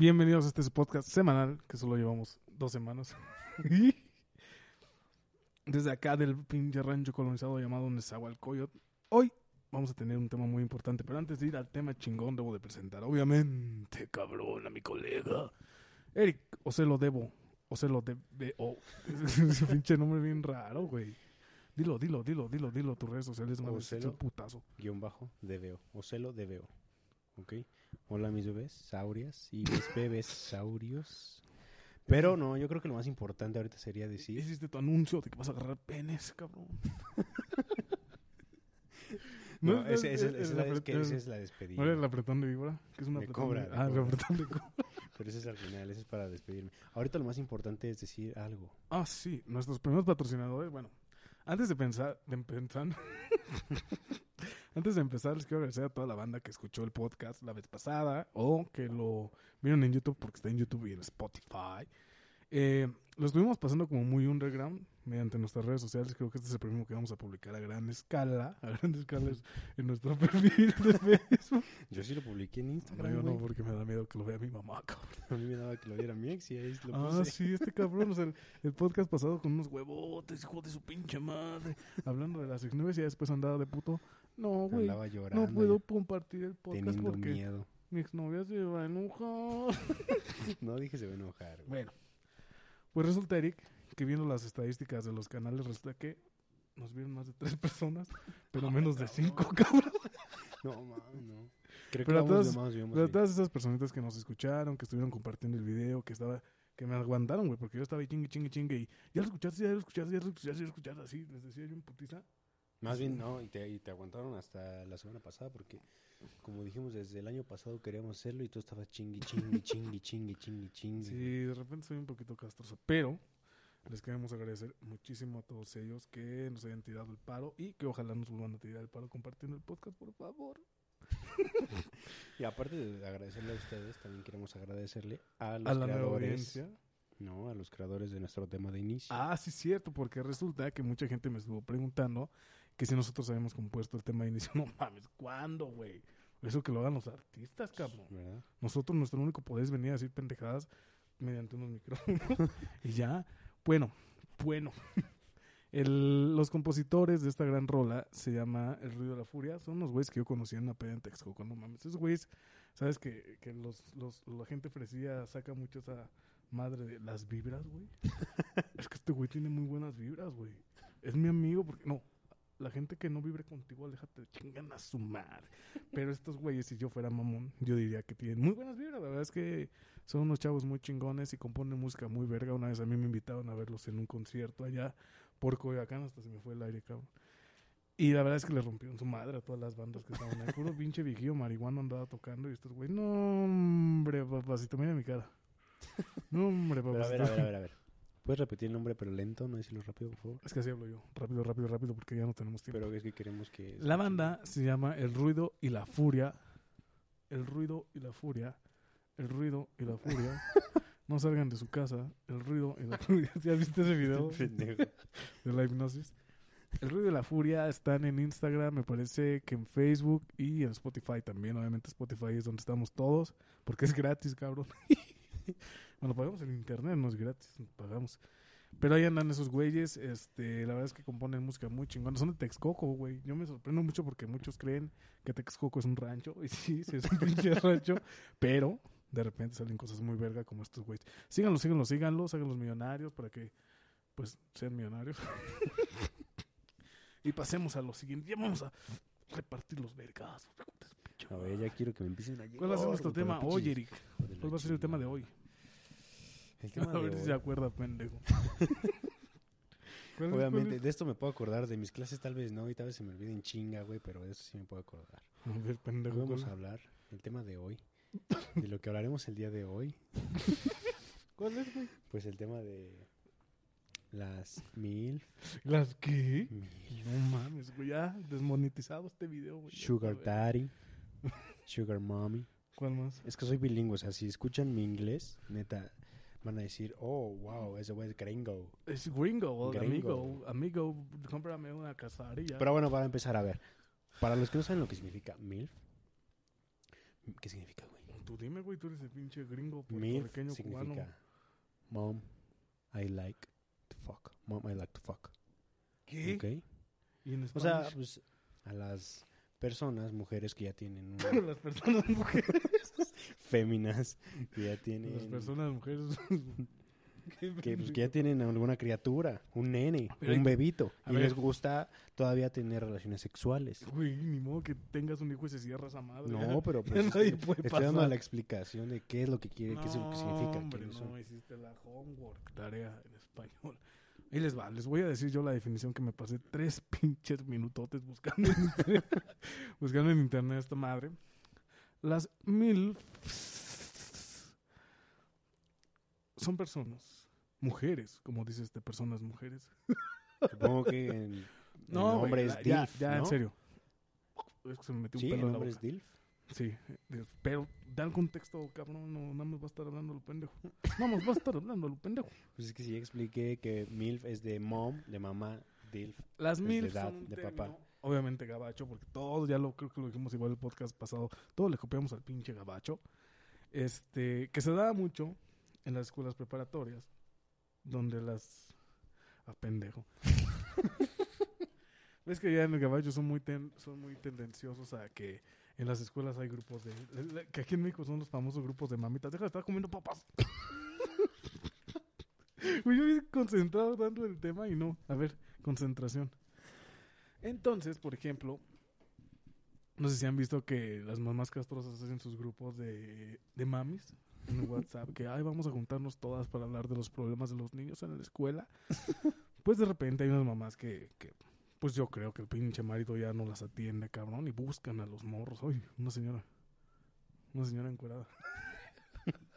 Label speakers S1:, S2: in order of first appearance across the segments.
S1: Bienvenidos a este podcast semanal, que solo llevamos dos semanas. Desde acá del pinche rancho colonizado llamado Nezahualcóyotl. Hoy vamos a tener un tema muy importante, pero antes de ir al tema chingón debo de presentar, obviamente, cabrón, a mi colega. Eric, o se lo debo, o se lo debo. Ese pinche nombre bien raro, güey. Dilo, dilo, dilo, dilo, dilo, tus redes sociales,
S2: Ocelo.
S1: hecho putazo.
S2: guion bajo de veo. Ocelo de veo. ¿Ok? Hola mis bebés, saurias y mis bebés saurios. Pero no, yo creo que lo más importante ahorita sería decir...
S1: Hiciste tu anuncio de que vas a agarrar penes, cabrón.
S2: No, ese- ese-
S1: es-
S2: esa es la, es que esa es la
S1: ¿No
S2: despedida.
S1: era el apretón de víbora? Que es un
S2: De cobra, de
S1: Ah, el
S2: cobra.
S1: apretón de cobra.
S2: Pero ese es al final, ese es para despedirme. Ahorita lo más importante es decir algo.
S1: Ah, sí, nuestros primeros patrocinadores. Bueno, antes de pensar, de empezar, antes de empezar, les quiero agradecer a toda la banda que escuchó el podcast la vez pasada o que lo vieron en YouTube porque está en YouTube y en Spotify. Eh, lo estuvimos pasando como muy underground mediante nuestras redes sociales. Creo que este es el primero que vamos a publicar a gran escala, a gran escala es en nuestro perfil de Facebook.
S2: Yo sí lo publiqué en
S1: No,
S2: Instagram.
S1: yo no, porque me da miedo que lo vea mi mamá, cabrón.
S2: A mí me daba que lo viera mi ex y ahí lo
S1: Ah,
S2: puse.
S1: sí, este cabrón, o sea, el, el podcast pasado con unos huevotes, hijo de su pinche madre, hablando de las exnovias y ya después andaba de puto. No, güey,
S2: Andaba llorando.
S1: no puedo compartir el podcast
S2: Teniendo
S1: porque
S2: miedo.
S1: mi exnovia se va a enojar.
S2: No dije se va a enojar. güey.
S1: Bueno, pues resulta, Eric, que viendo las estadísticas de los canales, resulta que nos vieron más de tres personas, pero menos de cinco, cabrón.
S2: No, mames, no. Creo que
S1: Pero a
S2: vamos
S1: todas-
S2: más,
S1: Pero
S2: bien.
S1: todas esas personitas que nos escucharon, que estuvieron compartiendo el video, que estaba que me aguantaron, güey, porque yo estaba ahí chingue, chingue, chingue, y ya lo escuchaste, ya lo escuchaste, ya lo escuchaste, ya lo escuchaste, así, les decía yo en putiza.
S2: Más bien, no, y te, y te aguantaron hasta la semana pasada porque, como dijimos, desde el año pasado queríamos hacerlo y tú estabas chingui, chingui, chingui, chingui, chingui, chingui.
S1: Sí, de repente soy un poquito castroso, pero les queremos agradecer muchísimo a todos ellos que nos hayan tirado el paro y que ojalá nos vuelvan a tirar el paro compartiendo el podcast, por favor.
S2: Y aparte de agradecerle a ustedes, también queremos agradecerle a los
S1: A la nueva
S2: creadores.
S1: audiencia.
S2: No, a los creadores de nuestro tema de inicio.
S1: Ah, sí, cierto, porque resulta que mucha gente me estuvo preguntando que si nosotros habíamos compuesto el tema de inicio. No mames, ¿cuándo, güey? Eso que lo hagan los artistas, cabrón.
S2: ¿Verdad?
S1: Nosotros, nuestro único poder es venir a decir pendejadas mediante unos micrófonos. y ya, bueno, bueno. El- los compositores de esta gran rola se llama El Ruido de la Furia. Son unos güeyes que yo conocí en una peda en Texcoco, no mames. Esos güeyes, ¿sabes que, que los, los, la gente fresía saca mucho esa madre de las vibras, güey? es que este güey tiene muy buenas vibras, güey. Es mi amigo porque... No, la gente que no vibre contigo, aléjate, chingan a su madre. Pero estos güeyes, si yo fuera mamón, yo diría que tienen muy buenas vibras. La verdad es que son unos chavos muy chingones y componen música muy verga. Una vez a mí me invitaron a verlos en un concierto allá por Coyoacán, hasta se me fue el aire, cabrón. Y la verdad es que le rompieron su madre a todas las bandas que estaban ahí. Puro pinche viejillo marihuano andaba tocando y estos güeyes, no, hombre, papacito, mira mi cara. No, hombre,
S2: Pero a
S1: papacito.
S2: ver, a ver, a ver, a ver. ¿Puedes repetir el nombre pero lento, no decirlo rápido, por favor?
S1: Es que así hablo yo. Rápido, rápido, rápido, porque ya no tenemos tiempo.
S2: Pero es que queremos que...
S1: La banda se llama El Ruido y la Furia. El Ruido y la Furia. El Ruido y la Furia. No salgan de su casa. El Ruido y la Furia. ¿Ya viste ese video de la hipnosis? El Ruido y la Furia están en Instagram, me parece que en Facebook y en Spotify también. Obviamente Spotify es donde estamos todos, porque es gratis, cabrón. Bueno, pagamos en internet, no es gratis, pagamos. Pero ahí andan esos güeyes, este, la verdad es que componen música muy chingona. Son de Texcoco, güey. Yo me sorprendo mucho porque muchos creen que Texcoco es un rancho. Y sí, sí es un pinche rancho. Pero de repente salen cosas muy verga como estos güeyes. Síganlos, síganlos, síganlos, háganlos millonarios para que, pues, sean millonarios. y pasemos a lo siguiente. Ya vamos a repartir los vergazos.
S2: A ver, ya quiero que me empiecen a llegar.
S1: ¿Cuál va a ser nuestro tema hoy, Eric? ¿Cuál va a ser el tema de hoy?
S2: El tema
S1: A ver
S2: de
S1: si
S2: hoy.
S1: se acuerda, pendejo. ¿Cuál es-
S2: Obviamente, de esto me puedo acordar, de mis clases tal vez no, y tal vez se me olvide en chinga, güey, pero de eso sí me puedo acordar.
S1: A ver, pendejo.
S2: Hoy vamos
S1: ¿cuál-
S2: a hablar del tema de hoy, de lo que hablaremos el día de hoy,
S1: ¿Cuál es, güey?
S2: pues el tema de las mil,
S1: ¿Las qué? No mames, güey. Ya desmonetizado este video, güey.
S2: sugar daddy, sugar mommy.
S1: ¿Cuál más?
S2: Es que soy bilingüe, o sea, si escuchan mi inglés, neta, van a decir, oh, wow, ese güey es gringo.
S1: Es gringo,
S2: Gringo.
S1: amigo. Amigo, cómprame una casarilla.
S2: Pero bueno, para empezar, a ver, para los que no saben lo que significa MILF, ¿qué significa, güey?
S1: Tú dime, güey, tú eres el pinche gringo puertorriqueño cubano.
S2: significa Mom, I like to fuck. Mom, I like to fuck.
S1: ¿Qué?
S2: ¿Ok?
S1: Y en
S2: O sea, pues a las personas, mujeres que ya tienen
S1: las personas mujeres.
S2: féminas, que ya tienen
S1: Las personas mujeres.
S2: Que, pues, que ya tienen alguna criatura, un nene,
S1: Pero
S2: un bebito, y
S1: ver.
S2: les gusta todavía tener relaciones sexuales.
S1: Güey, ni modo que tengas un hijo y se cierra esa madre.
S2: No, pero pues
S1: nadie
S2: estoy,
S1: puede
S2: estoy dando la explicación de qué es lo que quiere, qué es lo que significa.
S1: hombre,
S2: son.
S1: no hiciste la homework, tarea en español. Ahí les va, les voy a decir yo la definición que me pasé tres pinches minutotes buscando en internet, buscando en internet esta madre. Las mil son personas, mujeres, como dice este, personas mujeres.
S2: Supongo que en, el
S1: No,
S2: nombre
S1: la-
S2: es DILF,
S1: ya, en
S2: ¿no?
S1: serio. Es que se me metió un
S2: Sí,
S1: pelo
S2: el
S1: en la
S2: nombre
S1: boca.
S2: es DILF.
S1: Sí, pero da el contexto, cabrón, no, nada más va a estar hablando lo pendejo. Nada más va a estar hablando lo pendejo.
S2: Pues es que sí expliqué que MILF es de mom, de mamá, DILF.
S1: Las
S2: Es de
S1: mil
S2: edad,
S1: son un
S2: de papá.
S1: Obviamente gabacho, porque todos ya lo creo que lo dijimos igual el podcast pasado, todos le copiamos al pinche gabacho. Este, que se da mucho en las escuelas preparatorias, donde las a pendejo. Ves que ya en el gabacho son muy ten- son muy tendenciosos a que en las escuelas hay grupos de que aquí en México son los famosos grupos de mamitas, deja de estar comiendo papas. Yo bien concentrado dando el tema y no, a ver, concentración. Entonces, por ejemplo, no sé si han visto que las mamás castrosas hacen sus grupos de, de mamis en WhatsApp, que ay, vamos a juntarnos todas para hablar de los problemas de los niños en la escuela. Pues de repente hay unas mamás que, que pues yo creo que el pinche marido ya no las atiende, cabrón, y buscan a los morros. Ay, una señora, una señora encuerada.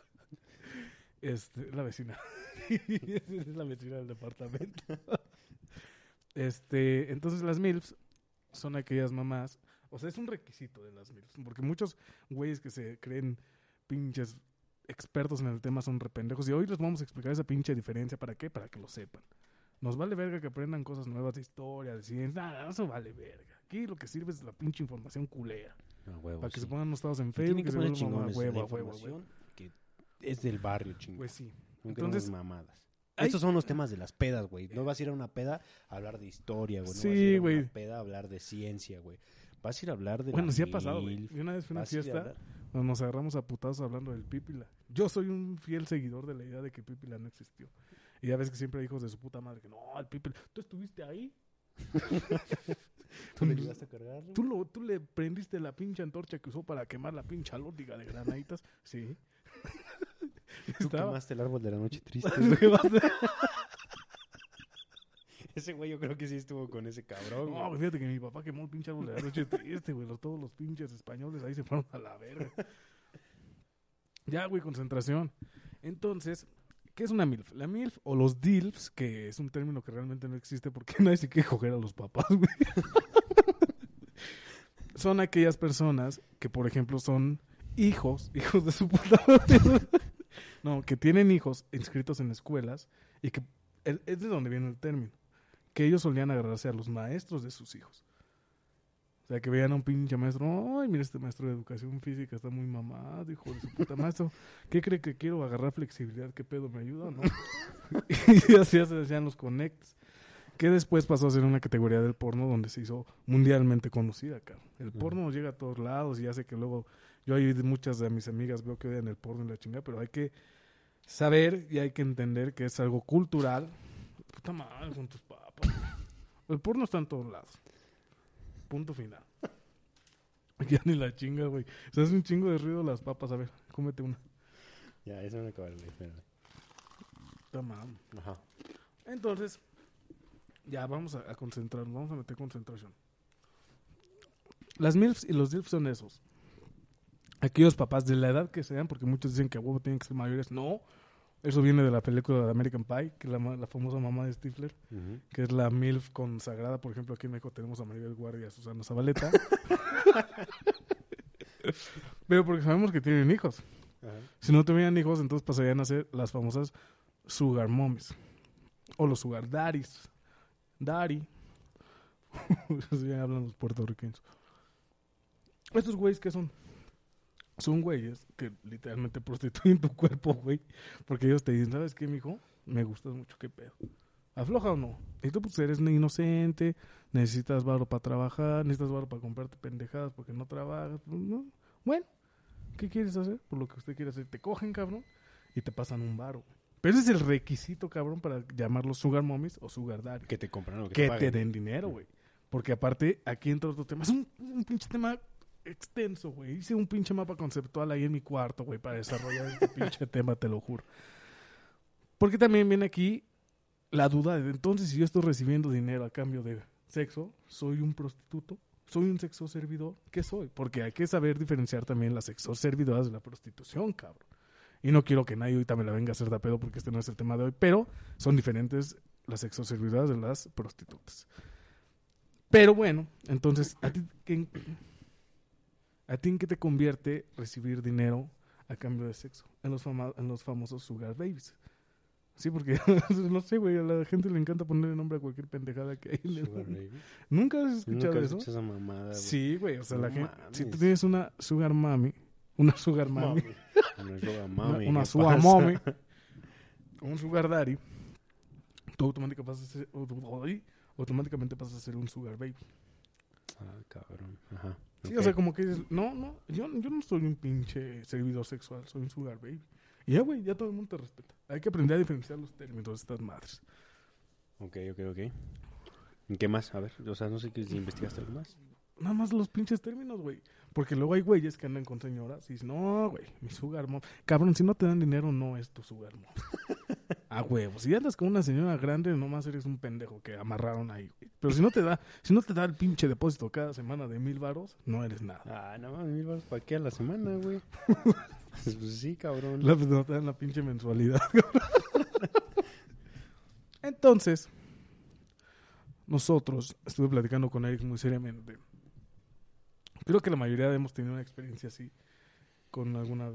S1: Este, la vecina. es la vecina del departamento. Este, entonces las MILFs son aquellas mamás, o sea, es un requisito de las MILFs, porque muchos güeyes que se creen pinches expertos en el tema son rependejos y hoy les vamos a explicar esa pinche diferencia, ¿para qué? Para que lo sepan. Nos vale verga que aprendan cosas nuevas de historia, de ciencia, nada, eso vale verga. Aquí lo que sirve es la pinche información culera,
S2: A huevo,
S1: para que
S2: sí.
S1: se pongan unos en Facebook
S2: tienen que
S1: se
S2: poner chingones
S1: huevo, huevo,
S2: que es del barrio, chingón.
S1: Pues sí.
S2: No
S1: entonces-
S2: mamadas. Estos son los temas de las pedas, güey. No vas a ir a una peda a hablar de historia, güey. No
S1: Sí,
S2: vas a ir a
S1: güey.
S2: una peda a hablar de ciencia, güey. Vas a ir a hablar de
S1: Bueno, sí ha pasado, güey. Yo una vez fui a una fiesta donde nos agarramos a putazos hablando del Pípila. Yo soy un fiel seguidor de la idea de que Pípila no existió. Y ya ves que siempre hay hijos de su puta madre que no, el Pípila, ¿tú estuviste ahí?
S2: ¿Tú le ayudaste a cargarlo?
S1: ¿Tú, lo, ¿Tú le prendiste la pinche antorcha que usó para quemar la pinche alóndiga de granaditas? Sí.
S2: Tú
S1: Estaba.
S2: quemaste el árbol de la noche triste. ese güey yo creo que sí estuvo con ese cabrón.
S1: No,
S2: güey.
S1: fíjate que mi papá quemó el pinche árbol de la noche triste, güey. Los, todos los pinches españoles ahí se fueron a la verga. Ya, güey, concentración. Entonces, ¿qué es una MILF? La MILF o los DILFs, que es un término que realmente no existe porque nadie se quiere coger a los papás, güey. son aquellas personas que, por ejemplo, son hijos, hijos de su puta madre. No, que tienen hijos inscritos en escuelas y que es de donde viene el término. Que ellos solían agarrarse a los maestros de sus hijos. O sea, que veían a un pinche maestro, ay, mira este maestro de educación física, está muy mamado, hijo de su puta maestro. ¿Qué cree que quiero agarrar flexibilidad? ¿Qué pedo me ayuda? ¿No? y así se hacían los connects. Que después pasó a ser una categoría del porno donde se hizo mundialmente conocida, cabrón. El porno llega a todos lados y hace que luego yo de muchas de mis amigas veo que odian el porno y la chingada, pero hay que saber y hay que entender que es algo cultural. Puta madre con tus papas. El porno está en todos lados. Punto final. Ya ni la chinga, güey. O sea, es un chingo de ruido las papas. A ver, cómete una.
S2: Ya, eso me acaba de espérame.
S1: Madre.
S2: Ajá.
S1: Entonces, ya vamos a, a concentrarnos, vamos a meter concentración. Las MILFs y los DILFs son esos. Aquellos papás de la edad que sean, porque muchos dicen que a huevo tienen que ser mayores. No, eso viene de la película de American Pie, que es la, famosa mamá de Stifler, que es la MILF consagrada. Por ejemplo, aquí en México tenemos a Maribel Guardia y a Susana Zabaleta. Pero porque sabemos que tienen hijos. Si no tuvieran hijos, entonces pasarían a ser las famosas sugar mommies. O los sugar daddies. Daddy. Así hablan los puertorriqueños. Estos güeyes que son son güeyes que literalmente prostituyen tu cuerpo, güey. Porque ellos te dicen, ¿sabes qué, mijo? Me gustas mucho, ¿qué pedo? ¿Afloja o no? Y tú pues eres inocente, necesitas barro para trabajar, necesitas barro para comprarte pendejadas porque no trabajas. pues, ¿no? Bueno, ¿qué quieres hacer? Por lo que usted quiere hacer. Te cogen, cabrón, y te pasan un barro. Pero ese es el requisito, cabrón, para llamarlos sugar mommies o sugar daddy.
S2: Que te compran o que,
S1: Que
S2: te
S1: te den dinero, güey. Porque aparte, aquí entra otro tema. Es un, un pinche tema extenso, güey. Hice un pinche mapa conceptual ahí en mi cuarto, güey, para desarrollar este pinche tema, te lo juro. Porque también viene aquí la duda de entonces si yo estoy recibiendo dinero a cambio de sexo, ¿soy un prostituto? ¿Soy un sexo servidor? ¿Qué soy? Porque hay que saber diferenciar también las sexo servidoras de la prostitución, cabrón. Y no quiero que nadie ahorita me la venga a hacer de pedo porque este no es el tema de hoy, pero son diferentes las sexo servidoras de las prostitutas. Pero bueno, entonces, ¿a ti, qué- ¿a ti en qué te convierte recibir dinero a cambio de sexo? En los, fama- en los famosos sugar babies. Sí, porque no sé, güey, a la gente le encanta ponerle nombre a cualquier pendejada que hay.
S2: Sugar baby.
S1: ¿Nunca has
S2: Nunca
S1: escuchado
S2: has
S1: eso?
S2: esa mamada, güey.
S1: Sí, güey, o sea, la gente... Si tú tienes una sugar mami, una sugar mami,
S2: Una sugar mami.
S1: una
S2: ¿qué
S1: sugar o un sugar daddy, tú automáticamente pasas a ser, automáticamente pasas a ser un sugar baby.
S2: Ah, cabrón. Ajá.
S1: Sí,
S2: ok.
S1: o sea, como que dices, no, no, yo, yo no soy un pinche servidor sexual, soy un sugar baby. Y ya, güey, ya todo el mundo te respeta. Hay que aprender a diferenciar los términos de estas madres.
S2: Ok, ok, ok. ¿Y qué más? A ver, o sea, no sé si investigaste algo más.
S1: Nada más los pinches términos, güey. Porque luego hay güeyes que andan con señoras y dicen, no, güey, mi sugar mom. Cabrón, si no te dan dinero, no es tu sugar mom. A huevo. Si andas con una señora grande, nomás eres un pendejo que amarraron ahí, güey. Pero si no te da, si no te da el pinche depósito cada semana de mil varos, no eres nada.
S2: Ah, no mames, mil baros para qué a la semana, güey. pues sí, cabrón.
S1: La, no te dan la pinche mensualidad. Entonces, nosotros, estuve platicando con Eric muy seriamente. Creo que la mayoría hemos tenido una experiencia así con alguna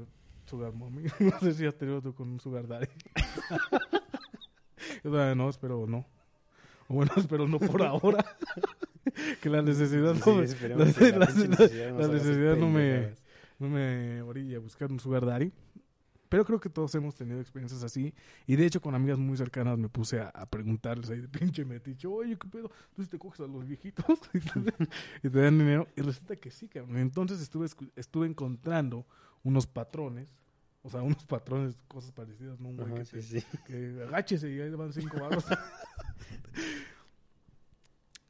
S1: sugar mommy. No sé si has tenido tú con un sugar daddy. Yo no, espero no. Bueno, espero no por ahora. que la necesidad
S2: Sí,
S1: no me,
S2: esperemos
S1: la-
S2: que
S1: la- la-
S2: necesidad
S1: la necesidad no me- no me orilla a buscar un sugar daddy. Pero creo que todos hemos tenido experiencias así. Y de hecho, con amigas muy cercanas me puse a, a preguntarles ahí de pinche metiche. Oye, ¿qué pedo? ¿Tú sí te coges a los viejitos? y, te, dan dinero. Y resulta que sí, cabrón. Entonces estuve, estuve encontrando unos patrones. O sea, unos patrones, cosas parecidas, ¿no? Un güey
S2: Ajá,
S1: que,
S2: sí,
S1: te-
S2: sí.
S1: que agáchese y ahí van cinco baros.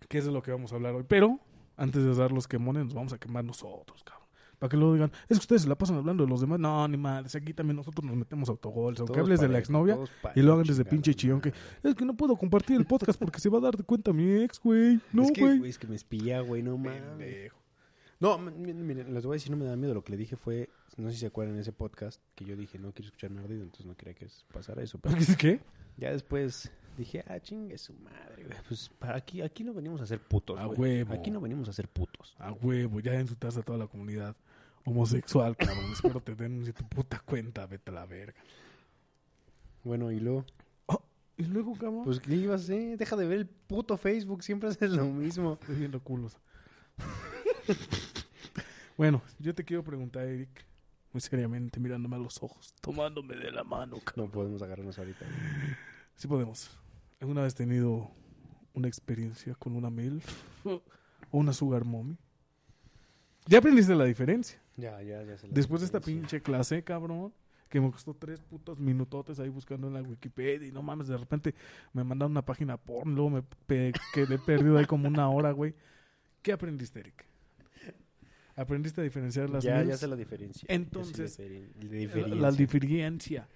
S1: que eso es lo que vamos a hablar hoy. Pero antes de dar los quemones, nos vamos a quemar nosotros, cabrón. Para que luego digan, es que ustedes se la pasan hablando de los demás. No, ni madres, aquí también nosotros nos metemos autogoles. Aunque hables de la exnovia, y lo hagan desde pinche chillón que, es que no puedo compartir el podcast porque se va a dar de cuenta mi ex, güey. No,
S2: es que,
S1: güey.
S2: güey, es que me espía, güey, no mames. No, miren, les voy a decir, no me da miedo. Lo que le dije fue, no sé si se acuerdan en ese podcast, que yo dije, no quiero escucharme ardido, entonces no quería que pasara eso. Pero
S1: ¿Qué?
S2: ya después dije, ah, chingue su madre, güey. Pues para aquí, aquí no venimos a ser putos,
S1: A
S2: güey.
S1: huevo.
S2: Aquí no venimos a ser putos.
S1: A huevo, ya insultaste a toda la comunidad homosexual, cabrón. Espero te denuncie tu puta cuenta, vete a la verga.
S2: Bueno, y luego,
S1: Y luego, cabrón,
S2: pues, ¿qué ibas a hacer? Deja de ver el puto Facebook, siempre haces lo mismo.
S1: estoy viendo culos. bueno, yo te quiero preguntar, Eric, muy seriamente, mirándome a los ojos, tomándome de la mano, cabrón.
S2: No podemos agarrarnos ahorita.
S1: Sí podemos. ¿Alguna vez tenido una experiencia con una MILF o una sugar mommy? Ya aprendiste la diferencia.
S2: Ya, ya, ya. se la
S1: Después de esta pinche clase, cabrón, que me costó tres putos minutotes ahí buscando en la Wikipedia y no mames, de repente me mandaron una página porno, luego me pe- quedé perdido ahí como una hora, güey. ¿Qué aprendiste, Eric? ¿Aprendiste a diferenciar las
S2: Ya, ya sé la diferencia.
S1: Entonces,
S2: La- diferencia.
S1: La diferencia.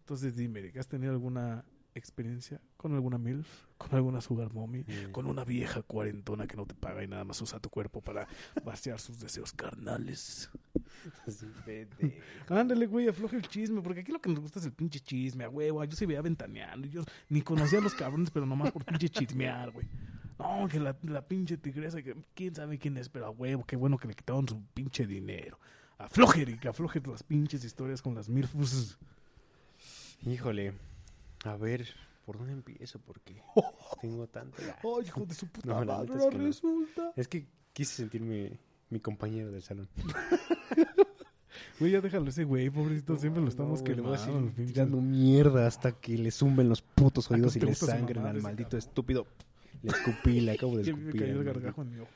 S1: Entonces dime, ¿has tenido alguna experiencia con alguna MILF? ¿Con alguna sugar mommy?
S2: Mm.
S1: Con una vieja cuarentona que no te paga y nada más usa tu cuerpo para vaciar sus deseos carnales. Ándale, güey, afloje el chisme, porque aquí lo que nos gusta es el pinche chisme, a huevo. Yo se veía ventaneando, y yo ni conocía a los cabrones, pero nomás por pinche chismear, güey. No, que la, la pinche tigresa, que quién sabe quién es, pero a huevo, qué bueno que le quitaron su pinche dinero. Afloje, Eric, afloje las pinches historias con las MILFs.
S2: Híjole. A ver, ¿por dónde empiezo? Porque tengo tanto.
S1: Ay, hijo de su puta
S2: No,
S1: madre,
S2: es que no.
S1: resulta.
S2: Es que quise sentirme mi compañero del salón.
S1: Güey, ya déjalo ese güey, pobrecito. Siempre lo estamos
S2: No,
S1: quemando.
S2: tirando mierda hasta que le zumben los putos oídos
S1: ¿te
S2: y le sangren al maldito estúpido. Le escupí, le acabo de
S1: Que me
S2: escupir.
S1: cayó el gargajo en mi ojo.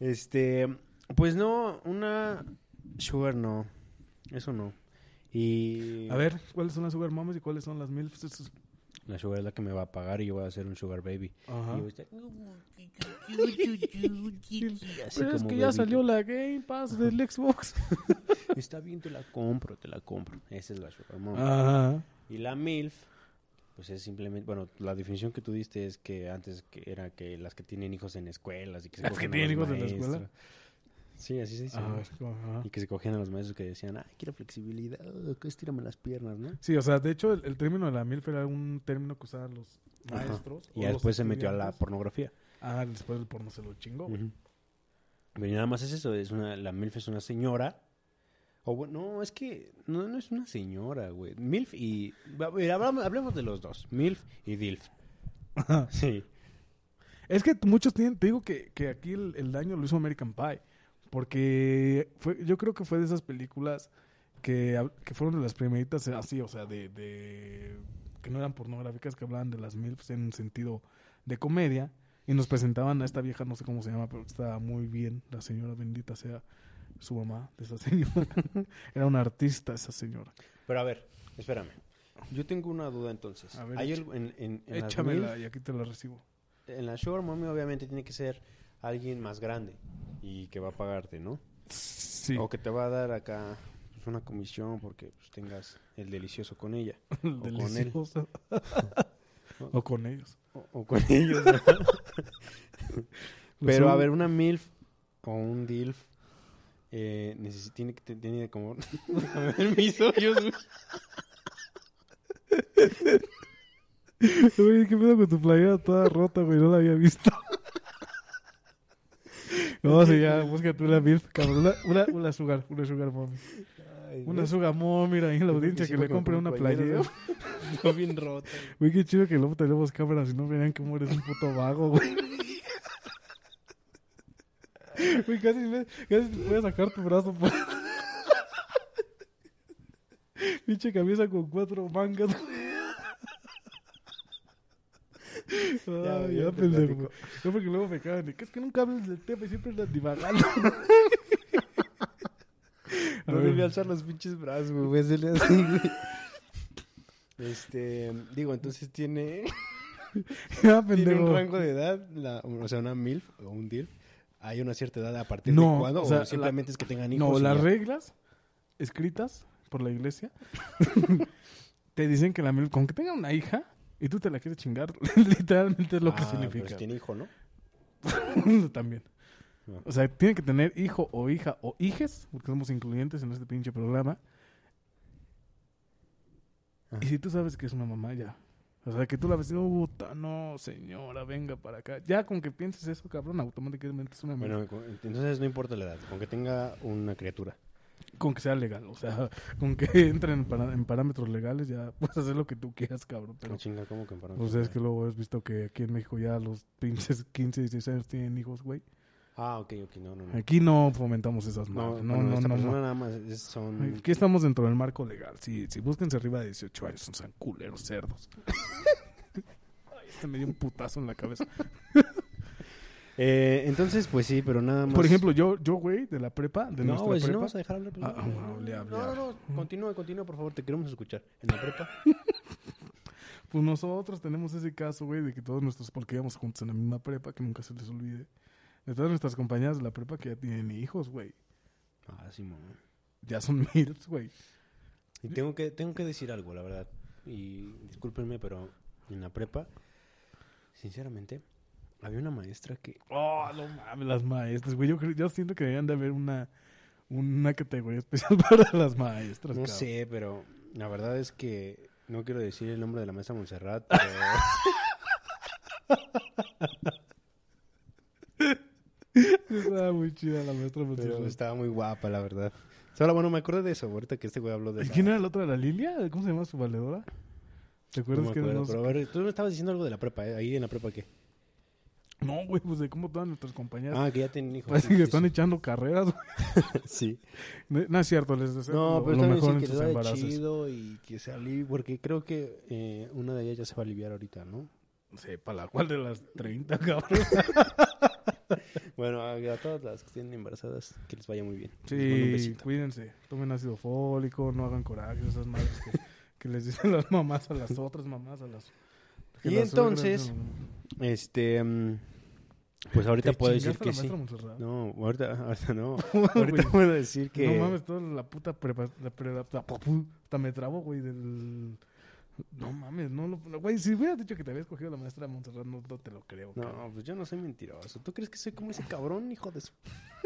S2: Este, pues no, una sugar no. Eso no. Y
S1: A ver, ¿cuáles son las sugar mamas y cuáles son las milfs?
S2: La sugar es la que me va a pagar y yo voy a hacer un sugar baby.
S1: Ajá.
S2: Y yo estar,
S1: Pero es
S2: como
S1: que ya
S2: bebito.
S1: salió la Game Pass del Xbox.
S2: Está bien, te la compro, te la compro. Esa es la sugar mom.
S1: Ajá.
S2: Y la MILF, pues es simplemente, bueno, la definición que tú diste es que antes que era que las que tienen hijos en escuelas y que se
S1: ¿Las que tienen hijos en la escuela?
S2: maestros. Sí, así se dice.
S1: A
S2: ¿no?
S1: ver, ajá.
S2: Y que se cogían a los maestros que decían, ay, quiero flexibilidad, que estírame las piernas, ¿no?
S1: Sí, o sea, de hecho, el, el término de la MILF era un término que usaban los
S2: Ajá.
S1: maestros.
S2: Y ya después se metió a la pornografía.
S1: Ah, después el porno se lo chingó, güey.
S2: Pero nada más es eso, es una, la MILF es una señora. O bueno, no, es que no, no es una señora, güey. MILF y... mira, hablamos- hablemos de los dos, MILF y DILF. Sí.
S1: Es que muchos tienen, te digo que, que aquí el, el daño lo hizo American Pie. Porque fue, yo creo que fue de esas películas que, que fueron de las primeritas así, o sea, de, de que no eran pornográficas, que hablaban de las MILFs en un sentido de comedia. Y nos presentaban a esta vieja, no sé cómo se llama, pero que estaba muy bien, la señora bendita sea su mamá de esa señora. Era una artista esa señora.
S2: Pero a ver, espérame. Yo tengo una duda entonces.
S1: A ver,
S2: Hay
S1: echa-
S2: algo en, en, en las
S1: Échamela
S2: MILF,
S1: y aquí te la recibo.
S2: en la Sugar Mommy obviamente tiene que ser alguien más grande y que va a pagarte, ¿no?
S1: Sí,
S2: O que te va a dar acá pues, una comisión porque pues, tengas el delicioso con ella. con él.
S1: o con ellos.
S2: O, o con ellos. ¿no? Pero a ver, una MILF o un DILF eh, tiene que te- tiene como... a ver mis ojos. güey.
S1: ¿qué pedo con tu playera toda rota, güey? No la había visto. No, sí, ya, busca tú la MILF, cabrón. Una, una, una sugar, una sugar mommy.
S2: Ay,
S1: Una sugar mommy, mira ahí en la audiencia
S2: sí,
S1: que le compre una
S2: playera. Está bien rota.
S1: Güey, qué chido que luego tenemos cámaras y no verán cómo eres un puto vago, güey. Güey, casi, me- casi te puedes sacar tu brazo. Pinche camisa con cuatro mangas.
S2: Ya,
S1: ya, pendejo. No, porque luego me cagan. Es que nunca hablas del tema y siempre andas divagando. A
S2: No
S1: ver.
S2: debía alzar los pinches brazos, güey. Voy a hacerle así, güey. Este, digo, entonces tiene,
S1: Ya,
S2: tiene un rango de edad, la- o sea, una MILF o un DILF. ¿Hay una cierta edad a partir
S1: No,
S2: de cuándo?
S1: o
S2: O,
S1: sea,
S2: simplemente es que tengan hijos?
S1: No, las
S2: ya?
S1: reglas escritas por la iglesia te dicen que la con que tenga una hija y tú te la quieres chingar, literalmente es lo que
S2: Ah, pero
S1: significa.
S2: si tiene hijo, ¿no?
S1: También.
S2: Ah.
S1: O sea, tiene que tener hijo o hija o hijes, porque somos incluyentes en este pinche programa.
S2: Ajá.
S1: Y si tú sabes que es una mamá, ya. O sea, que tú la ves y no, puta, no, señora, venga para acá. Ya con que pienses eso, cabrón, automáticamente es una mamá.
S2: Bueno, entonces no importa la edad, con que tenga una criatura.
S1: Con que sea legal, o sea, con que entre en, para- en parámetros legales, ya puedes hacer lo que tú quieras, cabrón. Pero,
S2: No chinga, ¿cómo que para
S1: pues es que luego has visto que aquí en México ya los pinches 15, 16 años tienen hijos, güey.
S2: Ah, ok, ok, no, no, no.
S1: Aquí no fomentamos esas
S2: No,
S1: madres. No, no,
S2: esta
S1: no,
S2: persona
S1: no.
S2: nada más es- son...
S1: Aquí estamos dentro del marco legal. Si, si búsquense arriba de 18 años, son sean culeros, cerdos. Ay, este me dio un putazo en la cabeza.
S2: Eh, entonces, pues sí, pero nada más...
S1: Por ejemplo, yo, yo, güey, de la prepa, de
S2: no,
S1: nuestra
S2: güey, si no
S1: prepa.
S2: vas a dejar hablar... pues,
S1: Ah,
S2: no,
S1: ah, hable, hable,
S2: no, no, no, continúa, continúa, por favor, te queremos escuchar. En la prepa.
S1: Pues nosotros tenemos ese caso, güey, de que todos nuestros, porque íbamos juntos en la misma prepa, que nunca se les olvide, de todas nuestras compañeras de la prepa que ya tienen hijos, güey.
S2: Ah, sí, mamá.
S1: Ya son miles, güey.
S2: Y tengo que, tengo que decir algo, la verdad. Y discúlpenme, pero en la prepa, sinceramente, había una maestra que...
S1: Oh, no mames, las maestras, güey. Yo, yo siento que deberían de haber una, una categoría especial para las maestras,
S2: No
S1: cabrón.
S2: sé, pero la verdad es que no quiero decir el nombre de la maestra Montserrat, pero...
S1: Estaba muy chida la maestra
S2: pero estaba muy guapa, la verdad. Solo, bueno, me acordé de eso, ahorita que este güey habló de
S1: ¿Y
S2: esa-
S1: quién era la otra? ¿La Lilia? ¿Cómo se llama su valedora? ¿Te
S2: No
S1: acuerdas
S2: me
S1: que
S2: acuerdo,
S1: éramos-
S2: pero a ver, tú me estabas diciendo algo de la prepa, ¿eh? Ahí en la prepa, ¿qué?
S1: No, güey, pues de cómo todas nuestras compañeras
S2: Ah, que ya tienen hijos.
S1: parece
S2: sí,
S1: que
S2: sí,
S1: están
S2: sí.
S1: echando carreras, güey.
S2: Sí.
S1: No, no es cierto, les deseo
S2: No,
S1: lo,
S2: pero
S1: lo mejor en
S2: que
S1: sus embarazos.
S2: chido y que se alivie, porque creo que eh, una de ellas ya se va a aliviar ahorita, ¿no?
S1: Sí, para la cual de las 30, cabrón.
S2: Bueno, a, a todas las que estén embarazadas, que les vaya muy bien.
S1: Sí, cuídense. Tomen ácido fólico, no hagan coraje, esas madres que, que les dicen las mamás a las otras mamás, a las...
S2: Y
S1: las suegras
S2: entonces, Este, mm, pues ahorita
S1: ¿te
S2: puedo decir que
S1: la
S2: sí.
S1: Montserrat?
S2: No, ahorita, ahorita no. Ahorita puedo decir que...
S1: No mames, toda la puta. La pre- la- hasta me trabo, güey, del... No mames, no lo... Güey, si hubieras dicho que te había escogido la maestra Montserrat, no, no te lo creo. cabrón.
S2: No, pues yo no soy mentiroso. ¿Tú crees que soy como ese cabrón, hijo de su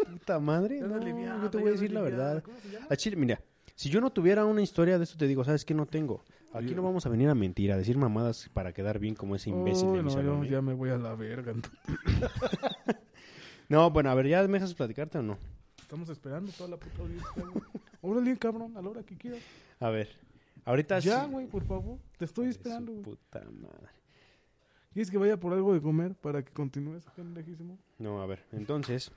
S2: puta madre? No,
S1: aliviada,
S2: yo te voy a decir la verdad. A Chile, mira, si yo no tuviera una historia de esto, te digo, ¿sabes qué? No tengo. Aquí no vamos a venir a mentir, a decir mamadas para quedar bien como ese imbécil de mi
S1: no,
S2: salón,
S1: yo
S2: ¿eh?
S1: ya me voy a la verga.
S2: No, bueno, a ver, ¿ya me dejas platicarte o no?
S1: Estamos esperando toda la puta audiencia, güey. Órale, cabrón, a la hora que quieras.
S2: A ver, ahorita
S1: Ya, güey, por favor. Te estoy esperando, güey.
S2: puta madre.
S1: ¿Quieres que vaya por algo de comer para que continúes, pendejísimo?
S2: No, a ver, entonces,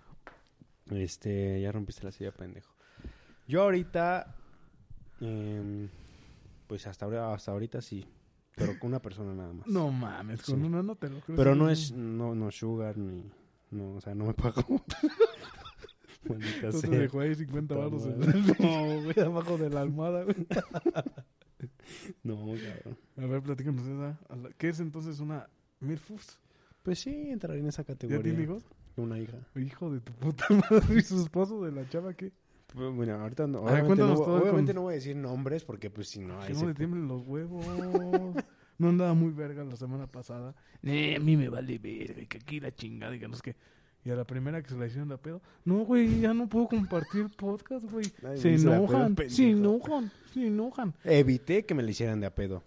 S2: este, ya rompiste la silla, pendejo. Yo ahorita, em, pues hasta ahora, hasta ahorita sí, pero con una persona nada más.
S1: No mames, con
S2: Sí.
S1: una no te lo creo.
S2: Pero no es, no, no sugar ni, no, o sea, no me pago. Maldita
S1: No te dejó ahí 50
S2: Puta
S1: baros no, güey, abajo de la almohada, güey.
S2: No, cabrón.
S1: A ver, platícanos esa. ¿Qué es entonces una Milfus?
S2: Pues sí, entraría en esa
S1: ¿Ya
S2: categoría.
S1: tiene hijos?
S2: Una hija.
S1: Hijo de tu puta madre. ¿Y su esposo de la chava qué?
S2: Pues, Bueno, ahorita no, obviamente, no, obviamente
S1: con-
S2: no voy a decir nombres porque pues si no,
S1: Que
S2: se
S1: no le tiemblen los huevos. No andaba muy verga la semana pasada. Eh, a mí me vale verga. y Que aquí la chingada y que no qué. Y a la primera que se la hicieron de pedo. No, güey, ya no puedo compartir podcast, güey. Se
S2: la pedo,
S1: enojan,
S2: pendejo.
S1: se enojan, se enojan.
S2: Evité que me le hicieran de a pedo.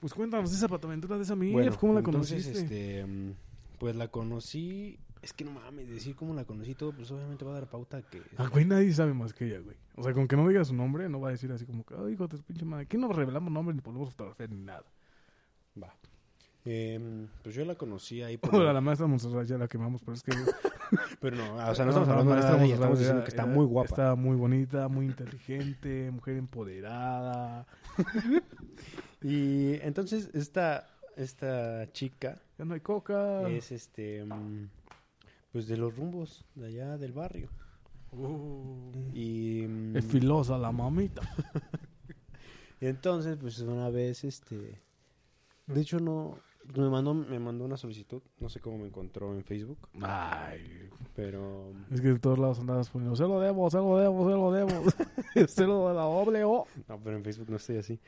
S1: Pues cuéntanos esa pataventura de esa mía.
S2: Bueno,
S1: ¿Cómo la
S2: entonces,
S1: conociste?
S2: este, mm, pues la conocí. Es que no mames, decir cómo la conocí todo, pues obviamente va a dar pauta que.
S1: Ah, güey, nadie sabe más que ella, güey. O sea, con que no diga su nombre, no va a decir así como que, ay, hijo de pinche madre. Aquí no revelamos nombres ni ponemos fotografía ni nada.
S2: Va. Em, pues yo la conocí ahí por.
S1: Hola, la maestra Montserrat ya la quemamos, pero es que...
S2: Pero no, o sea, no
S1: No,
S2: estamos
S1: la
S2: hablando de ella, estamos diciendo que está
S1: era-
S2: muy guapa.
S1: Está muy bonita, muy inteligente, mujer empoderada.
S2: Y entonces esta, esta chica
S1: Ya no hay coca.
S2: es este. mm, Pues de los rumbos de allá del barrio.
S1: Uh,
S2: Y. mm,
S1: es filosa la mamita.
S2: Y entonces, pues una vez, este... De hecho, no... Me mandó, me mandó una solicitud. No sé cómo me encontró en Facebook.
S1: Ay,
S2: Pero...
S1: es que de todos lados andabas poniendo, se lo debo, se lo debo, se lo debo. se lo de la doble O.
S2: No, pero en Facebook no estoy así.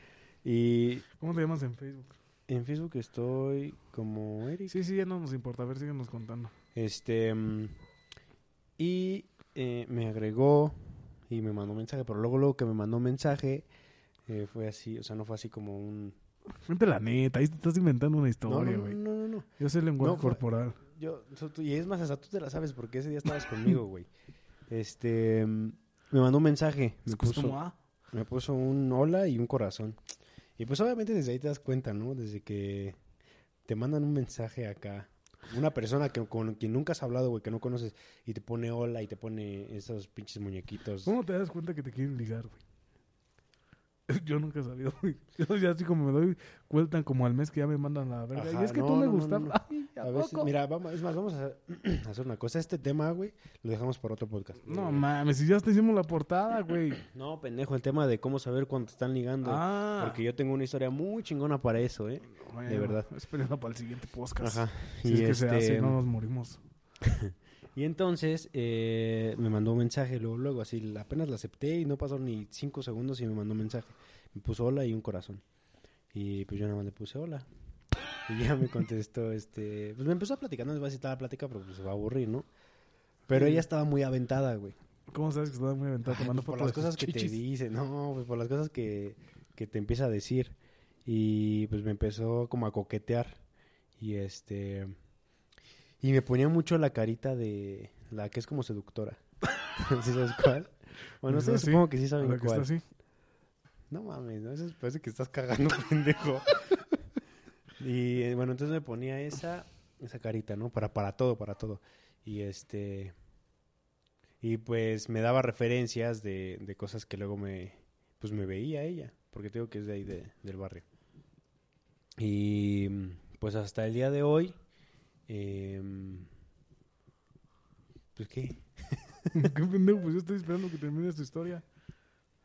S2: Y
S1: ¿Cómo te llamas en Facebook?
S2: en Facebook estoy como Eric.
S1: Sí, sí, ya no nos importa. A ver, síguenos contando.
S2: Este... mm, Y eh, me agregó y me mandó un mensaje. Pero luego, luego que me mandó un mensaje... eh, fue así, o sea, no fue así como un...
S1: Vente la neta, ahí te estás inventando una
S2: No, no,
S1: historia,
S2: no,
S1: güey.
S2: no, no, no.
S1: Yo sé el lenguaje
S2: No,
S1: corporal.
S2: Yo, y es más, hasta tú te la sabes porque ese día estabas conmigo, güey. Este, me mandó un mensaje, me
S1: como,
S2: puso,
S1: ah,
S2: me puso un hola y un corazón. Y pues obviamente desde ahí te das cuenta, ¿no? Desde que te mandan un mensaje acá, una persona que con quien nunca has hablado, güey, que no conoces, y te pone hola y te pone esos pinches muñequitos.
S1: ¿Cómo te das cuenta que te quieren ligar, güey? Yo nunca he sabido, güey. Yo ya así como me doy cuenta como al mes que ya me mandan la verga.
S2: Ajá,
S1: y es que
S2: no,
S1: tú me
S2: no,
S1: gustas.
S2: no, no.
S1: Ay, ¿a
S2: A veces,
S1: poco?
S2: mira, vamos, es más, vamos a hacer una cosa. Este tema, güey, lo dejamos para otro podcast.
S1: No mames, si ya te hicimos la portada, güey.
S2: No, pendejo, el tema de cómo saber cuándo te están ligando.
S1: Ah.
S2: Porque yo tengo una historia muy chingona para eso, ¿eh?
S1: Bueno,
S2: de verdad.
S1: Espérenlo para el siguiente podcast.
S2: Ajá.
S1: Si
S2: y,
S1: es que se
S2: este,
S1: hace, no nos morimos.
S2: y entonces eh, me mandó un mensaje, luego, luego, así, apenas la acepté y no pasaron ni cinco segundos y me mandó un mensaje. Me puso hola y un corazón. Y pues yo nada más le puse hola. Y ya me contestó, este... Pues me empezó a platicar, no les voy a toda la plática porque pues, se va a aburrir, ¿no? Pero ella estaba muy aventada, güey.
S1: ¿Cómo sabes que estaba muy aventado
S2: Ay,
S1: tomando
S2: pues, por las cosas que te dice, no, pues por las cosas que, que te empieza a decir. Y pues me empezó como a coquetear. Y este. Y me ponía mucho la carita de la que es como seductora. ¿Sí sabes cuál? Bueno, ustedes supongo que sí saben
S1: la que está
S2: cuál.
S1: así.
S2: No mames, ¿no? Eso parece que estás cagando, pendejo. y eh, bueno, entonces me ponía esa. esa carita, ¿no? Para, para todo, para todo. Y este... Y pues me daba referencias de, de cosas que luego me... Pues me veía ella, porque tengo que es de ahí de- del barrio. Y pues hasta el día de hoy... em, pues qué...
S1: Qué pendejo, pues yo estoy esperando que termines tu historia.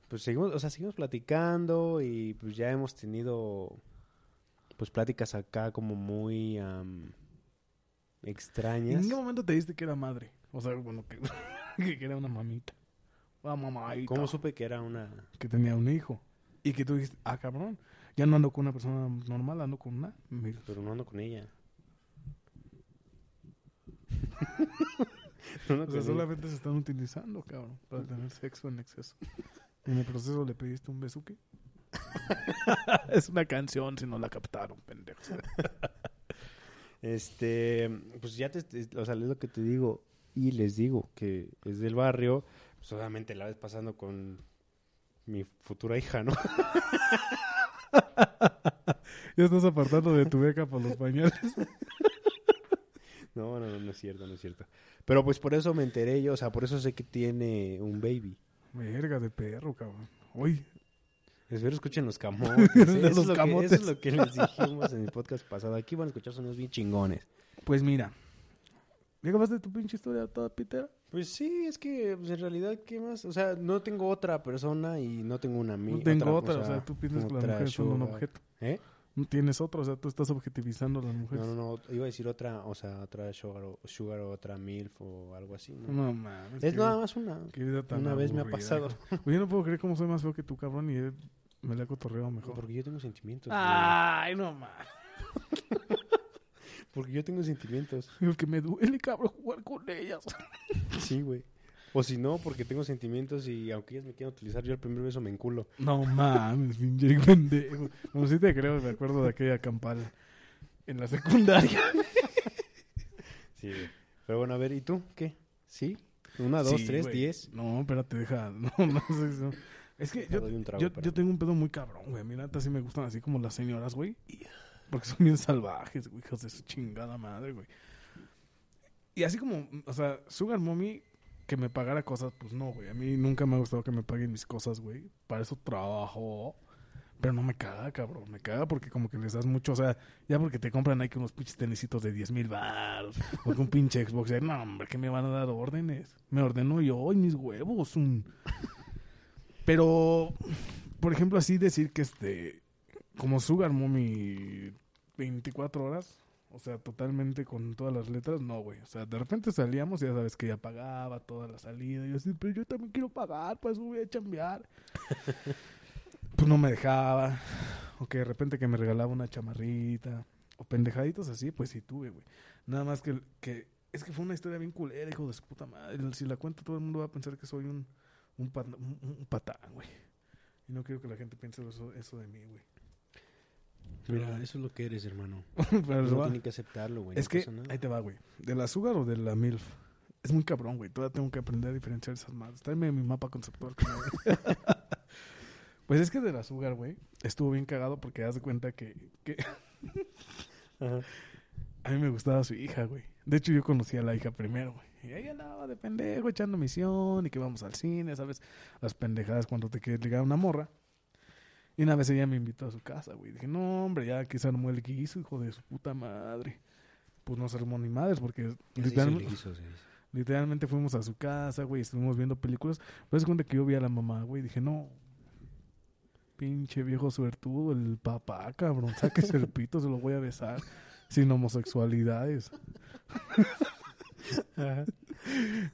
S2: Pues seguimos, o sea, seguimos platicando y pues ya hemos tenido pues pláticas acá como muy am, extrañas.
S1: ¿En qué momento te diste que era madre? O sea, bueno, que, que era una mamita. Mamadita.
S2: ¿Cómo supe que era una
S1: Que tenía un hijo. Y que tú dijiste, ah, cabrón, ya no ando con una persona normal, ando con una. Mira.
S2: pero no ando con ella? No
S1: O sea, solamente se están utilizando, cabrón, para tener sexo en exceso. En el proceso le pediste un besuque. es una canción, si no la captaron, pendejos.
S2: Este, pues ya te, te- o sea, es lo que te digo y les digo que es del barrio, pues obviamente la ves pasando con mi futura hija, ¿no?
S1: Ya estás apartando de tu beca por los pañales.
S2: No, no, no, no es cierto, no es cierto. Pero pues por eso me enteré yo, o sea, por eso sé que tiene un baby.
S1: Verga de perro, cabrón. Uy,
S2: Espero escuchen los camotes.
S1: De
S2: Eso, es
S1: los
S2: lo que-
S1: camotes.
S2: eso es lo que les dijimos en el podcast pasado. Aquí van a escuchar sonidos bien chingones.
S1: pues mira. ¿Ya acabaste tu pinche historia toda pitera?
S2: Pues sí, es que pues, en realidad, ¿qué más? O sea, no tengo otra persona y no tengo una amiga.
S1: No tengo otra, o sea, tú piensas que las
S2: otra
S1: mujeres son un objeto.
S2: ¿Eh?
S1: No tienes otra, o sea, tú estás objetivizando a las mujeres.
S2: No, no, no, iba a decir otra, o sea, otra sugar o, sugar o otra milf o algo así. ¿no?
S1: No mames.
S2: es nada más una. Una vez me ha pasado.
S1: hijo. Oye, no puedo creer cómo soy más feo que tú, cabrón, y él me la ha cotorreado mejor.
S2: Porque yo tengo sentimientos. güey.
S1: Ay, no mames.
S2: Porque yo tengo sentimientos.
S1: El que me duele, cabrón, jugar con ellas.
S2: Sí, güey. O si no, porque tengo sentimientos y aunque ellas me quieran utilizar, yo el primer beso me enculo.
S1: No mames, pinche pendejo. Como si te creo, me acuerdo de aquella campal en la secundaria.
S2: Sí. Pero bueno, a ver, ¿y tú? ¿Qué? ¿Sí? Una, dos,
S1: Sí,
S2: tres,
S1: güey.
S2: diez.
S1: No, espérate, deja. No, no sé. no. Es que yo,
S2: trago,
S1: yo, tengo un pedo muy cabrón, güey. A mí neta sí me gustan así como las señoras, güey. Porque son bien salvajes, güey. Hijos de su chingada madre, güey. Y así como, o sea, Sugar Mommy que me pagara cosas, pues no, güey. A mí nunca me ha gustado que me paguen mis cosas, güey. Para eso trabajo. Pero no me caga, cabrón. Me caga porque como que les das mucho, o sea, ya porque te compran ahí que unos pinches tenisitos de 10 mil baros. O un pinche Xbox. No, hombre, que me van a dar órdenes. Me ordeno yo y mis huevos. Un... Pero, por ejemplo, así decir que este, como Sugar Mommy 24 horas, o sea, totalmente con todas las letras, no, güey. O sea, de repente salíamos y ya sabes que ella pagaba toda la salida. Y yo así, pero yo también quiero pagar, pues voy a chambear. pues no me dejaba. O que de repente que me regalaba una chamarrita. O pendejaditos así, pues sí tuve, güey. Nada más que, que es que fue una historia bien culera, hijo de su puta madre. Si la cuento todo el mundo va a pensar que soy un, un, pat- un- un patán, güey. Y no quiero que la gente piense eso, eso de mí, güey.
S2: Mira, eso es lo que eres, hermano.
S1: Pero va-
S2: tiene que aceptarlo, güey.
S1: es
S2: no
S1: que,
S2: pasa nada.
S1: ahí te va, güey. ¿De la Sugar o de la MILF? Es muy cabrón, güey. Todavía tengo que aprender a diferenciar esas madres. Tráeme mi mapa conceptual. pues es que de la Sugar, güey, estuvo bien cagado porque de cuenta que, que
S2: Ajá.
S1: a mí me gustaba su hija, güey. De hecho, yo conocí a la hija primero, güey. Y ahí andaba de pendejo echando misión y que vamos al cine, ¿sabes? Las pendejadas cuando te quieres ligar a una morra. Y una vez ella me invitó a su casa, güey. Dije, no, hombre, ya que se armó el guiso, hijo de su puta madre. Pues no se armó ni madres porque literalmente, literalmente fuimos a su casa, güey. Estuvimos viendo películas. Pero es cuenta que yo vi a la mamá, güey. Dije, no, pinche viejo suertudo, el papá, cabrón. Sáquese el pito, se lo voy a besar. Sin homosexualidades.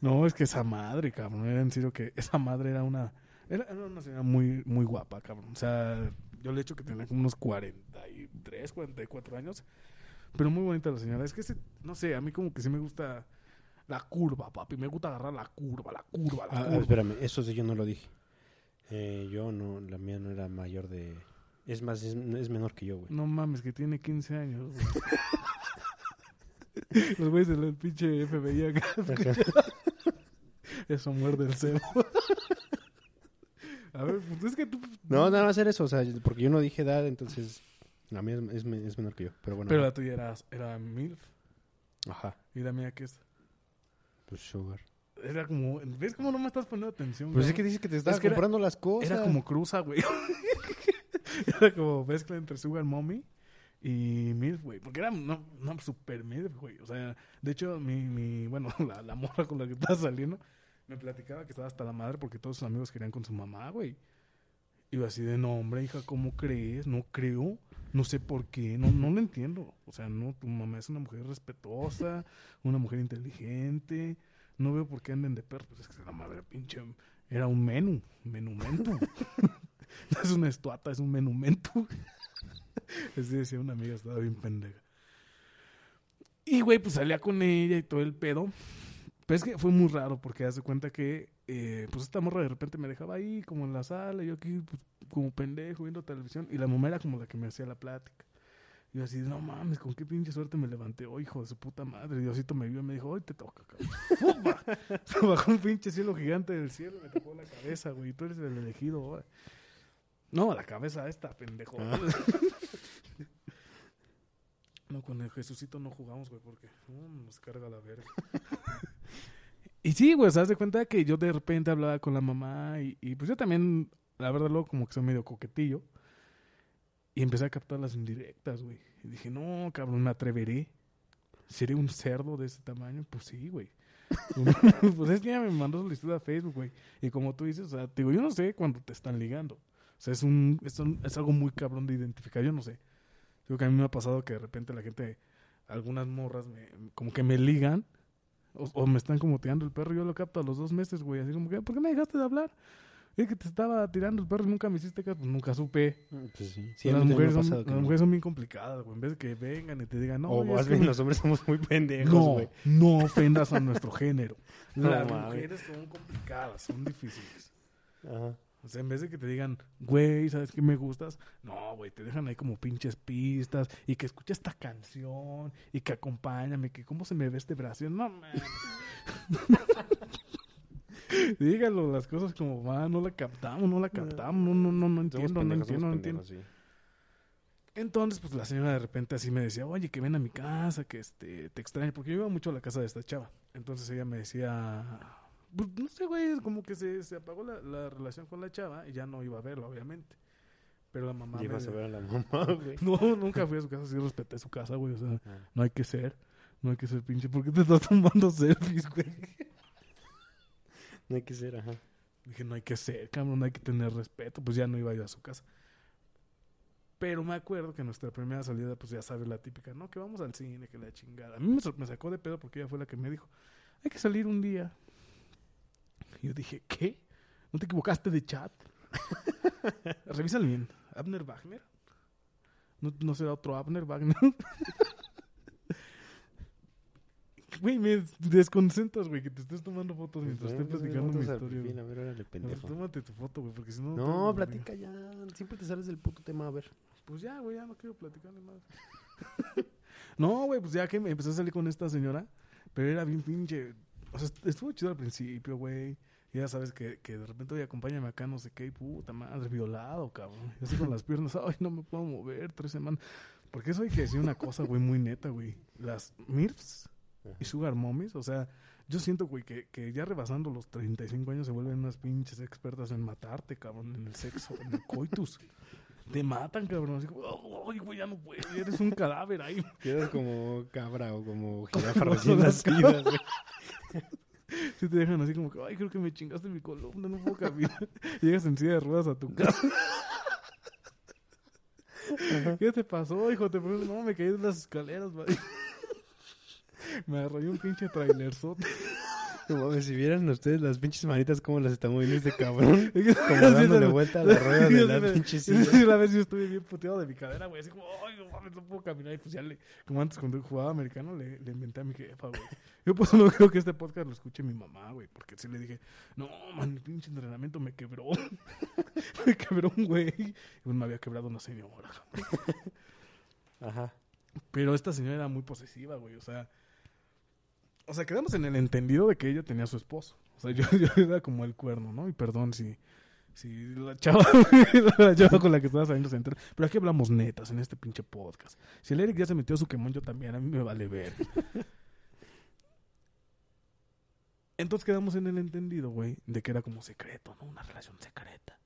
S1: No, es que esa madre, cabrón, era en serio que esa madre era una era, era una señora muy muy guapa, cabrón. O sea, yo le he hecho que tenía como unos 43, 44 años, pero muy bonita la señora. Es que ese, no sé, a mí como que sí me gusta la curva, papi, me gusta agarrar la curva, la curva, la
S2: Ah,
S1: curva.
S2: espérame, eso sí yo no lo dije. Eh, yo no, la mía no era mayor de... Es más, es, es menor que yo, güey.
S1: No mames, que tiene 15 años. Los güeyes del pinche FBI acá. Eso muerde el cebo. A ver, pues es que tú.
S2: No, nada más era eso, o sea, porque yo no dije edad, entonces la mía es, es me- es menor que yo. Pero bueno,
S1: Pero la tuya era, era MILF.
S2: Ajá.
S1: ¿Y la mía qué es?
S2: Pues sugar.
S1: Era como, ¿ves cómo no me estás poniendo atención?
S2: Pues es que dices que te estás
S1: que era-
S2: comprando las cosas.
S1: Era como cruza, güey. era como mezcla entre Sugar Mommy y MILF, güey. Porque era una, una super MILF, güey. O sea, de hecho, mi, mi bueno, la, la morra con la que estaba saliendo me platicaba que estaba hasta la madre porque todos sus amigos querían con su mamá, güey. Y así de, no, hombre, hija, ¿cómo crees? No creo. No sé por qué. No, no lo entiendo. O sea, no, tu mamá es una mujer respetuosa, una mujer inteligente. No veo por qué anden de perros. Pues es que la madre pinche era un menú, menumento. no es una estuata, es un menumento. Así decía una amiga, estaba bien pendeja. Y, güey, pues salía con ella y todo el pedo. Pero es que fue muy raro porque hace cuenta que, eh, pues esta morra de repente me dejaba ahí, como en la sala, yo aquí, pues, como pendejo, viendo televisión. Y la mamá era como la que me hacía la plática. Y yo así, no mames, con qué pinche suerte me levanté hoy, hijo de su puta madre. Y Diosito me vio y me dijo, hoy te toca, cabrón. Se bajó un pinche cielo gigante del cielo y me tocó la cabeza, güey. Tú eres el elegido ahora. No, la cabeza esta, pendejo.
S2: Ah.
S1: Con el Jesucito no jugamos, güey, porque mm, nos carga la verga. y sí, güey, se de cuenta que yo de repente hablaba con la mamá y, pues yo también, la verdad, luego como que soy medio coquetillo. Y empecé a captar las indirectas, güey. Y dije, no, cabrón, me atreveré. ¿Seré un cerdo de ese tamaño? Pues sí, güey. pues es que ella me mandó solicitud a Facebook, güey. Y como tú dices, o sea, digo, yo no sé cuándo te están ligando. O sea, es, un, es, es algo muy cabrón de identificar. Yo no sé. Digo que a mí me ha pasado que de repente la gente, algunas morras, me, como que me ligan o, o me están como tirando el perro. Yo lo capto a los dos meses, güey. Así como que, ¿por qué me dejaste de hablar? Es que te estaba tirando el perro y nunca me hiciste caso. Pues nunca supe.
S2: Pues sí. Sí,
S1: las, mujeres son, las
S2: no.
S1: mujeres son bien complicadas, güey. En vez de que vengan y te digan, no,
S2: o más
S1: que
S2: bien los hombres somos muy pendejos,
S1: no,
S2: güey.
S1: no ofendas a nuestro género.
S2: No
S1: Las mujeres son complicadas, son difíciles.
S2: Ajá.
S1: O sea, en vez de que te digan, güey, ¿sabes qué me gustas? No, güey, te dejan ahí como pinches pistas y que escucha esta canción y que acompáñame, que cómo se me ve este brazo. No, man. Dígalo las cosas como van, no la captamos, no la captamos, no, no, no, no entiendo, no entiendo, no entiendo.
S2: sí.
S1: Entonces, pues la señora de repente así me decía, oye, que ven a mi casa, que este, te extraño, porque yo iba mucho a la casa de esta chava. Entonces ella me decía, pues no sé, güey, como que se, se apagó la, la relación con la chava y ya no iba a verla, obviamente. Pero la mamá me...
S2: Llegas a ver a la mamá, güey.
S1: No, nunca fui a su casa, sí respeté su casa, güey, o sea,
S2: Ah.
S1: no hay que ser, no hay que ser pinche, ¿por qué te estás tomando selfies, güey?
S2: No hay que ser, ajá.
S1: Dije, no hay que ser, cabrón, no hay que tener respeto. Pues ya no iba yo a su casa. Pero me acuerdo que nuestra primera salida, pues ya sabes la típica, ¿no? Que vamos al cine, que la chingada. A mí me, me sacó de pedo porque ella fue la que me dijo, hay que salir un día. Y yo dije, ¿qué? ¿No te equivocaste de chat? Revísalo bien. ¿Abner Wagner? ¿No, no será otro Abner Wagner? Güey, me desconcentras, güey, que te estés tomando fotos mientras estés platicando mi historia.
S2: Bien, a ver, órale, pendejo.
S1: tómate tu foto, güey, porque si no...
S2: No,
S1: te-
S2: platica ya. Siempre te sales del puto tema, a ver.
S1: Pues ya, güey, ya no quiero platicarle más. no, güey, pues ya que me empecé a salir con esta señora, pero era bien pinche... O sea, est- estuvo chido al principio, güey. Ya sabes que, que de repente, oye, acompáñame acá, no sé qué, y puta madre, violado, cabrón. Y así con las piernas, ay, no me puedo mover, tres semanas. Porque eso hay que decir una cosa, güey, muy neta, güey. Las MIRFs y Sugar Mommies, o sea, yo siento, güey, que, que ya rebasando los 35 años se vuelven unas pinches expertas en matarte, cabrón, en el sexo, en el coitus. Te matan, cabrón. Así como, ay, güey, ya no puedo, ya eres un cadáver ahí.
S2: Quedas como cabra o como jirafa recién nacida, güey.
S1: Si te dejan así como que, ay, creo que me chingaste mi columna, no puedo caminar. Llegas en silla de ruedas a tu casa. ¿Qué te pasó, hijo? Te pregunto, no, me caí de las escaleras, güey. Me arrolló un pinche trailerzote.
S2: No mames, si vieran ustedes las pinches manitas como las está moviendo este cabrón.
S1: Como
S2: dándole vuelta a la rueda de la pinche silla.
S1: Una vez yo estuve bien puteado de mi cadera, güey. Así como, ay, no mames, no puedo caminar. Y pues ya le, como antes cuando jugaba americano, le, le inventé a mi jefa, güey. Yo por eso no creo que este podcast lo escuche mi mamá, güey. Porque sí le dije, no, man, mi pinche entrenamiento me quebró. me quebró un güey. Y pues me había quebrado una señora.
S2: Ajá.
S1: Pero esta señora era muy posesiva, güey. O sea, o sea, quedamos en el entendido de que ella tenía a su esposo. O sea, yo, era como el cuerno, ¿no? Y perdón si, si la chava, la chava con la que estaba saliendo se enteró. Pero aquí hablamos netas en este pinche podcast. Si el Eric ya se metió a su quemón, yo también, a mí me vale ver. Entonces quedamos en el entendido, güey, de que era como secreto, ¿no? Una relación secreta.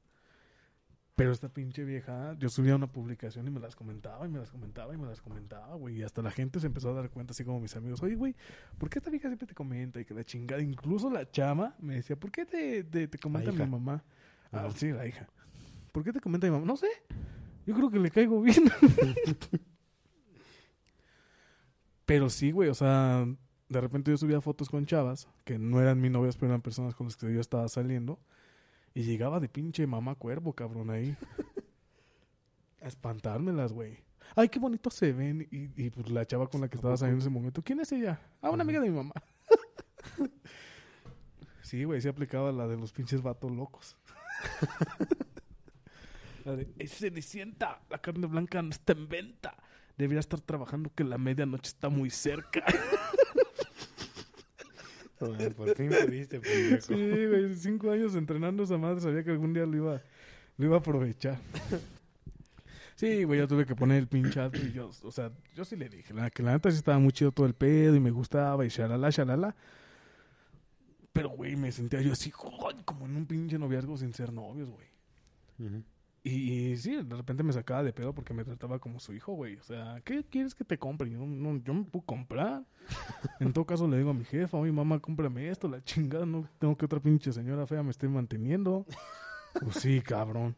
S1: Pero esta pinche vieja, yo subía una publicación y me las comentaba y me las comentaba y me las comentaba, güey. Y hasta la gente se empezó a dar cuenta, así como mis amigos, oye, güey, ¿por qué esta vieja siempre te comenta? Y que la chingada, incluso la chama me decía, ¿por qué te, te, te comenta mi mamá? Ah,
S2: Ajá.
S1: sí, la hija. ¿Por qué te comenta mi mamá? No sé. Yo creo que le caigo bien. Pero sí, güey, o sea, de repente yo subía fotos con chavas, que no eran mis novias, pero eran personas con las que yo estaba saliendo. Y llegaba de pinche mamá cuervo, cabrón, ahí. A espantármelas, güey. Ay, qué bonito se ven. Y, y pues la chava con la que estaba saliendo en ese momento, ¿quién es ella? Ah, una amiga de mi mamá. sí, güey, sí aplicaba la de los pinches vatos locos. la de, es Cenicienta, la carne blanca no está en venta. Debería estar trabajando que la medianoche está muy cerca.
S2: Por fin pudiste, pendejo.
S1: Sí, güey, cinco años entrenando esa madre, sabía que algún día lo iba, lo iba a aprovechar. Sí, güey, yo tuve que poner el pinche alto y yo, o sea, yo sí le dije, la, que la neta sí estaba muy chido todo el pedo y me gustaba y shalala, shalala. Pero, güey, me sentía yo así, como en un pinche noviazgo sin ser novios, güey.
S2: Ujú.
S1: Y, y sí, de repente me sacaba de pedo porque me trataba como su hijo, güey. O sea, ¿qué quieres que te compre? Yo no, yo me puedo comprar. en todo caso le digo a mi jefa, oye, mamá, cómprame esto, la chingada, no tengo que otra pinche señora fea me esté manteniendo. pues sí, cabrón.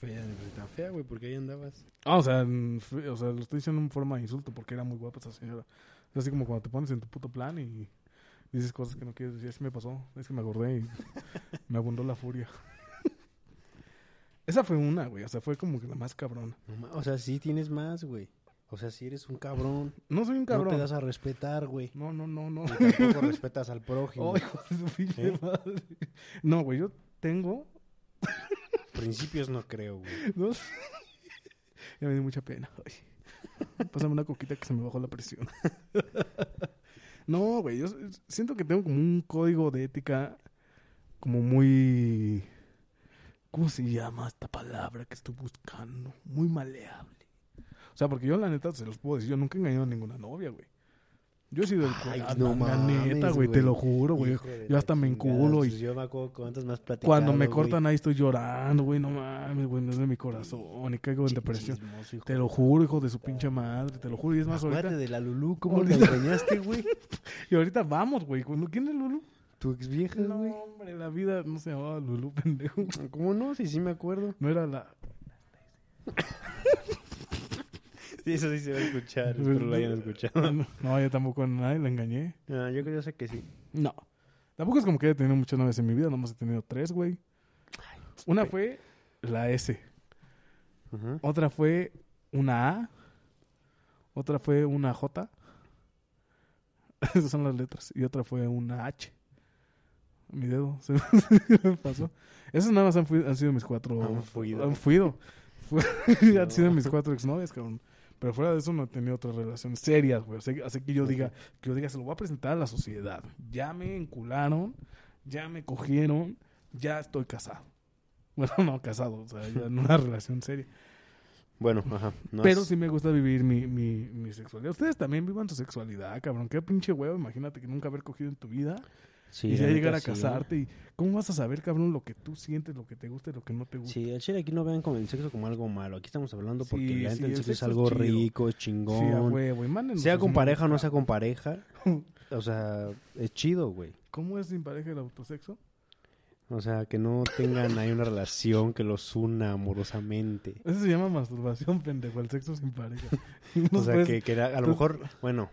S2: Fea, tan fea, güey, porque ahí andabas.
S1: Ah, o sea, fe- o sea, lo estoy diciendo en forma de insulto porque era muy guapa esa señora. Es así como cuando te pones en tu puto plan y dices cosas que no quieres decir. Así me pasó. Es que me acordé y me abundó la furia. Esa fue una, güey. O sea, fue como que la más cabrona.
S2: No o sea, sí tienes más, güey. O sea, sí eres un cabrón.
S1: No soy un
S2: No
S1: cabrón.
S2: te das a respetar, güey.
S1: No, no, no, no.
S2: Y tampoco respetas al prójimo.
S1: Oh, hijo de su pinche
S2: ¿Eh?
S1: madre. No, güey, yo tengo
S2: Principios no creo, güey.
S1: dos. ya me dio mucha pena. Ay. Pásame una coquita que se me bajó la presión. no, güey, yo siento que tengo como un código de ética como muy... ¿Cómo se llama esta palabra que estoy buscando? Muy maleable. O sea, porque yo la neta se los puedo decir, yo nunca he engañado a ninguna novia, güey. Yo he sido el
S2: Ay,
S1: la-
S2: no
S1: la, neta, güey, te lo juro, güey. Yo
S2: la
S1: hasta me enculo y
S2: pues yo me acuerdo cuántas más platicado,
S1: cuando me
S2: güey.
S1: cortan ahí estoy llorando, güey, no mames, güey, no es de mi corazón, y caigo en depresión.
S2: chismoso,
S1: Te lo juro, hijo de su pinche madre, te lo juro, y es más
S2: Acuérdate
S1: ahorita.
S2: de la Lulú, ¿cómo la
S1: Ahorita-
S2: engañaste, güey?
S1: Y ahorita vamos, güey, ¿con- ¿quién es Lulu?
S2: Tu ex vieja,
S1: No,
S2: güey.
S1: hombre, la vida no se llamaba Lulu, pendejo.
S2: ¿Cómo no? Sí, sí me acuerdo.
S1: No era la...
S2: Sí, eso sí se va a escuchar. Espero lo hayan escuchado.
S1: No, yo tampoco a nadie la engañé.
S2: No, yo creo sé que sí.
S1: No. Tampoco es como que haya tenido muchas novias en mi vida, nomás he tenido tres, güey. Una fue la S. Otra fue una A. Otra fue una J. Esas son las letras. Y otra fue una H. Mi dedo se me pasó. Esas nada más han, sido mis cuatro.
S2: Han fuido.
S1: Han fuido.
S2: No.
S1: han sido mis cuatro exnovias, cabrón. Pero fuera de eso no he tenido otras relaciones serias, güey. Así, así que yo diga, que yo diga, se lo voy a presentar a la sociedad. Ya me encularon, ya me cogieron, ya estoy casado. Bueno, no casado, o sea, ya en una relación seria.
S2: Bueno, ajá. no
S1: Pero sí me gusta vivir mi, mi, mi sexualidad. Ustedes también vivan su sexualidad, cabrón. Qué pinche huevo. Imagínate que nunca haber cogido en tu vida
S2: Sí,
S1: y ya llegar a
S2: sí.
S1: casarte. y ¿Cómo vas a saber, cabrón, lo que tú sientes, lo que te gusta y lo que no te gusta?
S2: Sí, al chile aquí no vean como el sexo como algo malo. Aquí estamos hablando porque
S1: Sí,
S2: la el
S1: el
S2: sexo es algo
S1: chido.
S2: rico, es
S1: Sí, a
S2: chingón.
S1: huevo. Y
S2: sea con pareja o no sea con pareja. O sea, es chido, güey.
S1: ¿Cómo es sin pareja el autosexo?
S2: O sea, que no tengan ahí una relación que los una amorosamente.
S1: Eso se llama masturbación, pendejo. El sexo sin pareja.
S2: O sea,
S1: puedes-
S2: que, a lo
S1: tú-
S2: mejor, bueno,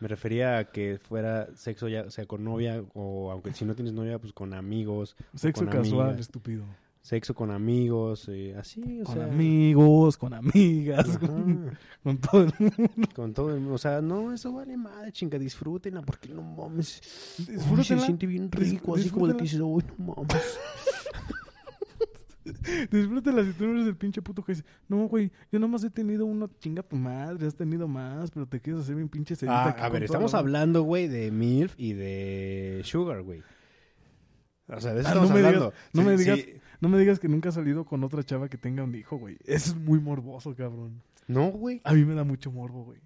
S2: me refería a que fuera sexo ya, o sea, con novia o aunque si no tienes novia, pues con amigos,
S1: Sexo
S2: con
S1: casual,
S2: amigas.
S1: estúpido.
S2: sexo con amigos, eh, así, o
S1: Con
S2: sea.
S1: amigos, con amigas, con, todo el mundo.
S2: con todo, el- o sea, no, eso vale madre, chinga, disfrútenla, porque no mames. Uy, se
S1: Disfrútenla.
S2: siente bien rico, así como de que
S1: disfrútenla.
S2: dices, uy, no mames.
S1: Disfrútala si tú no eres el pinche puto que dice, no, güey, yo nomás he tenido una chinga tu madre, has tenido más, pero te quieres hacer bien pinche sedita
S2: Ah, a ver, estamos
S1: la-
S2: hablando, güey, de MILF y de Sugar, güey. O sea, de eso
S1: Ah,
S2: estamos
S1: no me digas- no
S2: Sí,
S1: me digas-
S2: sí.
S1: No me digas que nunca has salido con otra chava que tenga un hijo, güey. Eso es muy morboso, cabrón.
S2: No, güey.
S1: A mí me da mucho morbo, güey.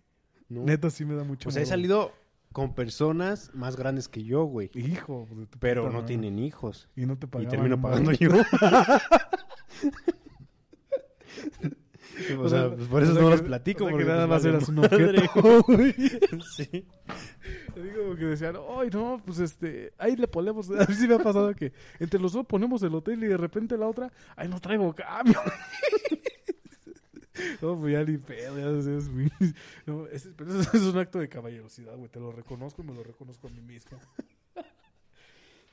S2: No.
S1: Neta, sí me da mucho
S2: O sea, he
S1: morbo.
S2: salido con personas más grandes que yo, güey.
S1: Hijo. de tu
S2: Pero
S1: puta
S2: no
S1: madre.
S2: tienen hijos.
S1: Y no te
S2: Y
S1: pagaban.
S2: termino
S1: nada.
S2: pagando yo. o sea, pues por eso
S1: o sea
S2: no
S1: que-
S2: los platico.
S1: o sea que
S2: porque
S1: nada
S2: pues
S1: más eras un objeto, güey.
S2: sí.
S1: Digo, como que decían, ay, no, pues este, ahí le ponemos. A mí sí me ha pasado que entre los dos ponemos el hotel y de repente la otra, ay, no traigo cambio. No, pues ya ni pedo, ya es, muy- no, pero eso es un acto de caballerosidad, güey. Te lo reconozco y me lo reconozco a mí mismo.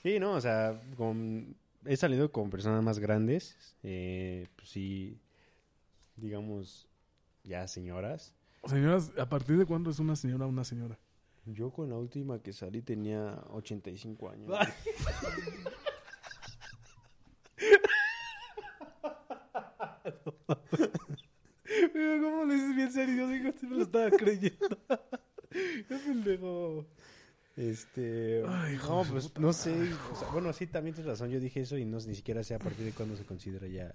S2: Sí, no, o sea, con- he salido con personas más grandes. Eh, pues sí, digamos, ya señoras.
S1: Señoras, ¿a partir de cuándo es una señora una señora?
S2: Yo con la última que salí tenía 85 años.
S1: ¿Cómo le dices bien serio? Yo digo, me lo estaba creyendo. Qué pendejo.
S2: Este.
S1: Ay,
S2: no, pues
S1: puta
S2: no sé. o sea, bueno, sí, también tienes razón. Yo dije eso y no ni siquiera sé a partir de cuándo se considera ya.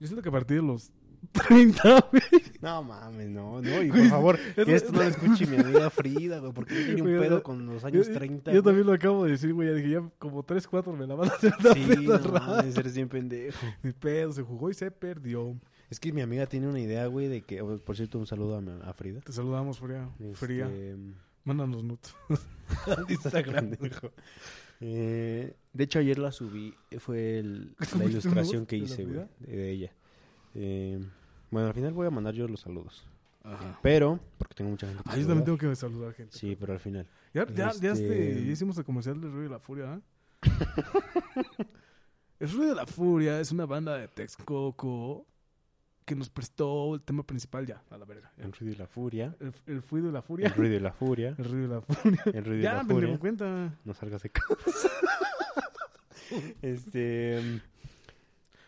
S1: Yo siento que a partir de los 30, güey.
S2: No mames, no, no. Y por favor, que esto no lo escuche mi amiga Frida, güey, porque yo tenía un pedo
S1: yo-
S2: con los años
S1: Yo-
S2: 30.
S1: Yo,
S2: güey.
S1: también lo acabo de decir, güey. Ya dije, ya como 3, 4 me la van a hacer
S2: Sí, no mames, eres bien pendejo.
S1: Mi pedo se jugó y se perdió.
S2: Es que mi amiga tiene una idea, güey, de que. oh, Por cierto, un saludo a, a Frida.
S1: Te saludamos, Fría. Fría.
S2: Este,
S1: Mándanos nuts.
S2: Instagram. Eh, de hecho, ayer la subí. Fue el- la
S1: ¿Subiste
S2: ilustración que
S1: de
S2: hice, güey,
S1: Frida?
S2: de, de ella. Eh, bueno, al final voy a mandar yo los saludos.
S1: Ajá.
S2: Pero, porque tengo mucha gente que
S1: Ah, yo también tengo que saludar gente.
S2: Sí, pero al final.
S1: Ya, ya, ya, este,
S2: Este-
S1: ya hicimos el comercial del Ruido de la Furia, ¿eh? el Ruido de la Furia es una banda de Texcoco que nos prestó el tema principal ya, a la verga. ya.
S2: El ruido y la furia.
S1: El, el Ruido de la Furia.
S2: El ruido y la furia.
S1: El Ruido de la Furia.
S2: El ruido y
S1: ya,
S2: la furia.
S1: cuenta.
S2: No salgas de casa. este.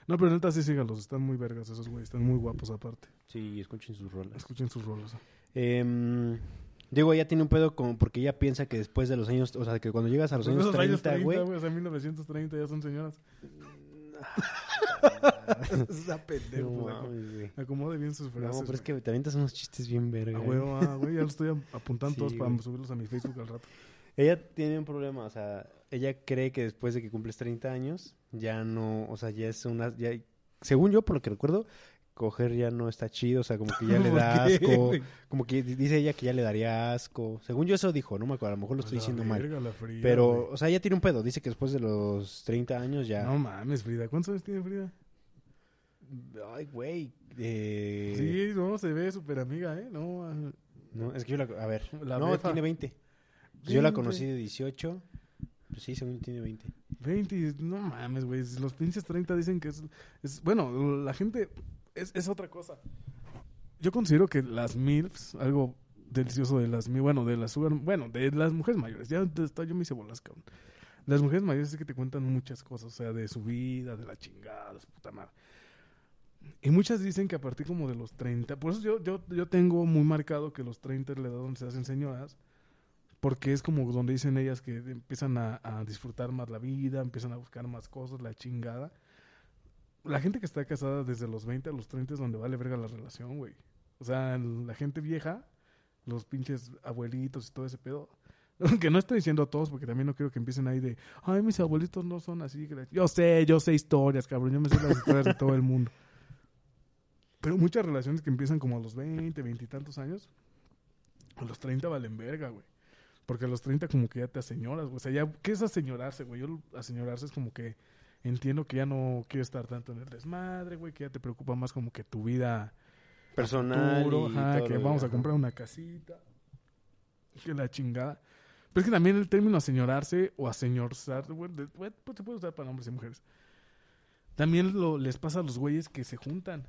S1: No, pero neta sí sígalos, están muy vergas esos güeyes, están muy guapos aparte.
S2: Sí, escuchen sus rolas.
S1: Escuchen sus rolos.
S2: Em, Diego ya tiene un pedo como porque ella piensa que después de los años, o sea, que cuando llegas a los años
S1: esos años
S2: 30, güey.
S1: O sea, 1930 ya son señoras. Está pendejo.
S2: No
S1: güey. Acomode bien sus
S2: No,
S1: frases.
S2: pero es que te avientas unos chistes bien verga.
S1: Ah,
S2: ¿eh?
S1: güey, ah, güey, ya lo estoy apuntando
S2: Sí,
S1: todos para
S2: güey.
S1: subirlos a mi Facebook al rato.
S2: Ella tiene un problema, o sea, ella cree que después de que cumples 30 años, ya no, o sea, ya es una, ya, según yo, por lo que recuerdo, coger ya no está chido, o sea, como que ya le
S1: ¿Por
S2: da asco, como que di- dice ella que ya le daría asco. Según yo eso dijo, no me acuerdo, a lo mejor lo estoy
S1: la
S2: diciendo mal.
S1: verga, la Frida,
S2: Pero,
S1: güey.
S2: o sea, ella tiene un pedo, dice que después de los 30 años ya...
S1: No mames, Frida. ¿Cuántos años tiene Frida?
S2: Ay, güey. eh,
S1: Sí, no, se ve súper amiga, ¿eh? No, ah,
S2: No, es que yo la... A ver,
S1: La
S2: no,
S1: befa.
S2: tiene 20. Pues yo la
S1: 20.
S2: conocí de 18. Pues sí, según tiene 20.
S1: 20, no mames, güey. Los pinches 30 dicen que es, es- Bueno, la gente. Es, es otra cosa. Yo considero que las MILFs, algo delicioso de las MILFs, bueno, de las sugar- bueno, de las mujeres mayores. Ya yo me hice bolas, cabrón. Las mujeres mayores es que te cuentan muchas cosas, o sea, de su vida, de la chingada, de su puta madre. Y muchas dicen que a partir como de los 30, por eso yo, yo, yo tengo muy marcado que los 30 es la edad donde se hacen señoras, porque es como donde dicen ellas que empiezan a, a disfrutar más la vida, empiezan a buscar más cosas, la chingada. La gente que está casada desde los 20 a los 30 es donde vale verga la relación, güey. O sea, la gente vieja, los pinches abuelitos y todo ese pedo. Que no estoy diciendo a todos, porque también no quiero que empiecen ahí de, ay, mis abuelitos no son así. que la-". Yo sé, yo sé historias, cabrón, yo me sé las historias de todo el mundo. Pero muchas relaciones que empiezan como a los 20, 20 y tantos años, a los 30 valen verga, güey. Porque a los 30 como que ya te aseñoras, güey. O sea, ya, ¿qué es aseñorarse, güey? Yo aseñorarse es como que entiendo que ya no quieres estar tanto en el desmadre, güey, que ya te preocupa más como que tu vida
S2: Personal.
S1: futuro,
S2: y
S1: ajá,
S2: todo
S1: que vamos a comprar una casita, que la chingada. Pero es que también el término aseñorarse o aseñorzar, güey, pues se puede usar para hombres y mujeres. También lo, les pasa a los güeyes que se juntan.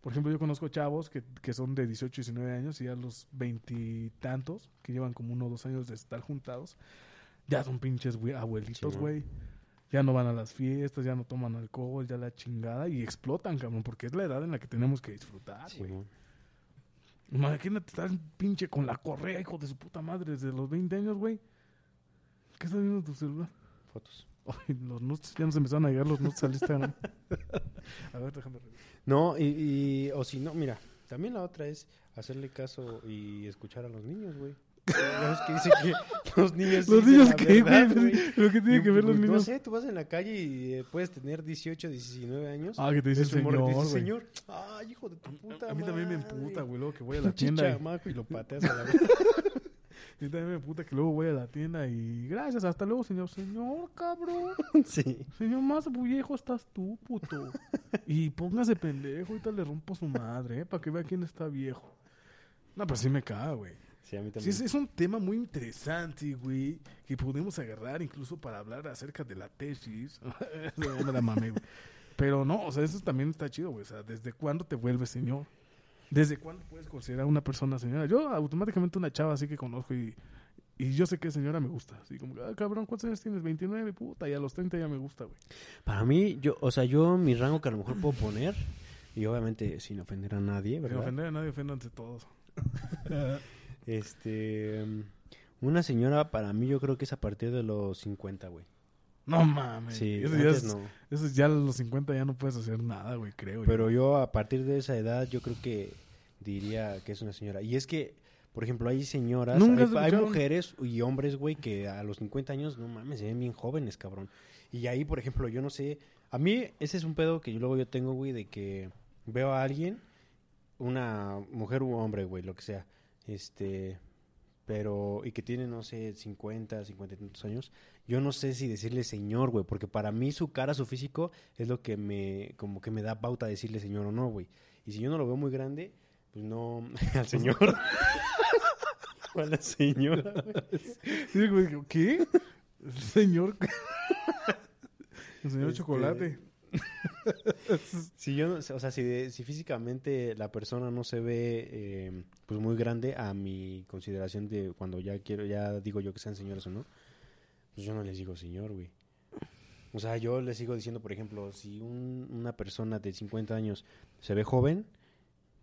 S1: Por ejemplo, yo conozco chavos que, que son de 18, 19 años y a los veintitantos, que llevan como uno o dos años de estar juntados, ya son pinches abuelitos, güey. Ya no van a las fiestas, ya no toman alcohol, ya la chingada y explotan, cabrón, porque es la edad en la que tenemos que disfrutar, güey. Imagínate estar pinche con la correa, hijo de su puta madre, desde los 20 años, güey. ¿Qué estás viendo en tu celular?
S2: Fotos.
S1: Ay, los nuts, ya nos empezaron a llegar los nuts al Instagram. a ver, déjame revisar.
S2: No, y, y- o si no, mira, también la otra es hacerle caso y escuchar a los niños, güey. Ves que dice que los niños
S1: Los
S2: dicen
S1: niños que
S2: verdad,
S1: güey. Lo que tiene que ver los
S2: pues,
S1: niños.
S2: No sé, tú vas en la calle y eh, puedes tener 18, 19 años.
S1: Ah, que te dice
S2: Es un morro
S1: señor,
S2: dice, señor. Ay, hijo de tu puta
S1: A mí también me
S2: madre".
S1: emputa, güey, luego que voy a la tienda. y-
S2: y lo pateas a la
S1: A mí también me emputa que luego voy a la tienda y gracias, hasta luego, señor. Señor, cabrón.
S2: sí.
S1: Señor, más viejo estás tú, puto. Y póngase pendejo, ahorita le rompo su madre, ¿eh? Para que vea quién está viejo. No, pero sí me caga, güey.
S2: Sí, a mí
S1: Sí,
S2: también.
S1: es, es un tema muy interesante, güey, que podemos agarrar incluso para hablar acerca de la tesis. No me la mamé, güey. Pero no, o sea, eso también está chido, güey. O sea, ¿desde cuándo te vuelves señor? ¿Desde cuándo puedes considerar a una persona señora? Yo automáticamente una chava así que conozco y, y yo sé que señora me gusta. Así como, ah, cabrón, ¿cuántos años tienes? 29, puta, y a los 30 ya me gusta, güey.
S2: Para mí, yo, o sea, yo mi rango que a lo mejor puedo poner, y obviamente sin ofender a nadie,
S1: Sin
S2: ¿verdad?
S1: ofender a nadie, oféndanse todos.
S2: Este. Una señora, para mí, yo creo que es a partir de los 50, güey.
S1: No mames.
S2: Sí,
S1: eso, ya es-
S2: no.
S1: eso es ya a los 50 ya no puedes hacer nada, güey, creo.
S2: Pero yo, a partir de esa edad, yo creo que diría que es una señora. Y es que, por ejemplo, hay señoras,
S1: Nunca
S2: hay, mujeres y hombres, güey, que a los 50 años, no mames, se ven bien jóvenes, cabrón. Y ahí, por ejemplo, yo no sé. A mí, ese es un pedo que yo luego yo tengo, güey, de que veo a alguien, una mujer u hombre, güey, lo que sea, este. Pero, y que tiene, no sé, 50, 50 y tantos años, yo no sé si decirle señor, güey, porque para mí su cara, su físico, es lo que me, como que me da pauta decirle señor o no, güey. Y si yo no lo veo muy grande, pues no, al señor. o a la señora,
S1: ¿Qué? Señor. El señor
S2: Este,
S1: chocolate.
S2: Si yo, no- o sea, si, si físicamente la persona no se ve, eh, pues muy grande a mi consideración de cuando ya quiero, ya digo yo que sean señores o no, pues yo no les digo señor, güey. O sea, yo les sigo diciendo, por ejemplo, si un- una persona de 50 años se ve joven,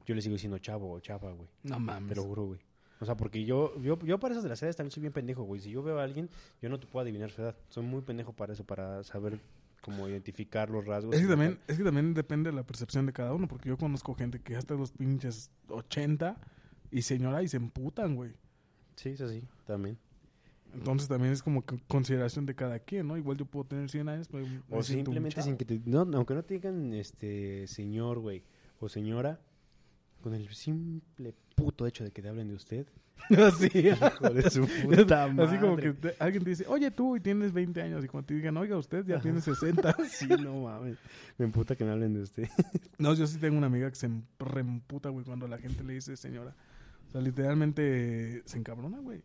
S2: yo le sigo diciendo chavo o chava, güey.
S1: No mames.
S2: Te lo juro, güey. O sea, porque yo, yo, yo para esas de las edades también soy bien pendejo, güey. Si yo veo a alguien, yo no te puedo adivinar su edad. Soy muy pendejo para eso, para saber cómo identificar los rasgos.
S1: Es que, también, es que también depende de la percepción de cada uno, porque yo conozco gente que hasta los pinches 80 y señora y se emputan, güey.
S2: Sí, eso sí, también.
S1: Entonces también es como consideración de cada quien, ¿no? Igual yo puedo tener 100 años, pero
S2: O simplemente sin que te... No, aunque no te digan este señor, güey, o señora, con el simple puto hecho de que te hablen de usted.
S1: Así.
S2: Hijo de su puta
S1: Así como
S2: madre.
S1: que te- alguien te dice, oye tú, y tienes 20 años, y cuando te digan, oiga usted, ya tiene 60.
S2: Sí, no mames. Me emputa que me hablen de usted.
S1: No, yo sí tengo una amiga que se em- reemputa, güey, cuando la gente le dice señora. O sea, literalmente se encabrona, güey.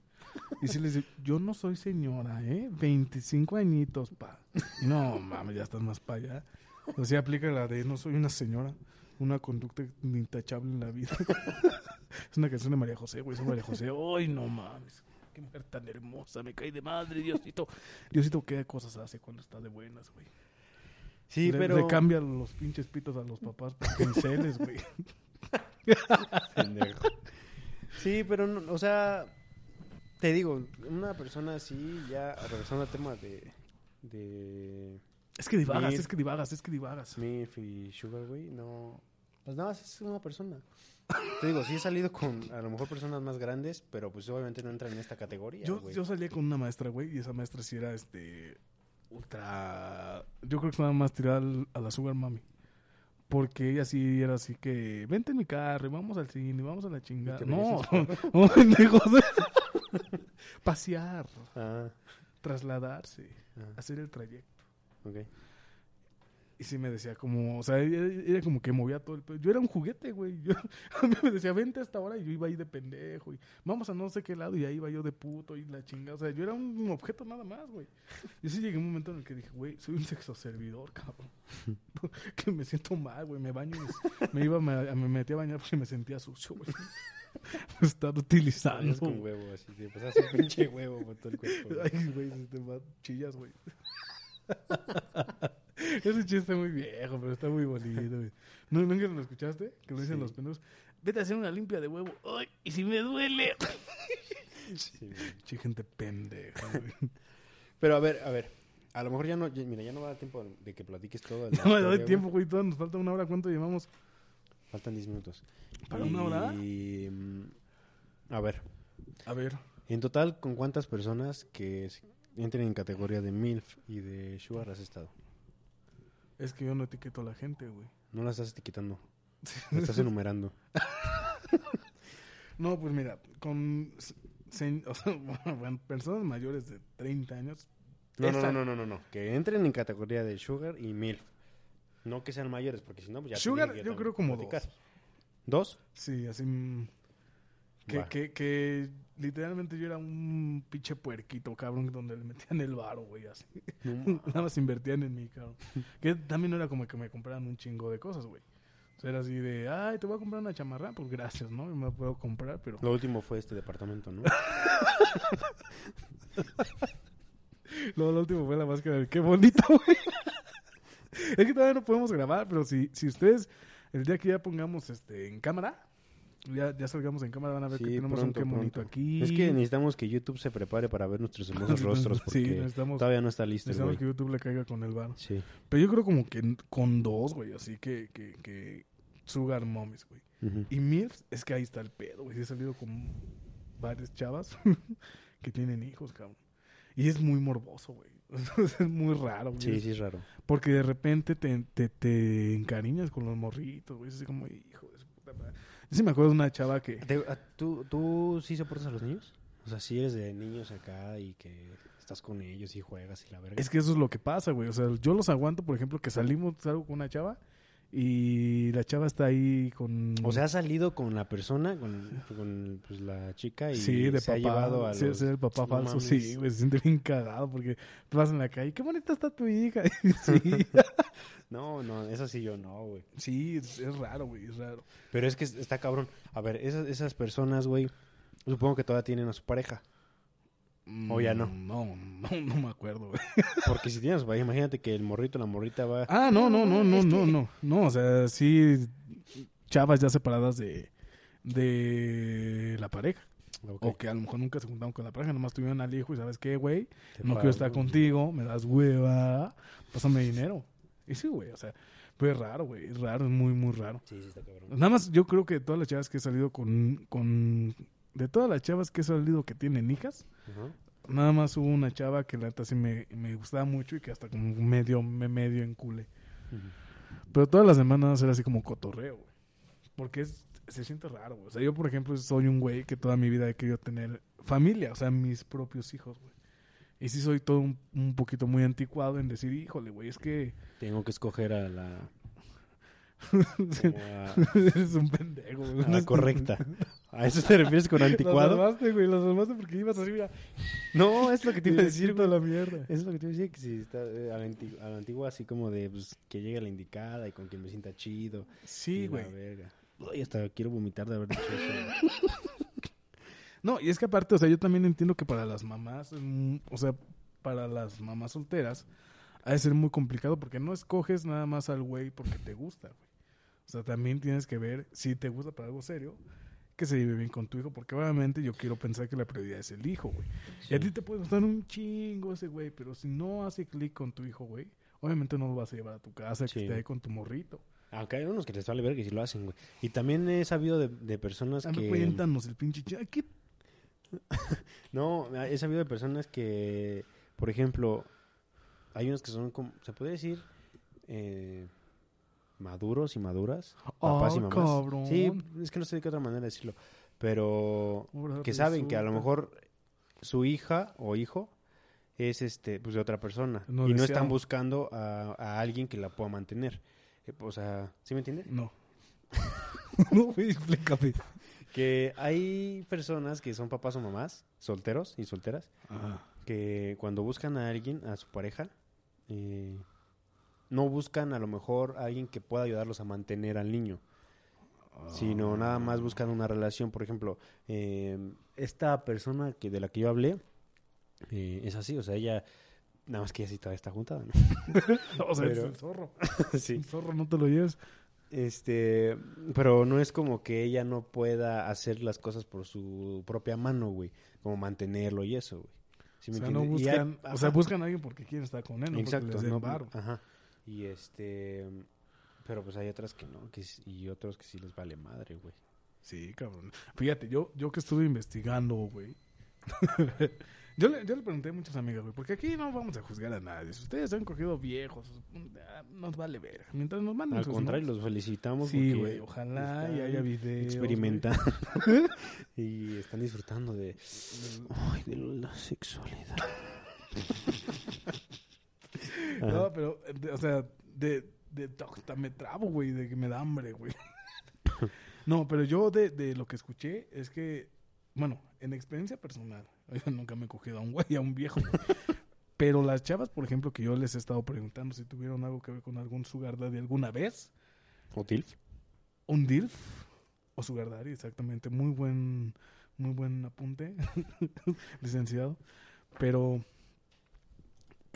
S1: Y si le dice, yo no soy señora, ¿eh? 25 añitos, pa. No, mames, ya estás más para allá. O sea, aplica la de no soy una señora. Una conducta intachable en la vida. es una canción de María José, güey. Es María José. ¡Ay, no mames! Qué mujer tan hermosa. Me cae de madre, Diosito. Diosito, qué cosas hace cuando está de buenas, güey.
S2: Sí,
S1: le,
S2: pero...
S1: le cambia los pinches pitos a los papás por pinceles, güey.
S2: Pendejo. Sí, pero, no, o sea, te digo, una persona así, ya regresando al tema de, de
S1: Es que divagas,
S2: Mir-
S1: es que divagas, es que divagas.
S2: Smith y Sugar, güey, no, pues nada más es una persona. Te digo, sí he salido con a lo mejor personas más grandes, pero pues obviamente no entran en esta categoría,
S1: Yo,
S2: güey.
S1: yo salía con una maestra, güey, y esa maestra sí era, este, ultra... Yo creo que estaba más tirada a la sugar mami. Porque ella sí era así que, vente en mi carro y vamos al cine, vamos a la chingada. No, no. Pasear,
S2: Ah,
S1: trasladarse,
S2: ah,
S1: hacer el trayecto.
S2: ok.
S1: Y sí me decía como, o sea, ella, ella como que movía todo el pedo. Yo era un juguete, güey. Yo, a mí me decía, vente a esta hora y yo iba ahí de pendejo. Y vamos a no sé qué lado y ahí iba yo de puto y la chingada. O sea, yo era un objeto nada más, güey. Y sí llegué a un momento en el que dije, güey, soy un sexo servidor, cabrón. que me siento mal, güey. Me baño y me, me iba, me, me metí a bañar porque me sentía sucio, güey. Me estaba utilizando.
S2: Sales con huevo, así, pasas un pinche huevo por todo el cuerpo. güey.
S1: Ay, güey, te va chillas, güey. Ese chiste está muy viejo, pero está muy bonito, güey. ¿No, ¿Nunca lo escuchaste? Que lo dicen
S2: Sí.
S1: los pendejos. Vete a hacer una limpia de huevo. ¡Ay! ¿Y si me duele?
S2: Sí.
S1: Che, gente pendeja, güey.
S2: Pero a ver, a ver. A lo mejor ya no, ya- mira, ya no va a dar tiempo de que platiques todo.
S1: No me doy tiempo, güey. Todavía nos falta una hora. ¿Cuánto llevamos?
S2: Faltan 10 minutos.
S1: ¿Para una hora?
S2: Y. A ver,
S1: A ver.
S2: En total, ¿con cuántas personas que entren en categoría de MILF y de Sugar has estado?
S1: Es que yo no etiqueto a la gente, güey.
S2: No las estás etiquetando, las estás enumerando.
S1: No, pues mira, con se- se- o sea, bueno, personas mayores de 30 años.
S2: No, no,
S1: esta-
S2: no, no, no, no, que entren en categoría de Sugar y MILF. No que sean mayores, porque si no, pues ya
S1: Sugar, yo creo como
S2: platicar.
S1: dos.
S2: ¿Dos?
S1: Sí, así. Que, que, que literalmente yo era un pinche puerquito, cabrón, donde le metían el varo, güey, así.
S2: No,
S1: Nada más invertían en mí, cabrón. Que también no era como que me compraran un chingo de cosas, güey. O sea, era así de, ay, te voy a comprar una chamarra, pues gracias, ¿no? Me la puedo comprar, pero...
S2: Lo último fue este departamento, ¿no?
S1: Lo último fue la máscara del qué bonito, güey. es que todavía no podemos grabar, pero si, si ustedes, el día que ya pongamos este en cámara, ya, ya salgamos en cámara, van a ver que
S2: Sí,
S1: tenemos
S2: pronto,
S1: un qué bonito aquí.
S2: Es que necesitamos que YouTube se prepare para ver nuestros hermosos rostros
S1: Sí,
S2: porque
S1: necesitamos,
S2: todavía no está listo
S1: necesitamos
S2: güey.
S1: que YouTube le caiga con el bar.
S2: Sí.
S1: Pero yo creo como que con dos, güey, así que, que, que Sugar Mommies, güey.
S2: Ujú.
S1: Y MILFs, es que ahí está el pedo, güey. Sí He salido con varias chavas que tienen hijos, cabrón. Y es muy morboso, güey. es muy raro, güey.
S2: Sí, sí, es raro.
S1: Porque de repente te, te, te encariñas con los morritos, güey. Es así como, hijo de puta madre. Sí me acuerdo de una chava que...
S2: Te- a- ¿Tú, ¿Tú sí soportas a los niños? O sea, si eres de niños acá y que estás con ellos y juegas y la verga.
S1: Es que eso es lo que pasa, güey. O sea, yo los aguanto, por ejemplo, que salimos, salgo con una chava y la chava está ahí con...
S2: O sea, has salido con la persona, con, con, pues, la chica y
S1: sí, de
S2: se
S1: papá.
S2: ha llevado a los...
S1: sí, el papá
S2: No
S1: falso,
S2: mames.
S1: sí, güey. Se siente bien cagado porque vas en la calle. Qué bonita está tu hija. sí,
S2: No, no, eso sí yo no, güey.
S1: sí, es, es raro, güey, es raro.
S2: Pero es que está cabrón. A ver, esas, esas personas, güey, supongo que todavía tienen a su pareja. ¿O ya no?
S1: Mm, No, no, no me acuerdo, güey.
S2: Porque si tienes, güey, imagínate que el morrito, la morrita va...
S1: Ah, no, no, no, no, no, no. No, o sea, sí, chavas ya separadas de, de la pareja. O que a lo mejor nunca se juntaron con la pareja, nomás tuvieron al hijo y sabes qué, güey, no quiero estar contigo, me das hueva, pásame dinero. Y sí, güey, o sea, pues es raro, güey, es raro, es muy, muy raro.
S2: Sí, sí, está cabrón.
S1: Nada más yo creo que todas las chavas que he salido con, con de todas las chavas que he salido que tienen hijas, nada más hubo una chava que la neta sí me, me gustaba mucho y que hasta como medio, me medio encule.
S2: Ujú.
S1: Pero todas las semanas era así como cotorreo, güey. Porque es, se siente raro, güey. O sea, yo, por ejemplo, soy un güey que toda mi vida he querido tener familia, o sea, mis propios hijos, güey. Y sí soy todo un, un poquito muy anticuado en decir, híjole, güey, es que
S2: Tengo que escoger a la...
S1: eres un pendejo,
S2: a la correcta. ¿A eso te refieres con
S1: Lo
S2: anticuado?
S1: salvaste, güey, lo salvaste porque ibas así, mira.
S2: No, es lo que te iba a decir, güey.
S1: la mierda.
S2: Es lo que te iba a decir, que si está eh, a la, antigua, a la antigua, así como de pues, que llegue la indicada y con quien me sienta chido.
S1: Sí, güey.
S2: Ay, hasta quiero vomitar de haber dicho eso.
S1: No, y es que aparte, o sea, yo también entiendo que para las mamás, mm, o sea, para las mamás solteras, ha de ser muy complicado porque no escoges nada más al güey porque te gusta, güey. O sea, también tienes que ver si te gusta para algo serio, que se lleve bien con tu hijo, porque obviamente yo quiero pensar que la prioridad es el hijo, güey. Y a ti te puede gustar un chingo ese güey, pero si no hace clic con tu hijo, güey, obviamente no lo vas a llevar a tu casa, que esté ahí con tu morrito.
S2: Aunque hay unos que les vale ver que sí lo hacen, güey. Y también he sabido de, de personas
S1: A
S2: que...
S1: cuéntanos el pinche ¿qué
S2: No, he sabido de personas que, por ejemplo, hay unos que son, como, se puede decir, eh, maduros y maduras, papás y mamás.
S1: cabrón.
S2: Sí, es que no sé de qué otra manera decirlo, pero
S1: Ahora
S2: que saben que a lo mejor su hija o hijo es este pues de otra persona
S1: No
S2: y no están buscando a, a alguien que la pueda mantener. Eh, O sea, ¿sí me entiendes?
S1: No. no, explícame.
S2: Que hay personas que son papás o mamás, solteros y solteras,
S1: Ajá.
S2: que cuando buscan a alguien, a su pareja, eh, no buscan a lo mejor a alguien que pueda ayudarlos a mantener al niño, sino nada más buscan una relación. Por ejemplo, eh, esta persona que de la que yo hablé eh, es así, o sea, ella, nada más que ella sí todavía está juntada, ¿no?
S1: O sea, es el zorro.
S2: sí.
S1: El zorro no te lo lleves.
S2: Este, pero no es como que ella no pueda hacer las cosas por su propia mano, güey, como mantenerlo y eso, güey. ¿Sí
S1: o sea, no
S2: hay-
S1: buscan, o sea, buscan a alguien porque quieren estar con él, no
S2: Exacto,
S1: porque les
S2: no,
S1: varo.
S2: ajá. Y este, pero pues hay otras que no, que y otros que sí les vale madre, güey.
S1: Sí, cabrón. Fíjate, yo, yo que estuve investigando, güey, yo, le, yo le pregunté a muchas amigas, güey, porque aquí no vamos a juzgar a nadie. Si ustedes han cogido viejos, ah, nos vale ver. Mientras nos manden
S2: Al
S1: sus
S2: contrario,
S1: notes.
S2: los felicitamos.
S1: Sí, güey, ojalá y haya videos.
S2: Experimentando. y están disfrutando de, ay, de la sexualidad.
S1: No, pero, eh, o sea, de, de, me trabo, güey, de que me da hambre, güey. No, pero yo de, de lo que escuché es que, bueno, en experiencia personal, yo nunca me he cogido a un güey, a un viejo. güey. Pero las chavas, por ejemplo, que yo les he estado preguntando si tuvieron algo que ver con algún sugar daddy alguna vez,
S2: ¿O TILF?
S1: un DILF o sugar daddy, exactamente, muy buen, muy buen apunte, licenciado. Pero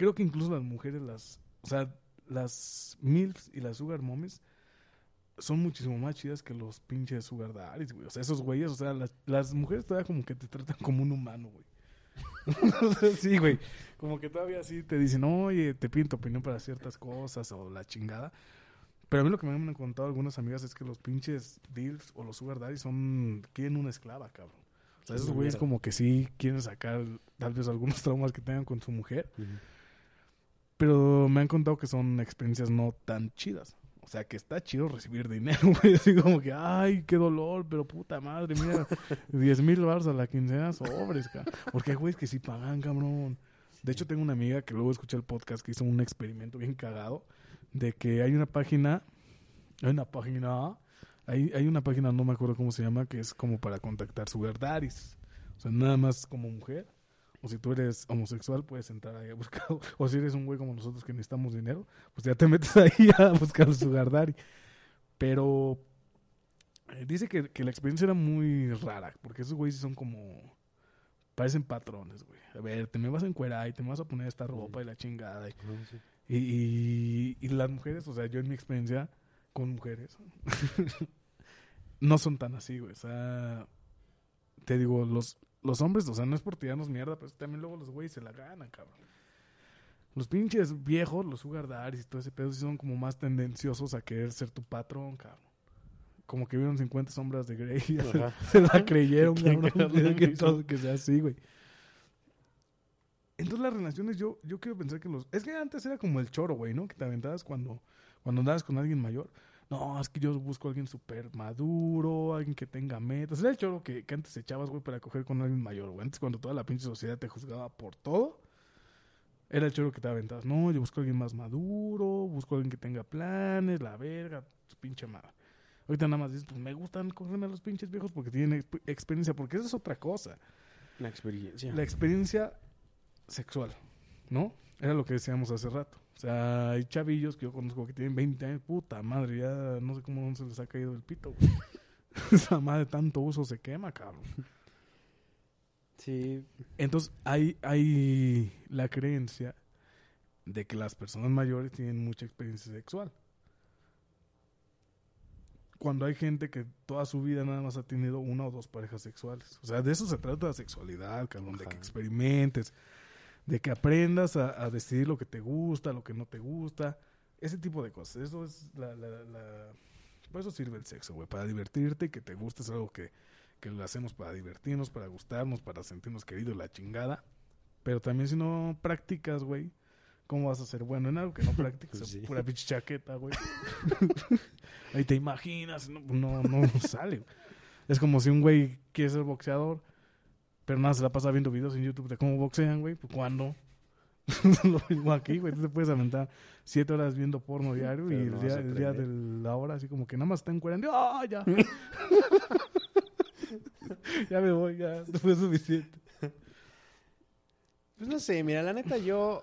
S1: creo que incluso las mujeres, las, o sea, las MILFs y las sugar mommies son muchísimo más chidas que los pinches sugar daddies, güey. O sea, esos güeyes, o sea, las, las mujeres todavía como que te tratan como un humano, güey. Sí, güey. Como que todavía sí te dicen, oye, te piden tu opinión para ciertas cosas o la chingada. Pero a mí lo que me han contado algunas amigas es que los pinches deals o los sugar daddies son... Quieren una esclava, cabrón. O sea, esos güeyes como que sí quieren sacar tal vez algunos traumas que tengan con su mujer. Pero me han contado que son experiencias no tan chidas. O sea, que está chido recibir dinero, güey. Así como que, ay, qué dolor, pero puta madre, mira, 10 mil bars a la quincena, sobres, cabrón. Porque hay güeyes que sí pagan, cabrón. De hecho, tengo una amiga que luego escuché el podcast que hizo un experimento bien cagado de que hay una página, hay una página, hay, hay una página, no me acuerdo cómo se llama, que es como para contactar sugar daddies. O sea, nada más como mujer. O si tú eres homosexual, puedes entrar ahí a buscar. O si eres un güey como nosotros que necesitamos dinero, pues ya te metes ahí a buscar el sugar daddy. Pero eh, dice que, que la experiencia era muy rara, porque esos güeyes son como... Parecen patrones, güey. A ver, te me vas a encuerar y te me vas a poner esta ropa y la chingada. Y, y, y- y las mujeres, o sea, yo en mi experiencia con mujeres, no son tan así, güey. O sea, te digo, los, los hombres, o sea, no es por tirarnos mierda, pero también luego los güeyes se la ganan, cabrón. Los pinches viejos, los sugar daddies y todo ese pedo, sí son como más tendenciosos a querer ser tu patrón, cabrón. Como que vieron 50 sombras de Grey y se, la creyeron, cabrón. que, todo- que sea así, güey. Entonces las relaciones, yo, yo quiero pensar que los... Es que antes era como el choro, güey, ¿no? Que te aventabas cuando, cuando andabas con alguien mayor. No, es que yo busco a alguien súper maduro, alguien que tenga metas. Era el choro que, que antes echabas, güey, para coger con alguien mayor, güey. Antes cuando toda la pinche sociedad te juzgaba por todo, era el choro que te aventabas. No, yo busco a alguien más maduro, busco a alguien que tenga planes, la verga, su pinche madre. Ahorita nada más dices, pues me gustan cogerme a los pinches viejos porque tienen exp- experiencia, porque esa es otra cosa.
S2: La experiencia.
S1: La experiencia sexual, ¿no? Era lo que decíamos hace rato. O sea, hay chavillos que yo conozco que tienen 20 años, puta madre, ya no sé cómo se les ha caído el pito, güey. Esa madre, tanto uso se quema, cabrón.
S2: Sí.
S1: Entonces, hay, hay la creencia de que las personas mayores tienen mucha experiencia sexual. Cuando hay gente que toda su vida nada más ha tenido una o dos parejas sexuales. O sea, de eso se trata la sexualidad, cabrón, de que experimentes, de que aprendas a, a decidir lo que te gusta, lo que no te gusta, ese tipo de cosas. Eso es la... la, la- Por eso sirve el sexo, güey, para divertirte y que te guste, es algo que, que lo hacemos para divertirnos, para gustarnos, para sentirnos queridos, la chingada. Pero también si no practicas, güey, ¿cómo vas a ser bueno en algo que no practicas?
S2: Pues sí.
S1: Pura pinche chaqueta, güey. Ahí te imaginas, no, no, no sale. Es como si un güey quiere ser boxeador, pero nada, se la pasa viendo videos en YouTube de cómo boxean, güey. Pues cuando. Lo mismo aquí, güey. Tú te puedes aventar siete horas viendo porno diario y el
S2: no
S1: día, el día de la hora, así como que nada más está encuerando. ¡Ah, ya! ya me voy, ya. Fue suficiente.
S2: Pues no sé, mira, la neta yo...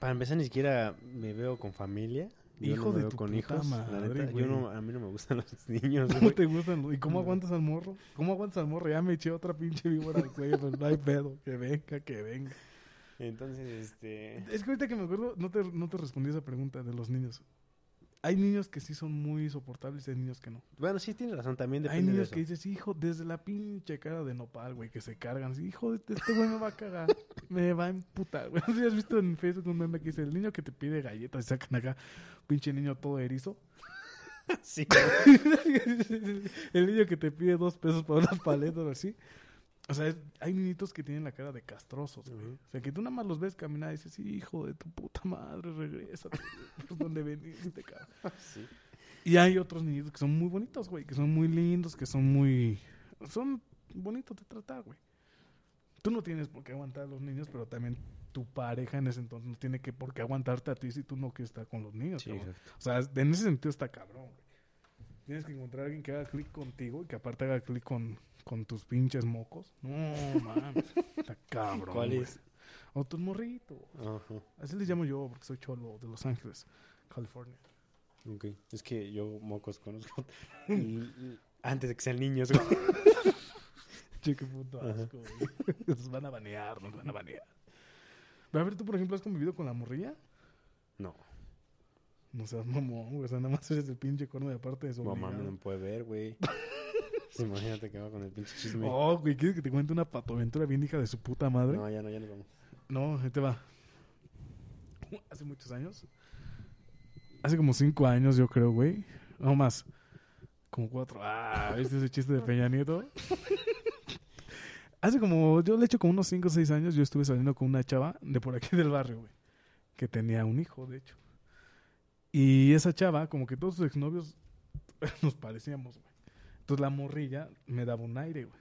S2: Para empezar, ni siquiera me veo con familia. Yo
S1: Hijo
S2: no
S1: de tu
S2: con
S1: puta
S2: hijos. la
S1: madre,
S2: neta,
S1: güey.
S2: yo no, a mí no me gustan los niños,
S1: ¿Cómo
S2: güey.
S1: te gustan? ¿Y cómo
S2: No.
S1: aguantas al morro? ¿Cómo aguantas al morro? Ya me eché otra pinche víbora de cuello, pero no hay pedo. Que venga, que venga.
S2: Entonces, este...
S1: Es que ahorita que me acuerdo, no te, no te respondí esa pregunta de los niños. Hay niños que sí son muy soportables y hay niños que no.
S2: Bueno, sí tienes razón, también
S1: hay
S2: depende de
S1: niños
S2: eso.
S1: que dices, hijo, desde la pinche cara de nopal, güey, que se cargan. Así, hijo, este güey me va a cagar. me va a emputar, güey. Si has visto en Facebook un meme que dice, el niño que te pide galletas y sacan acá, pinche niño todo erizo.
S2: Sí.
S1: el niño que te pide dos pesos para unas paletas o así. O sea, es- hay niñitos que tienen la cara de castrosos, güey. O sea, que tú nada más los ves caminar y dices, hijo de tu puta madre, regresa por donde veniste, cabrón.
S2: Sí.
S1: Y hay otros niñitos que son muy bonitos, güey, que son muy lindos, que son muy... Son bonitos de tratar, güey. Tú no tienes por qué aguantar a los niños, pero también tu pareja en ese entonces no tiene que por qué aguantarte a ti si tú no quieres estar con los niños,
S2: Sí.
S1: O sea, en ese sentido está cabrón, güey. Tienes que encontrar a alguien que haga clic contigo y que aparte haga clic con, con tus pinches mocos. No, mames. Está cabrón.
S2: ¿Cuál es?
S1: O tus morritos.
S2: Ajá.
S1: Así les llamo yo porque soy cholo de Los Ángeles, California.
S2: Ok. Es que yo mocos conozco antes de que sean niños.
S1: Che, qué puto asco, güey. Nos van a banear, nos van a banear. A ver, tú, por ejemplo, ¿has convivido con la morrilla?
S2: No,
S1: No seas mamón, güey. O sea, nada más eres el pinche corno de aparte de su
S2: mamá no me puede ver, güey. Imagínate que va con el pinche chisme.
S1: Oh, güey, ¿quieres que te cuente una patoaventura bien hija de su puta madre?
S2: No, ya no, ya nos vamos.
S1: No, ahí te va. Hace muchos años. Hace como cinco años, yo creo, güey. No más. Como cuatro. Ah, ¿viste ese chiste de Peña Nieto? Hace como, yo le echo como unos cinco o seis años, yo estuve saliendo con una chava de por aquí del barrio, güey. Que tenía un hijo, de hecho. Y esa chava, como que todos sus exnovios nos parecíamos, güey. Entonces la morrilla me daba un aire, güey.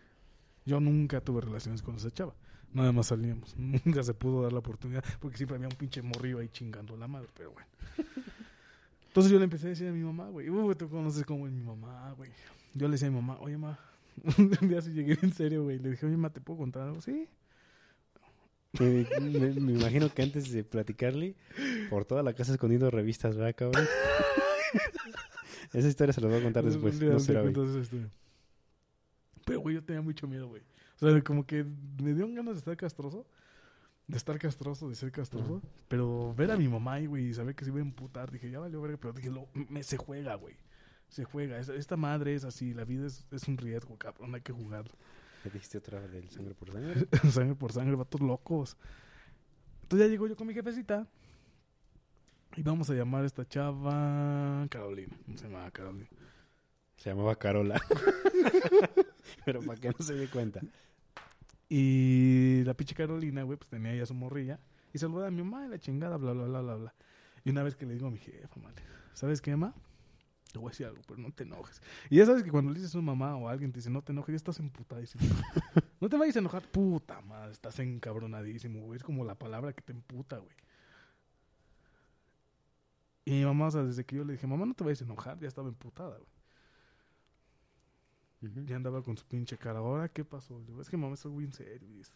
S1: Yo nunca tuve relaciones con esa chava. Nada más salíamos. Nunca se pudo dar la oportunidad porque siempre había un pinche morrillo ahí chingando la madre, pero bueno. Entonces yo le empecé a decir a mi mamá, güey, uy, tú conoces cómo es mi mamá, güey. Yo le decía a mi mamá, oye, ma, un día sí llegué en serio, güey. Le dije, oye, ma, ¿te puedo contar algo? Sí.
S2: Me, me- me imagino que antes de platicarle, por toda la casa escondiendo revistas, ¿verdad, cabrón? Esa historia se la voy a contar después. No será hoy.
S1: Pero, güey, yo tenía mucho miedo, güey. O sea, como que me dieron ganas de estar castroso. De estar castroso, de ser castroso. Pero ver a mi mamá güey, y saber que se iba a emputar. Dije, ya valió verga. Pero dije, lo, me, se juega, güey. Se juega. Esta, esta madre es así. La vida es, es un riesgo, cabrón. Hay que jugar.
S2: ¿Me dijiste otra vez del sangre por sangre?
S1: sangre por sangre, vatos locos. Entonces ya llegó yo con mi jefecita. Y vamos a llamar a esta chava Carolina. ¿Cómo se llama Carolina?
S2: Se llamaba Carola. Pero para que no se dé cuenta.
S1: Y la pinche Carolina, güey, pues tenía ya su morrilla. Y saludaba a mi mamá y la chingada, bla, bla, bla, bla, bla. Y una vez que le digo a mi jefa, madre, ¿sabes qué, mamá? Te voy a decir algo, pero no te enojes. Y ya sabes que cuando le dices a su mamá o a alguien te dice, no te enojes, ya estás emputadísimo. no te vayas a enojar, puta madre, estás encabronadísimo, güey. Es como la palabra que te emputa, güey. Y mi mamá, o sea, desde que yo le dije, mamá, no te vayas a enojar, ya estaba emputada, güey. Ya andaba con su pinche cara. ¿Ahora qué pasó? Es que mamá está muy en serio. Dice,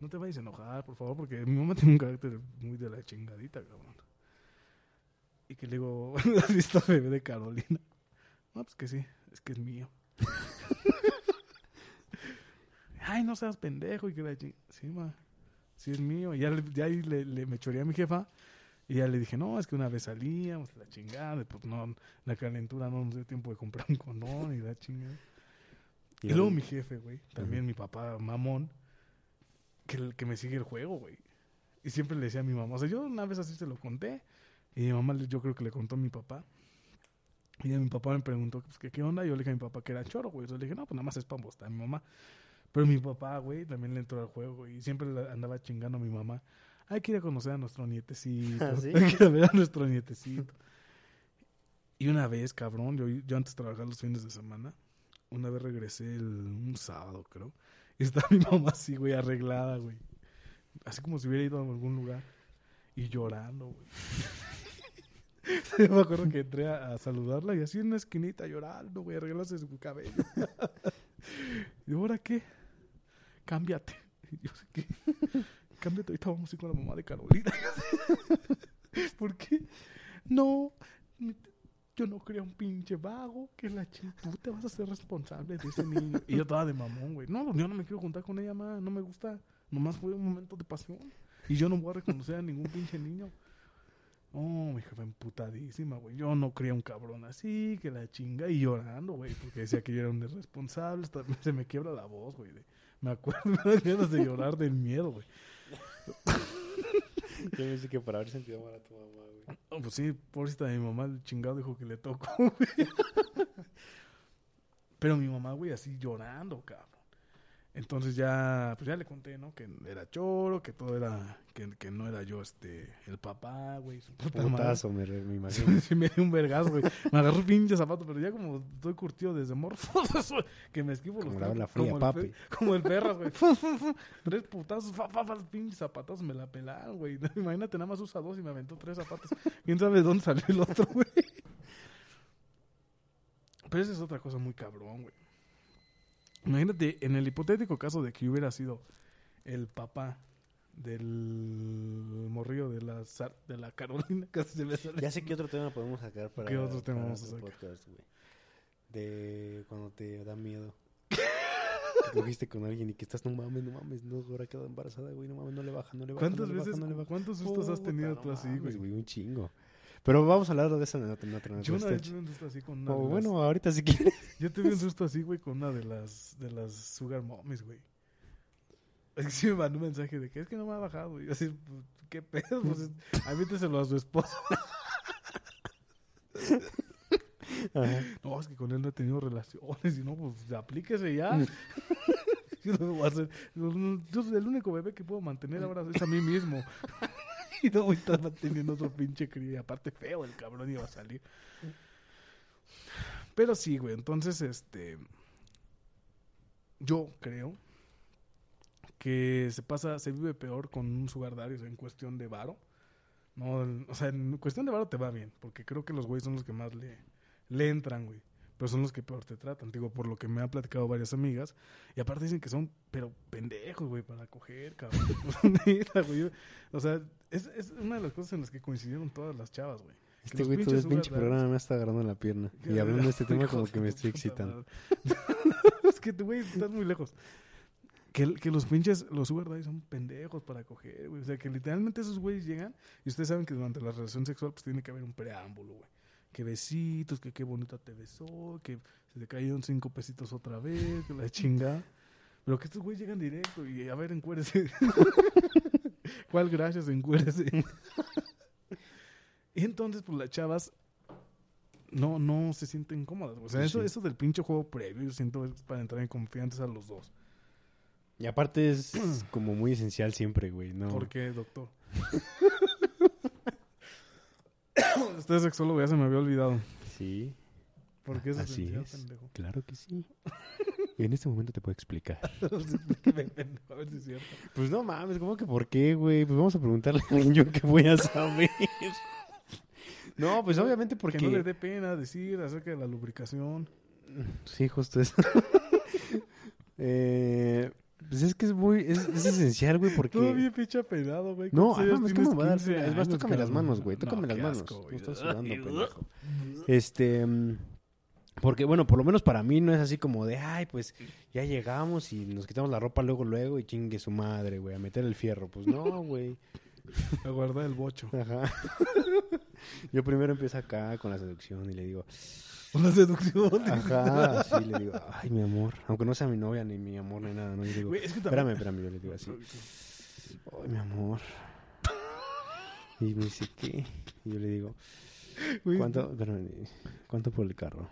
S1: no te vayas a enojar, por favor, porque mi mamá tiene un carácter muy de la chingadita, cabrón. Y que le digo, ¿has visto bebé de Carolina? No, pues que sí, es que es mío. Ay, no seas pendejo. Y que la ching... Sí, ma, sí es mío. Y ya, le, ya ahí le, le me choreé a mi jefa. Y ya le dije, no, es que una vez salíamos, la chingada, y pues no, la calentura no nos dio tiempo de comprar un condón y la chingada. Y, luego mi jefe, güey, también mi papá mamón, que, que me sigue el juego, güey. Y siempre le decía a mi mamá, o sea, yo una vez así se lo conté, y mi mamá yo creo que le contó a mi papá. Y mi papá me preguntó, pues, ¿qué, qué onda? Yo le dije a mi papá que era choro, güey. Entonces le dije, no, pues nada más es para mostrar a mi mamá. Pero mi papá, güey, también le entró al juego, güey. Y siempre andaba chingando a mi mamá. Hay que ir a conocer a nuestro nietecito.
S2: ¿Ah, sí?
S1: Hay que ir a ver a nuestro nietecito. Y una vez, cabrón, yo, yo antes trabajaba los fines de semana. Una vez regresé el, un sábado, creo. Y estaba mi mamá así, güey, arreglada, güey. Así como si hubiera ido a algún lugar. Y llorando, güey. me acuerdo que entré a, a saludarla y así en una esquinita llorando, güey, arreglándose su cabello. y ahora qué? Cámbiate. Y yo sé qué. A ir con la mamá de Carolina. ¿Por qué? No, yo no quería un pinche vago que la ching... Tú te vas a ser responsable de ese niño. Y yo estaba de mamón, güey. No, yo no me quiero juntar con ella más. No me gusta. Nomás fue un momento de pasión. Y yo no voy a reconocer a ningún pinche niño. Oh, mi jefa emputadísima, güey. Yo no quería un cabrón así, que la chinga. Y llorando, güey. Porque decía que yo era un irresponsable. Se me quiebra la voz, güey. Me acuerdo, me dan ganas de llorar del miedo, güey.
S2: Yo pensé que para haber sentido mal a tu mamá, güey.
S1: Oh, pues sí, pobrecita de mi mamá, el chingado dijo que le tocó, güey. Pero mi mamá, güey, así llorando, cabrón. Entonces ya, pues ya le conté, ¿no? Que era choro, que todo era, que, que no era yo, este, el papá, güey. su puta.
S2: Putazo, me, imagino.
S1: Sí, me dio un vergazo, güey. Me agarró el pinche zapato, pero ya como estoy curtido desde morfo, que me esquivo
S2: Como
S1: los
S2: la ola fría,
S1: como el
S2: papi.
S1: fe- como el perro, güey. Tres putazos, fa, fa, fa, los pinches zapatazos me la pelaron, güey. Imagínate, nada más usa dos y me aventó tres zapatos. ¿Quién sabe de dónde salió el otro, güey? Pero esa es otra cosa muy cabrón, güey. Imagínate, en el hipotético caso de que hubiera sido el papá del morrillo de la, Sar- de la Carolina, casi se me sale.
S2: Ya sé qué otro tema podemos sacar para,
S1: ¿Qué otro tema vamos a sacar?
S2: podcast, güey. De cuando te da miedo. que cogiste con alguien y que estás, no mames, no mames, no, ahora quedó embarazada, güey, no mames, no le baja, no le baja.
S1: ¿Cuántas
S2: no le baja,
S1: veces,
S2: no le baja.
S1: cuántos sustos has
S2: Puta,
S1: tenido
S2: no
S1: tú así, güey?
S2: Un chingo. Pero vamos a hablar de eso en otra, en otra,
S1: Yo una vez
S2: stage.
S1: tuve un susto así con una
S2: O
S1: de las-
S2: bueno, ahorita si quieres.
S1: Yo tuve un susto así, güey, con una de las, de las Sugar Mommies, güey. Es que sí me mandó un mensaje de que es que no me ha bajado, güey. Yo así, pues, ¿qué pedo? Pues, aviénteselo a su esposo.
S2: Ajá.
S1: No, es que con él no he tenido relaciones y no, pues aplíquese ya. Yo no voy a hacer. Yo soy el único bebé que puedo mantener ahora es a mí mismo. y no voy manteniendo otro pinche cría. Aparte, feo el cabrón iba a salir. Pero sí, güey. Entonces, este. Yo creo que se pasa, se vive peor con un sugar daddy, o sea, en cuestión de varo. No, o sea, en cuestión de varo te va bien, porque creo que los güeyes son los que más le, le entran, güey. Pero son los que peor te tratan, digo, por lo que me han platicado varias amigas. Y aparte dicen que son, pero pendejos, güey, para coger, cabrón. O sea, es, es una de las cosas en las que coincidieron todas las chavas, güey.
S2: Este güey todo el pinche programa me está agarrando la pierna. Y hablando de este tema como que me estoy excitando.
S1: es que, güey, estás muy lejos. Que, que los pinches, los sugar daddies son pendejos para coger, güey. O sea, que literalmente esos güeyes llegan y ustedes saben que durante la relación sexual pues tiene que haber un preámbulo, güey. Que besitos, que qué bonita te besó, que se te cayeron cinco pesitos otra vez, que la chingada. Pero que estos güeyes llegan directo y a ver, encuérese. ¿Cuál gracias? Encuérese. y entonces, pues las chavas no, no se sienten cómodas. O sea,
S2: Sí,
S1: eso,
S2: sí.
S1: eso del pinche juego previo, yo siento es para entrar en confianza a los dos.
S2: Y aparte es como muy esencial siempre, güey. No.
S1: ¿Por qué, doctor? Usted es sexólogo, ya se me había olvidado.
S2: Sí,
S1: ¿Por qué es
S2: Así es.
S1: pendejo?
S2: claro que sí. Y en este momento te puedo explicar.
S1: Explíqueme, pendejo, a ver si es cierto.
S2: Pues no mames, ¿cómo que por qué, güey? Pues vamos a preguntarle a alguien yo que voy a saber. No, pues obviamente porque...
S1: Que no le dé pena decir acerca de la lubricación.
S2: Sí, justo eso. eh, pues es que es muy... Es, es esencial, güey, porque...
S1: Todavía pinche apenado, güey.
S2: No,
S1: ¿Cuántos
S2: ah, mames? ¿cómo me va a dar
S1: 15
S2: pena? Es más, tócame las manos, güey. Tócame
S1: No,
S2: las manos.
S1: asco, güey.
S2: estás sudando, pendejo. Este... Porque, bueno, por lo menos para mí no es así como de, ay, pues ya llegamos y nos quitamos la ropa luego, luego y chingue su madre, güey, a meter el fierro. Pues no, güey.
S1: A guardar el bocho.
S2: Ajá. Yo primero empiezo acá con la seducción y le digo,
S1: Una seducción.
S2: ajá, así le digo, ay, mi amor. Aunque no sea mi novia ni mi amor ni nada, ¿no? Yo digo,
S1: Güey, es que
S2: espérame,
S1: también-
S2: espérame, yo le digo así, ay, mi amor. Y me dice, ¿qué? Y yo le digo,
S1: Güey,
S2: ¿cuánto, espérame, ¿cuánto por el carro?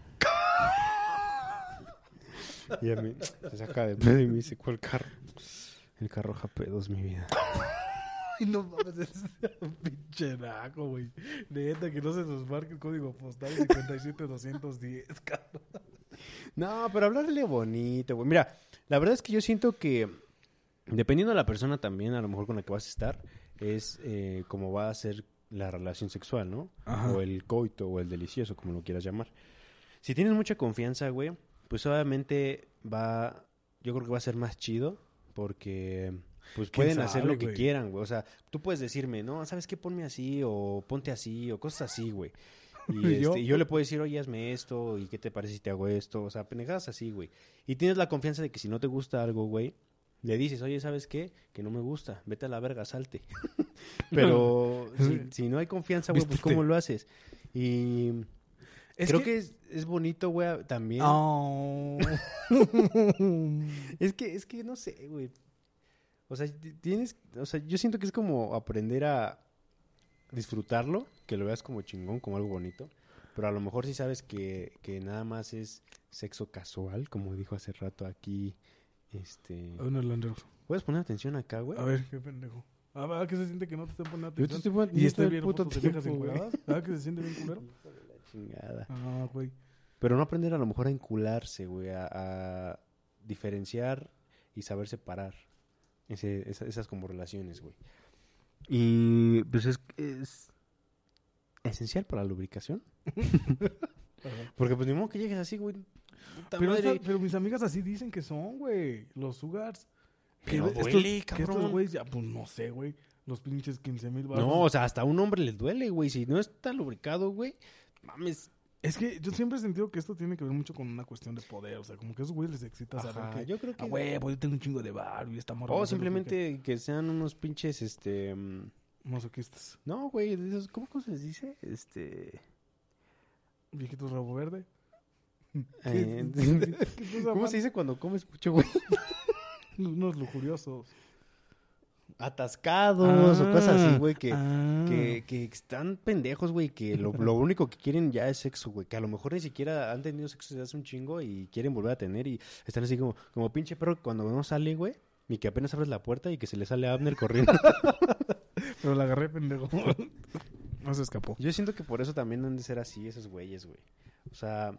S2: Y a mí se saca de pedo y me dice, ¿cuál carro? El carro JP2, mi vida.
S1: Ay, no mames, es un pinche naco, güey. Neta, que no se nos marque el código postal 57210, cabrón.
S2: No, pero hablarle bonito, güey. Mira, la verdad es que yo siento que, dependiendo de la persona también, a lo mejor con la que vas a estar, es eh, como va a ser la relación sexual, ¿no?
S1: Ajá.
S2: O el coito, o el delicioso, como lo quieras llamar. Si tienes mucha confianza, güey, pues obviamente va, yo creo que va a ser más chido, porque pues
S1: ¿Quién
S2: pueden hacer lo que quieran, güey. O sea, tú puedes decirme, no, ¿sabes qué? Ponme así, o ponte así, o cosas así, güey. Y,
S1: ¿Y yo?
S2: este, y yo le puedo decir, oye, hazme esto, y qué te parece si te hago esto, o sea, pendejadas así, güey. Y tienes la confianza de que si no te gusta algo, güey, le dices, oye, ¿sabes qué? Que no me gusta, vete a la verga, salte. Pero si, si no hay confianza, güey, pues. ¿cómo lo haces? Y
S1: Es
S2: creo que, es, es bonito, güey, también.
S1: Oh.
S2: Es que, es que no sé, güey. O sea, ti- tienes, o sea, yo siento que es como aprender a disfrutarlo, que lo veas como chingón, como algo bonito. Pero a lo mejor si sabes que, que nada más es sexo casual, como dijo hace rato aquí Este.
S1: A un Orlando.
S2: ¿Puedes poner atención acá, güey?
S1: A ver, qué pendejo. Ah, ¿verdad que se siente que no te están poniendo
S2: Yo te
S1: atención?
S2: estoy poniendo-
S1: Y este
S2: el
S1: bien
S2: puto
S1: fotos de viejas
S2: tiempo.
S1: ¿Verdad que se siente bien culero?
S2: La chingada.
S1: Ah, güey.
S2: Pero no aprender a lo mejor a encularse, güey, a, a diferenciar y saber separar ese- esa- esas como relaciones, güey. Y pues es, es esencial para la lubricación. Porque pues ni modo que llegues así, güey.
S1: Pero,
S2: madre.
S1: pero mis amigas así dicen que son, güey. Los sugars.
S2: Pero
S1: estos-
S2: duele,
S1: Que estos
S2: cabrón.
S1: güeyes ya, pues no sé, güey. Los pinches 15 mil
S2: No, o sea, hasta a un hombre le duele, güey. Si no está lubricado, güey, mames.
S1: Es que yo siempre he sentido que esto tiene que ver mucho con una cuestión de poder. O sea, como que a esos güeyes les excita saber que.
S2: yo creo que...
S1: Ah, güey, pues yo tengo un chingo de bar y esta morra.
S2: o simplemente que sean unos pinches, este...
S1: pica. Masoquistas.
S2: No, güey, ¿cómo, cómo se les dice? Este...
S1: Viejitos rabo verde.
S2: Eh,
S1: ¿Qué estás
S2: ¿Cómo se dice cuando comes mucho, güey?
S1: Unos lujuriosos.
S2: Atascados o cosas así, güey, que,
S1: Ah.
S2: que, que están pendejos, güey, que lo, lo único que quieren ya es sexo, güey, que a lo mejor ni siquiera han tenido sexo desde hace un chingo y quieren volver a tener y están así como, como pinche perro que cuando no sale, güey, y que apenas abres la puerta y que se le sale a Abner corriendo.
S1: Pero la agarré, pendejo. no se escapó.
S2: Yo siento que por eso también han de ser así esos güeyes, güey. O sea,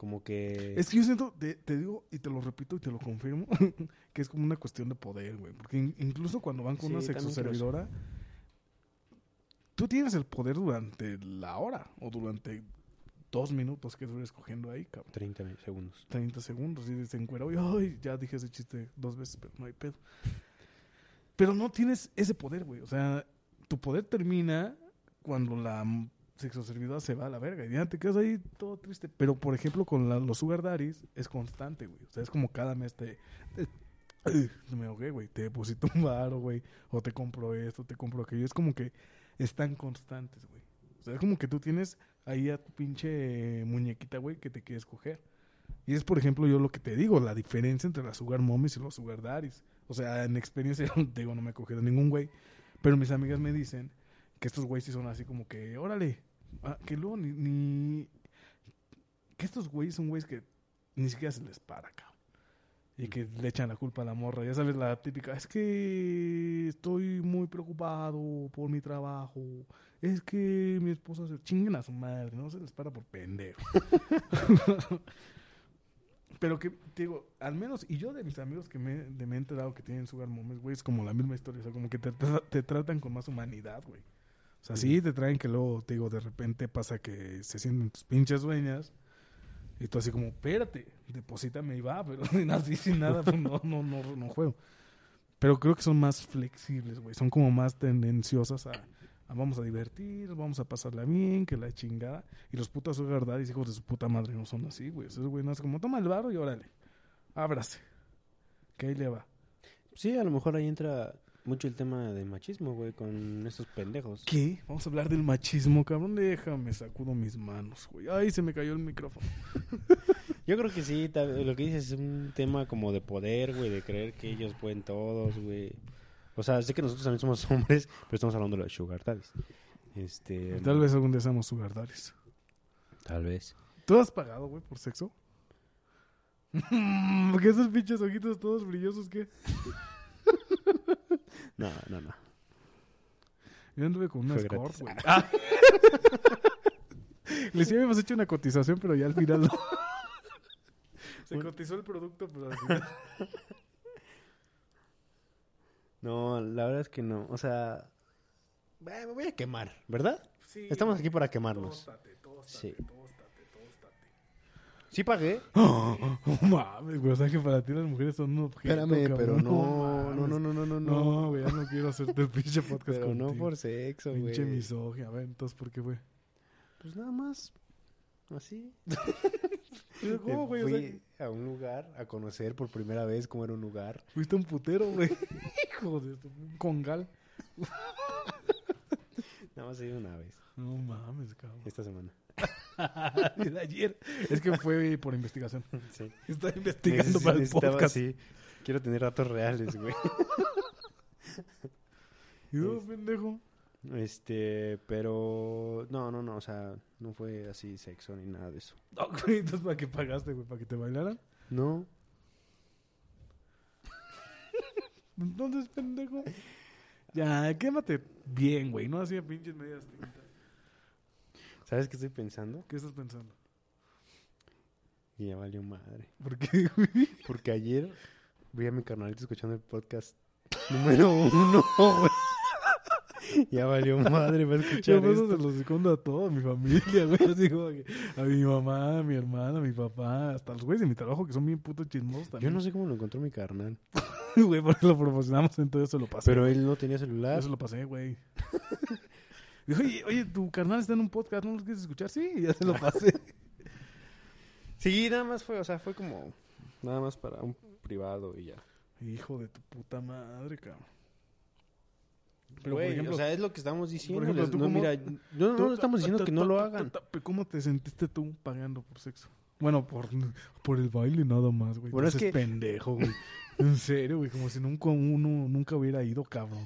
S2: como que...
S1: Es que yo siento, te, te digo y te lo repito y te lo confirmo, que es como una cuestión de poder, güey. Porque in- incluso cuando van con
S2: Sí,
S1: una sexoservidora, tú tienes el poder durante la hora o durante dos minutos que dures cogiendo ahí, cabrón.
S2: 30 segundos.
S1: 30 segundos y se encuera y ay, ya dije ese chiste dos veces, pero no hay pedo. Pero no tienes ese poder, güey. O sea, tu poder termina cuando la sexoservidora se va a la verga y ya te quedas ahí todo triste. Pero, por ejemplo, con los sugar daddies es constante, güey. O sea, es como cada mes te... te- me ahogué, güey. Te deposito un varo, güey. O te compro esto, te compro aquello. Es como que están constantes, güey. O sea, es como que tú tienes ahí a tu pinche muñequita, güey, que te quieres coger. Y es, por ejemplo, yo lo que te digo, la diferencia entre las sugar mommies y los sugar daddies. O sea, en experiencia, digo, no me he cogido ningún güey. Pero mis amigas me dicen que estos güeyes sí son así como que, órale, ah, que luego ni, ni- Que estos güeyes son güeyes que ni siquiera se les para, cabrón. Y que le echan la culpa a la morra. Ya sabes, la típica, es que estoy muy preocupado por mi trabajo. Es que mi esposa se chinguen a su madre, no se les para por pendejo. Pero que, te digo, al menos, y yo de mis amigos que me, de me he enterado que tienen sugar moments, güey, es como la misma historia. O como que te, te tratan con más humanidad, güey. O sea, sí te traen que luego, te digo, de repente pasa que se sienten tus pinches dueñas. Y tú así como, espérate, deposítame y va, pero así, sin nada, pues no, no, no, no juego. Pero creo que son más flexibles, güey. Son como más tendenciosas a, vamos a divertir, vamos a pasarla bien, que la chingada. Y los putos sugar daddies, hijos de su puta madre, no son así, güey. Esos güey no es como, toma el barro y órale, ábrase. Que ahí le va.
S2: Sí, a lo mejor ahí entra mucho el tema de machismo, güey, con estos pendejos.
S1: ¿Qué? Vamos a hablar del machismo, cabrón. Déjame, sacudo mis manos, güey. Ay, se me cayó el micrófono.
S2: Yo creo que sí, lo que dices es un tema como de poder, güey, de creer que ellos pueden todos, güey. O sea, sé que nosotros también somos hombres, pero estamos hablando de los sugar daddies. Este,
S1: Tal vez algún día seamos sugar daddies.
S2: Tal vez.
S1: ¿Tú has pagado, güey, por sexo? ¿Por qué esos pinches ojitos todos brillosos qué?
S2: No, no, no.
S1: Yo anduve con una
S2: Fue
S1: escort, güey. Ah. Les habíamos hecho una cotización, pero ya al final no. Se cotizó el producto, pero al final...
S2: No, la verdad es que no. O sea, bueno, me voy a quemar, ¿verdad?
S1: Sí,
S2: Estamos aquí para quemarnos.
S1: Tóstate, tóstate,
S2: Sí.
S1: tóstate.
S2: Sí pagué.
S1: Oh, mames, güey. O sea que para ti las mujeres son un objeto.
S2: Espérame,
S1: cabrón.
S2: pero no, no, no, no, no, no,
S1: No,
S2: no.
S1: güey, ya no quiero hacerte el pinche podcast
S2: Pero no por sexo, güey.
S1: Pinche misógino. A ver, entonces, ¿por qué, güey?
S2: Pues nada más. Así.
S1: Pero, ¿Cómo, güey? O
S2: Fui
S1: sea,
S2: a un lugar a conocer por primera vez cómo era un lugar.
S1: fuiste un putero, güey. Hijo de tu... Un congal.
S2: Nada más he ido una vez.
S1: No mames, cabrón.
S2: Esta semana.
S1: De ayer. Es que fue por investigación.
S2: Sí.
S1: Está investigando
S2: Neces-
S1: para el podcast.
S2: sí. Quiero tener datos reales, güey.
S1: ¿Y tú, pendejo?
S2: Este, pero no, no, no, o sea, no fue así sexo ni nada de eso.
S1: No, güey, entonces, ¿para qué pagaste, güey? ¿Para que te bailaran?
S2: No.
S1: Entonces, pendejo. Ya, quémate bien, güey. No hacía pinches medias tintas.
S2: ¿Sabes qué estoy pensando?
S1: ¿Qué estás pensando?
S2: Y ya valió madre.
S1: ¿Por qué, güey?
S2: Porque ayer vi a mi carnalito escuchando el podcast número uno, güey. Ya valió madre, va a escuchar
S1: Yo
S2: esto.
S1: se los escondo a toda mi familia, güey. Así como que a mi mamá, a mi hermana, a mi papá, hasta los güeyes de mi trabajo que son bien putos chismosos
S2: Yo
S1: también.
S2: no sé cómo lo encontró mi carnal.
S1: güey, porque lo promocionamos, entonces se lo pasé.
S2: Pero él no tenía celular.
S1: Yo se lo pasé, güey. Dijo, oye, oye, tu carnal está en un podcast, ¿no lo quieres escuchar? Sí, ya se lo pasé.
S2: Sí, nada más fue, o sea, fue como nada más para un privado y ya.
S1: Hijo de tu puta madre, cabrón. Pero,
S2: Güey,
S1: por ejemplo,
S2: o sea, es lo que estamos diciendo.
S1: ejemplo, ¿tú
S2: no,
S1: cómo-
S2: mira, no, no, estamos diciendo que no lo hagan.
S1: ¿Cómo te sentiste tú pagando por sexo? Bueno, por, por el baile nada más, güey.
S2: Bueno, es que-
S1: pendejo, güey. En serio, güey. Como si nunca uno nunca hubiera ido, cabrón.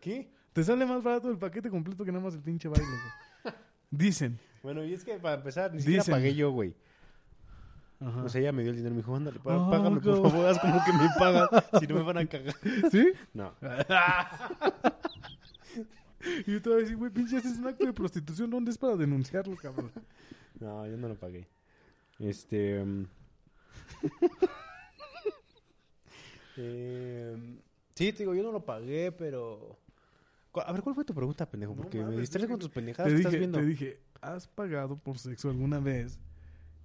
S2: ¿Qué?
S1: Te sale más barato el paquete completo que nada más el pinche baile, güey. Dicen.
S2: Bueno, y es que para empezar, ni siquiera
S1: Dicen.
S2: pagué yo, güey.
S1: Ajá.
S2: O sea, ella me dio el dinero y me dijo, ándale,
S1: Ah,
S2: págame, por
S1: cabrón.
S2: favor, haz como que me pagas, si no me van a cagar.
S1: ¿Sí?
S2: No.
S1: y yo te voy a decir, güey, pinche, ese es un acto de prostitución. ¿Dónde es para denunciarlo, cabrón?
S2: No, yo no lo pagué. Este. mm, eh, sí, te digo, yo no lo pagué, pero. A ver, ¿cuál fue tu pregunta, pendejo?
S1: No
S2: Porque me distraes con tus pendejadas
S1: Te
S2: que estás
S1: dije,
S2: viendo.
S1: te dije, ¿has pagado por sexo alguna vez?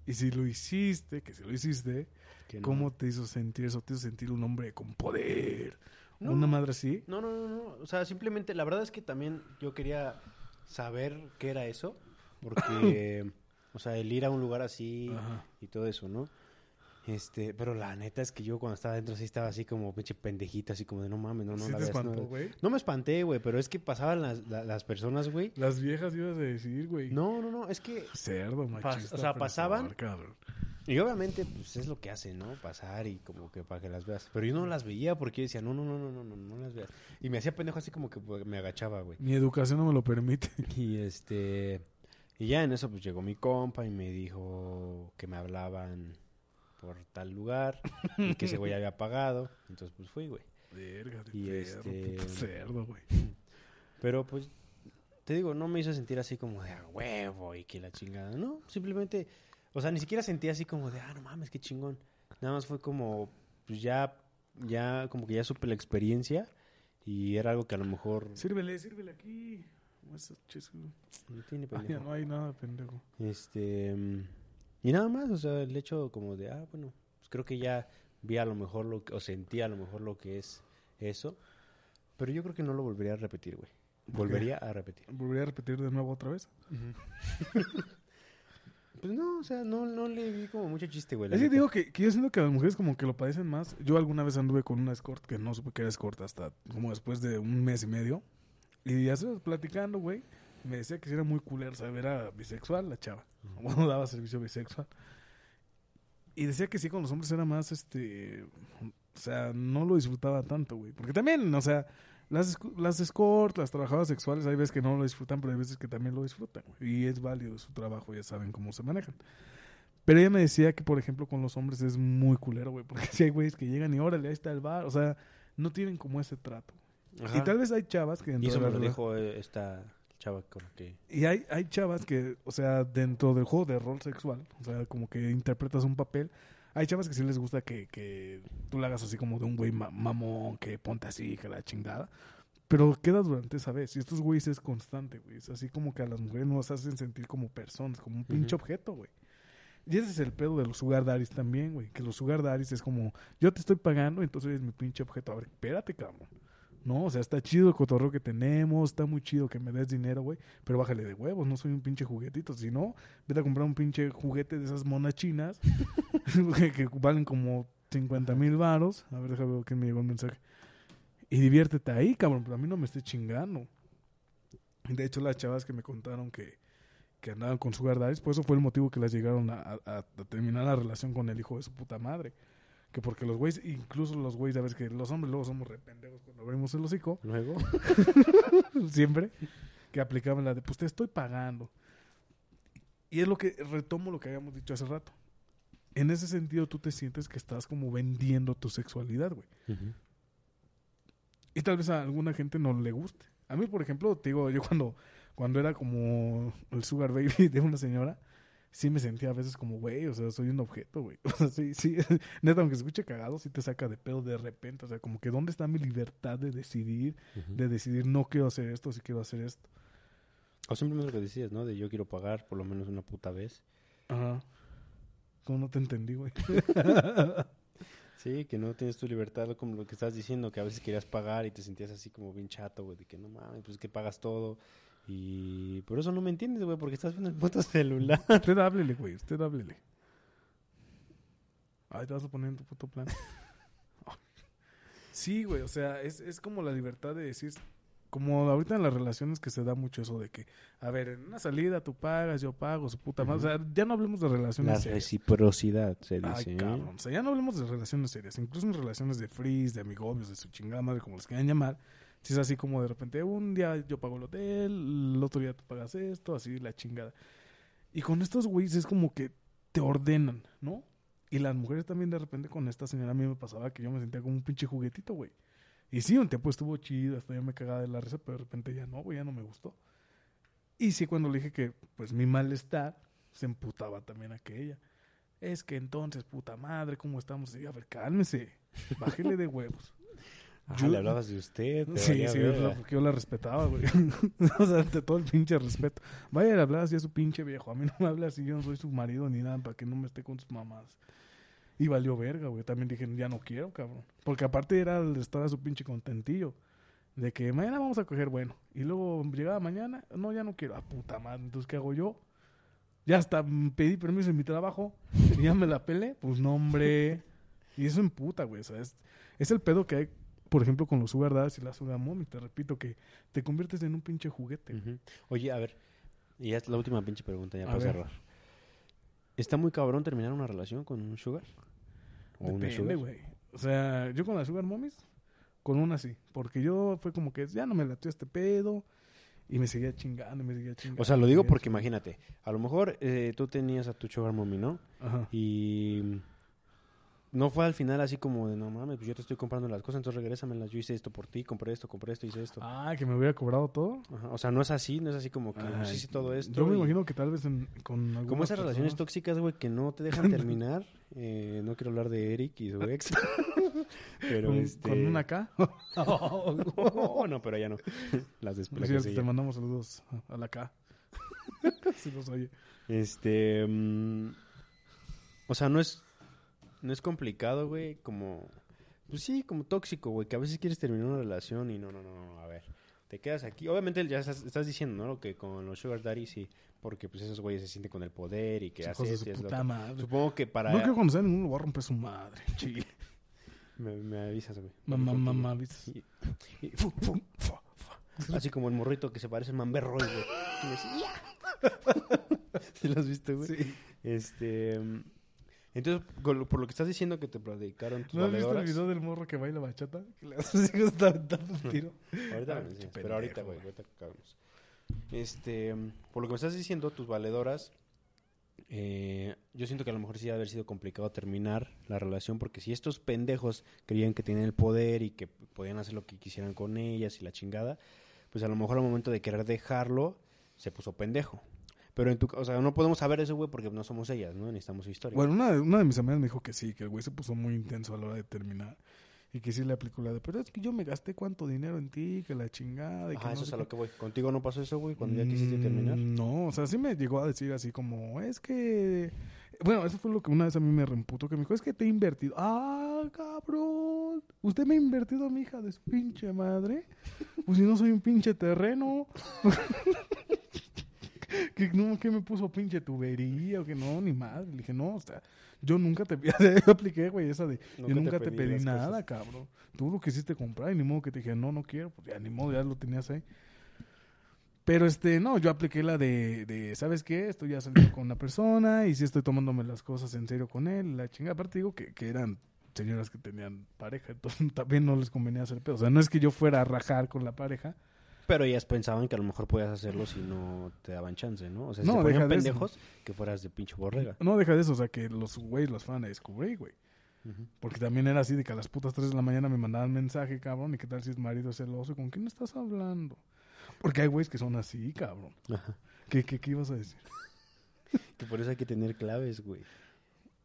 S1: Y si lo hiciste, que si lo hiciste,
S2: no.
S1: ¿cómo te hizo sentir eso? ¿Te hizo sentir un hombre con poder?
S2: No.
S1: ¿Una madre así?
S2: No, no, no, no. O sea, simplemente, la verdad es que también yo quería saber qué era eso. Porque, o sea, el ir a un lugar así
S1: Ajá.
S2: y todo eso, ¿no? Este, pero la neta es que yo cuando estaba adentro sí estaba así como pinche pendejita, así como de no mames, no, no
S1: ¿Sí
S2: la
S1: te
S2: veas, no
S1: espantó,
S2: la-
S1: güey?
S2: No me espanté, güey, pero es que pasaban las, la- las personas, güey.
S1: Las viejas ibas a decir, güey.
S2: No, no, no, es que...
S1: Cerdo, machista.
S2: o sea, pasaban-
S1: cabrón.
S2: Y obviamente, pues es lo que hacen, ¿no? Pasar y como que para que las veas. Pero yo no las veía porque yo decía, no, no, no, no, no, no, no las veas. Y me hacía pendejo así como que pues, me agachaba, güey.
S1: Mi educación no me lo permite.
S2: Y este... Y ya en eso pues llegó mi compa y me dijo que me hablaban por tal lugar y que ese güey había pagado. Entonces pues fui, güey.
S1: Verga, de
S2: Y
S1: perro,
S2: este-
S1: puto cerdo, güey.
S2: Pero pues, te digo, no me hizo sentir así como de a huevo y que la chingada. No, simplemente, o sea, ni siquiera sentí así como de, ah, no mames, qué chingón. Nada más fue como, pues ya, ya, como que ya supe la experiencia y era algo que a lo mejor
S1: Sírvele, sírvele aquí.
S2: No tiene
S1: Ah, ya
S2: pendejo.
S1: no hay nada, pendejo.
S2: Este, mm, y nada más, o sea, el hecho como de, ah, bueno, pues creo que ya vi a lo mejor lo que, o sentí a lo mejor lo que es eso. Pero yo creo que no lo volvería a repetir, güey. Volvería a repetir.
S1: ¿Volvería a repetir de nuevo otra vez?
S2: Pues no, o sea, no, no le vi como mucho chiste, güey.
S1: Es que digo que, que yo siento que las mujeres como que lo padecen más. Yo alguna vez anduve con una escort que no supe que era escort hasta como después de un mes y medio. Y ya se platicando, güey. Me decía que sí era muy culero, ¿sabes? Era bisexual la chava. Bueno, daba servicio bisexual. Y decía que sí, con los hombres era más, este... O sea, no lo disfrutaba tanto, güey. Porque también, o sea, las, las escort, las trabajadoras sexuales, hay veces que no lo disfrutan, pero hay veces que también lo disfrutan, güey. Y es válido su trabajo, ya saben cómo se manejan. Pero ella me decía que, por ejemplo, con los hombres es muy culero, güey. Porque si hay güeyes que llegan y órale, ahí está el bar. O sea, no tienen como ese trato.
S2: Ajá.
S1: Y tal vez hay chavas que
S2: Y eso me lo dijo eh, esta chava con que...
S1: Y hay, hay chavas que, o sea, dentro del juego de rol sexual, o sea, como que interpretas un papel. Hay chavas que sí les gusta que, que tú la hagas así como de un güey ma- mamón, que ponte así, que la chingada. Pero queda durante esa vez. Y estos güeyes es constante, güey. Es así como que a las mujeres nos hacen sentir como personas, como un pinche objeto, güey. Y ese es el pedo de los sugar daddies también, güey. Que los sugar daddies es como, yo te estoy pagando, entonces eres mi pinche objeto. A ver, espérate, cabrón. No, o sea, está chido el cotorreo que tenemos, está muy chido que me des dinero, güey, pero bájale de huevos, no soy un pinche juguetito. Si no, vete a comprar un pinche juguete de esas monas chinas que, que valen como 50 mil varos. A ver, déjame ver quién me llegó el mensaje. Y diviértete ahí, cabrón, pero a mí no me esté chingando. De hecho, las chavas que me contaron que, que andaban con sugar daddies, pues eso fue el motivo que las llegaron a, a- a terminar la relación con el hijo de su puta madre. Que porque los güeyes, incluso los güeyes, sabes que los hombres luego somos rependejos cuando abrimos el hocico,
S2: Luego...
S1: siempre, que aplicaban la de, pues te estoy pagando. Y es lo que, retomo lo que habíamos dicho hace rato. En ese sentido, tú te sientes que estás como vendiendo tu sexualidad, güey.
S2: Ujú.
S1: Y tal vez a alguna gente no le guste. A mí, por ejemplo, te digo, yo cuando, cuando era como el sugar baby de una señora, sí me sentía a veces como, güey, o sea, soy un objeto, güey. O sea, sí, sí, neta, aunque se escuche cagado, sí te saca de pedo de repente. O sea, como que ¿dónde está mi libertad de decidir? De decidir, no quiero hacer esto, sí quiero hacer esto.
S2: O simplemente lo que decías, ¿no? De yo quiero pagar por lo menos una puta vez.
S1: Ajá. ¿Cómo no te entendí, güey?
S2: Sí, que no tienes tu libertad, como lo que estás diciendo, que a veces querías pagar y te sentías así como bien chato, güey, de que no mames, pues que pagas todo. Y por eso no me entiendes, güey, porque estás viendo el puto celular.
S1: usted háblele, güey, usted háblele. Ay, te vas a poner en tu puto plan. sí, güey, o sea, es, es como la libertad de decir, como ahorita en las relaciones que se da mucho eso de que, a ver, en una salida tú pagas, yo pago, su puta madre. O sea, ya no hablemos de relaciones
S2: La
S1: serias.
S2: reciprocidad, se
S1: Ay,
S2: dice. ¿eh?
S1: cabrón. O sea, ya no hablemos de relaciones serias. Incluso en relaciones de freeze, de amigobios, de su chingada madre, como les quieran llamar. Si es así como de repente, un día yo pago el hotel, el otro día tú pagas esto, así la chingada. Y con estos güeyes es como que te ordenan, ¿no? Y las mujeres también de repente con esta señora a mí me pasaba que yo me sentía como un pinche juguetito, güey. Y sí, un tiempo estuvo chido, hasta yo me cagaba de la risa, pero de repente ya no, güey, ya no me gustó. Y sí, cuando le dije que, pues, mi malestar, se emputaba también aquella. Es que entonces, puta madre, ¿cómo estamos? Y, a ver, cálmese, bájele de huevos.
S2: Ah,
S1: Yo-
S2: le hablabas de usted. te
S1: Sí, sí,
S2: verga.
S1: ¿verdad? porque yo la respetaba, güey. o sea, ante todo el pinche respeto. Vaya a hablar así a su pinche viejo. A mí no me habla así, yo no soy su marido ni nada, para que no me esté con sus mamás. Y valió verga, güey. También dije, ya no quiero, cabrón. Porque aparte era el estar a su pinche contentillo. De que mañana vamos a coger, bueno. Y luego llegaba mañana, no, ya no quiero. Ah, puta madre, entonces, ¿qué hago yo? Ya hasta pedí permiso en mi trabajo y ya me la pelé. Pues no, hombre. Y eso en puta, güey. O sea, es, es el pedo que hay, por ejemplo, con los sugar daddies y la sugar mommy. Te repito que te conviertes en un pinche juguete.
S2: Oye, a ver, y ya es la última pinche pregunta, ya
S1: A
S2: para
S1: ver.
S2: cerrar. ¿Está muy cabrón terminar una relación con un sugar? ¿O
S1: Depende, güey. O sea, yo con las sugar mommies, con una sí. Porque yo fue como que ya no me latió este pedo. Y me seguía chingando, y me seguía chingando.
S2: O sea, lo digo porque imagínate, a lo mejor eh, tú tenías a tu sugar mommy, ¿no?
S1: Ajá.
S2: Y no fue al final así como de, no mames, pues yo te estoy comprando las cosas, entonces regrésamelas, yo hice esto por ti, compré esto, compré esto, hice esto.
S1: Ah, que me hubiera cobrado todo.
S2: Ajá, O sea, no es así, no es así como que pues, hice todo esto.
S1: Yo me
S2: y-
S1: imagino que tal vez en, con
S2: Como esas relaciones tóxicas, güey, que no te dejan terminar. Eh, no quiero hablar de Eric y su ex. pero
S1: con,
S2: este...
S1: con una K.
S2: Oh, no, pero ya no. Las después.
S1: te mandamos saludos a la K. si nos oye.
S2: Este. mm, o sea, no es. No es complicado, güey. Como. Pues sí, como tóxico, güey. Que a veces quieres terminar una relación y no, no, no, no. A ver. Te quedas aquí. Obviamente ya estás, estás diciendo, ¿no? Que con los Sugar Daddy sí. Porque pues esos güeyes se sienten con el poder y que
S1: Hijos
S2: hacen
S1: de su
S2: lo
S1: puta
S2: otro.
S1: madre.
S2: Supongo que para.
S1: No quiero conocer a ningún lugar romper su madre.
S2: Me, me avisas, güey.
S1: Mamá, mamá, ¿viste?
S2: Y- y fu, fu, fu. Así como el morrito que se parece a Mamberroy, güey. Y así, ¡ya! ¿Sí lo has visto, güey?
S1: Sí.
S2: Este. Entonces, con lo- por lo que estás diciendo que te platicaron tus
S1: ¿No has visto el
S2: valedoras.
S1: video del morro que baila bachata? Que le hace así está aventando un tiro.
S2: Ahorita
S1: Ah,
S2: me enseñas, pero ahorita,
S1: pendejo,
S2: güey,
S1: güey.
S2: ahorita que acabemos. Este, mm, por lo que me estás diciendo, tus valedoras, eh, yo siento que a lo mejor sí debe haber sido complicado terminar la relación, porque si estos pendejos creían que tenían el poder y que podían hacer lo que quisieran con ellas y la chingada, pues a lo mejor al momento de querer dejarlo, se puso pendejo. Pero en tu, o sea, no podemos saber eso, güey, porque no somos ellas, ¿no? Necesitamos su historia.
S1: Bueno, una, de- una de mis amigas me dijo que sí, que el güey se puso muy intenso a la hora de terminar. Y que sí le aplicó la de, pero es que yo me gasté cuánto dinero en ti, que la chingada. Y que
S2: Ajá,
S1: no
S2: eso es a
S1: qué".
S2: lo que voy. ¿Contigo no pasó eso, güey? Cuando ya quisiste
S1: Mm,
S2: terminar.
S1: No, o sea, sí me llegó a decir así como, es que... Bueno, eso fue lo que una vez a mí me reemputó, que me dijo, es que te he invertido. Ah, cabrón, usted me ha invertido a mi hija de su pinche madre. Pues si no soy un pinche terreno. que no, que me puso pinche tubería o que no, ni madre. Le dije, no, o sea, yo nunca te yo apliqué, güey, esa de, yo nunca te pedí, nada,
S2: cosas.
S1: cabrón. Tú lo quisiste comprar y ni modo que te dije, no, no quiero, pues ya ni modo, ya lo tenías ahí. Pero este, no, yo apliqué la de, de ¿sabes qué? Estoy ya saliendo con una persona y sí estoy tomándome las cosas en serio con él. La chingada, aparte digo que, que eran señoras que tenían pareja, entonces también no les convenía hacer pedo. O sea, no es que yo fuera a rajar con la pareja.
S2: Pero ellas pensaban que a lo mejor podías hacerlo si no te daban chance, ¿no? O sea, si
S1: No,
S2: se ponían
S1: eso.
S2: pendejos que fueras de pinche borrega.
S1: No deja de eso, o sea, que los güeyes los van a descubrir, güey. Porque también era así de que a las putas 3 de la mañana me mandaban mensaje, cabrón. ¿Y qué tal si es marido celoso? ¿Con quién estás hablando? Porque hay güeyes que son así, cabrón.
S2: Ajá.
S1: ¿Qué, qué, qué ibas a decir?
S2: Que por eso hay que tener claves, güey.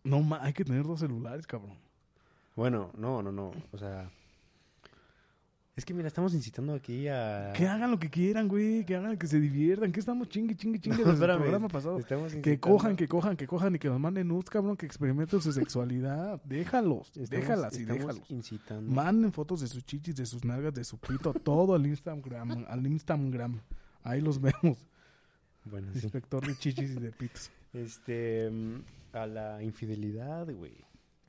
S1: No, ma, hay que tener dos celulares, cabrón.
S2: Bueno, no, no, no. O sea. Es que mira, estamos incitando aquí a.
S1: Que hagan lo que quieran, güey. Que hagan, que se diviertan. Que estamos chingue, chingue, chingue
S2: No,
S1: desde el
S2: espérame.
S1: programa pasado. Que cojan, que cojan, que cojan y que nos manden nudes, cabrón. Que experimenten su sexualidad. Déjalos,
S2: estamos-
S1: déjalas y déjalos.
S2: incitando.
S1: Manden fotos de sus chichis, de sus nalgas, de su pito, todo al Instagram, al Instagram. Ahí los vemos.
S2: Bueno, sí.
S1: Inspector de chichis y de pitos.
S2: Este. mm, A la infidelidad, güey.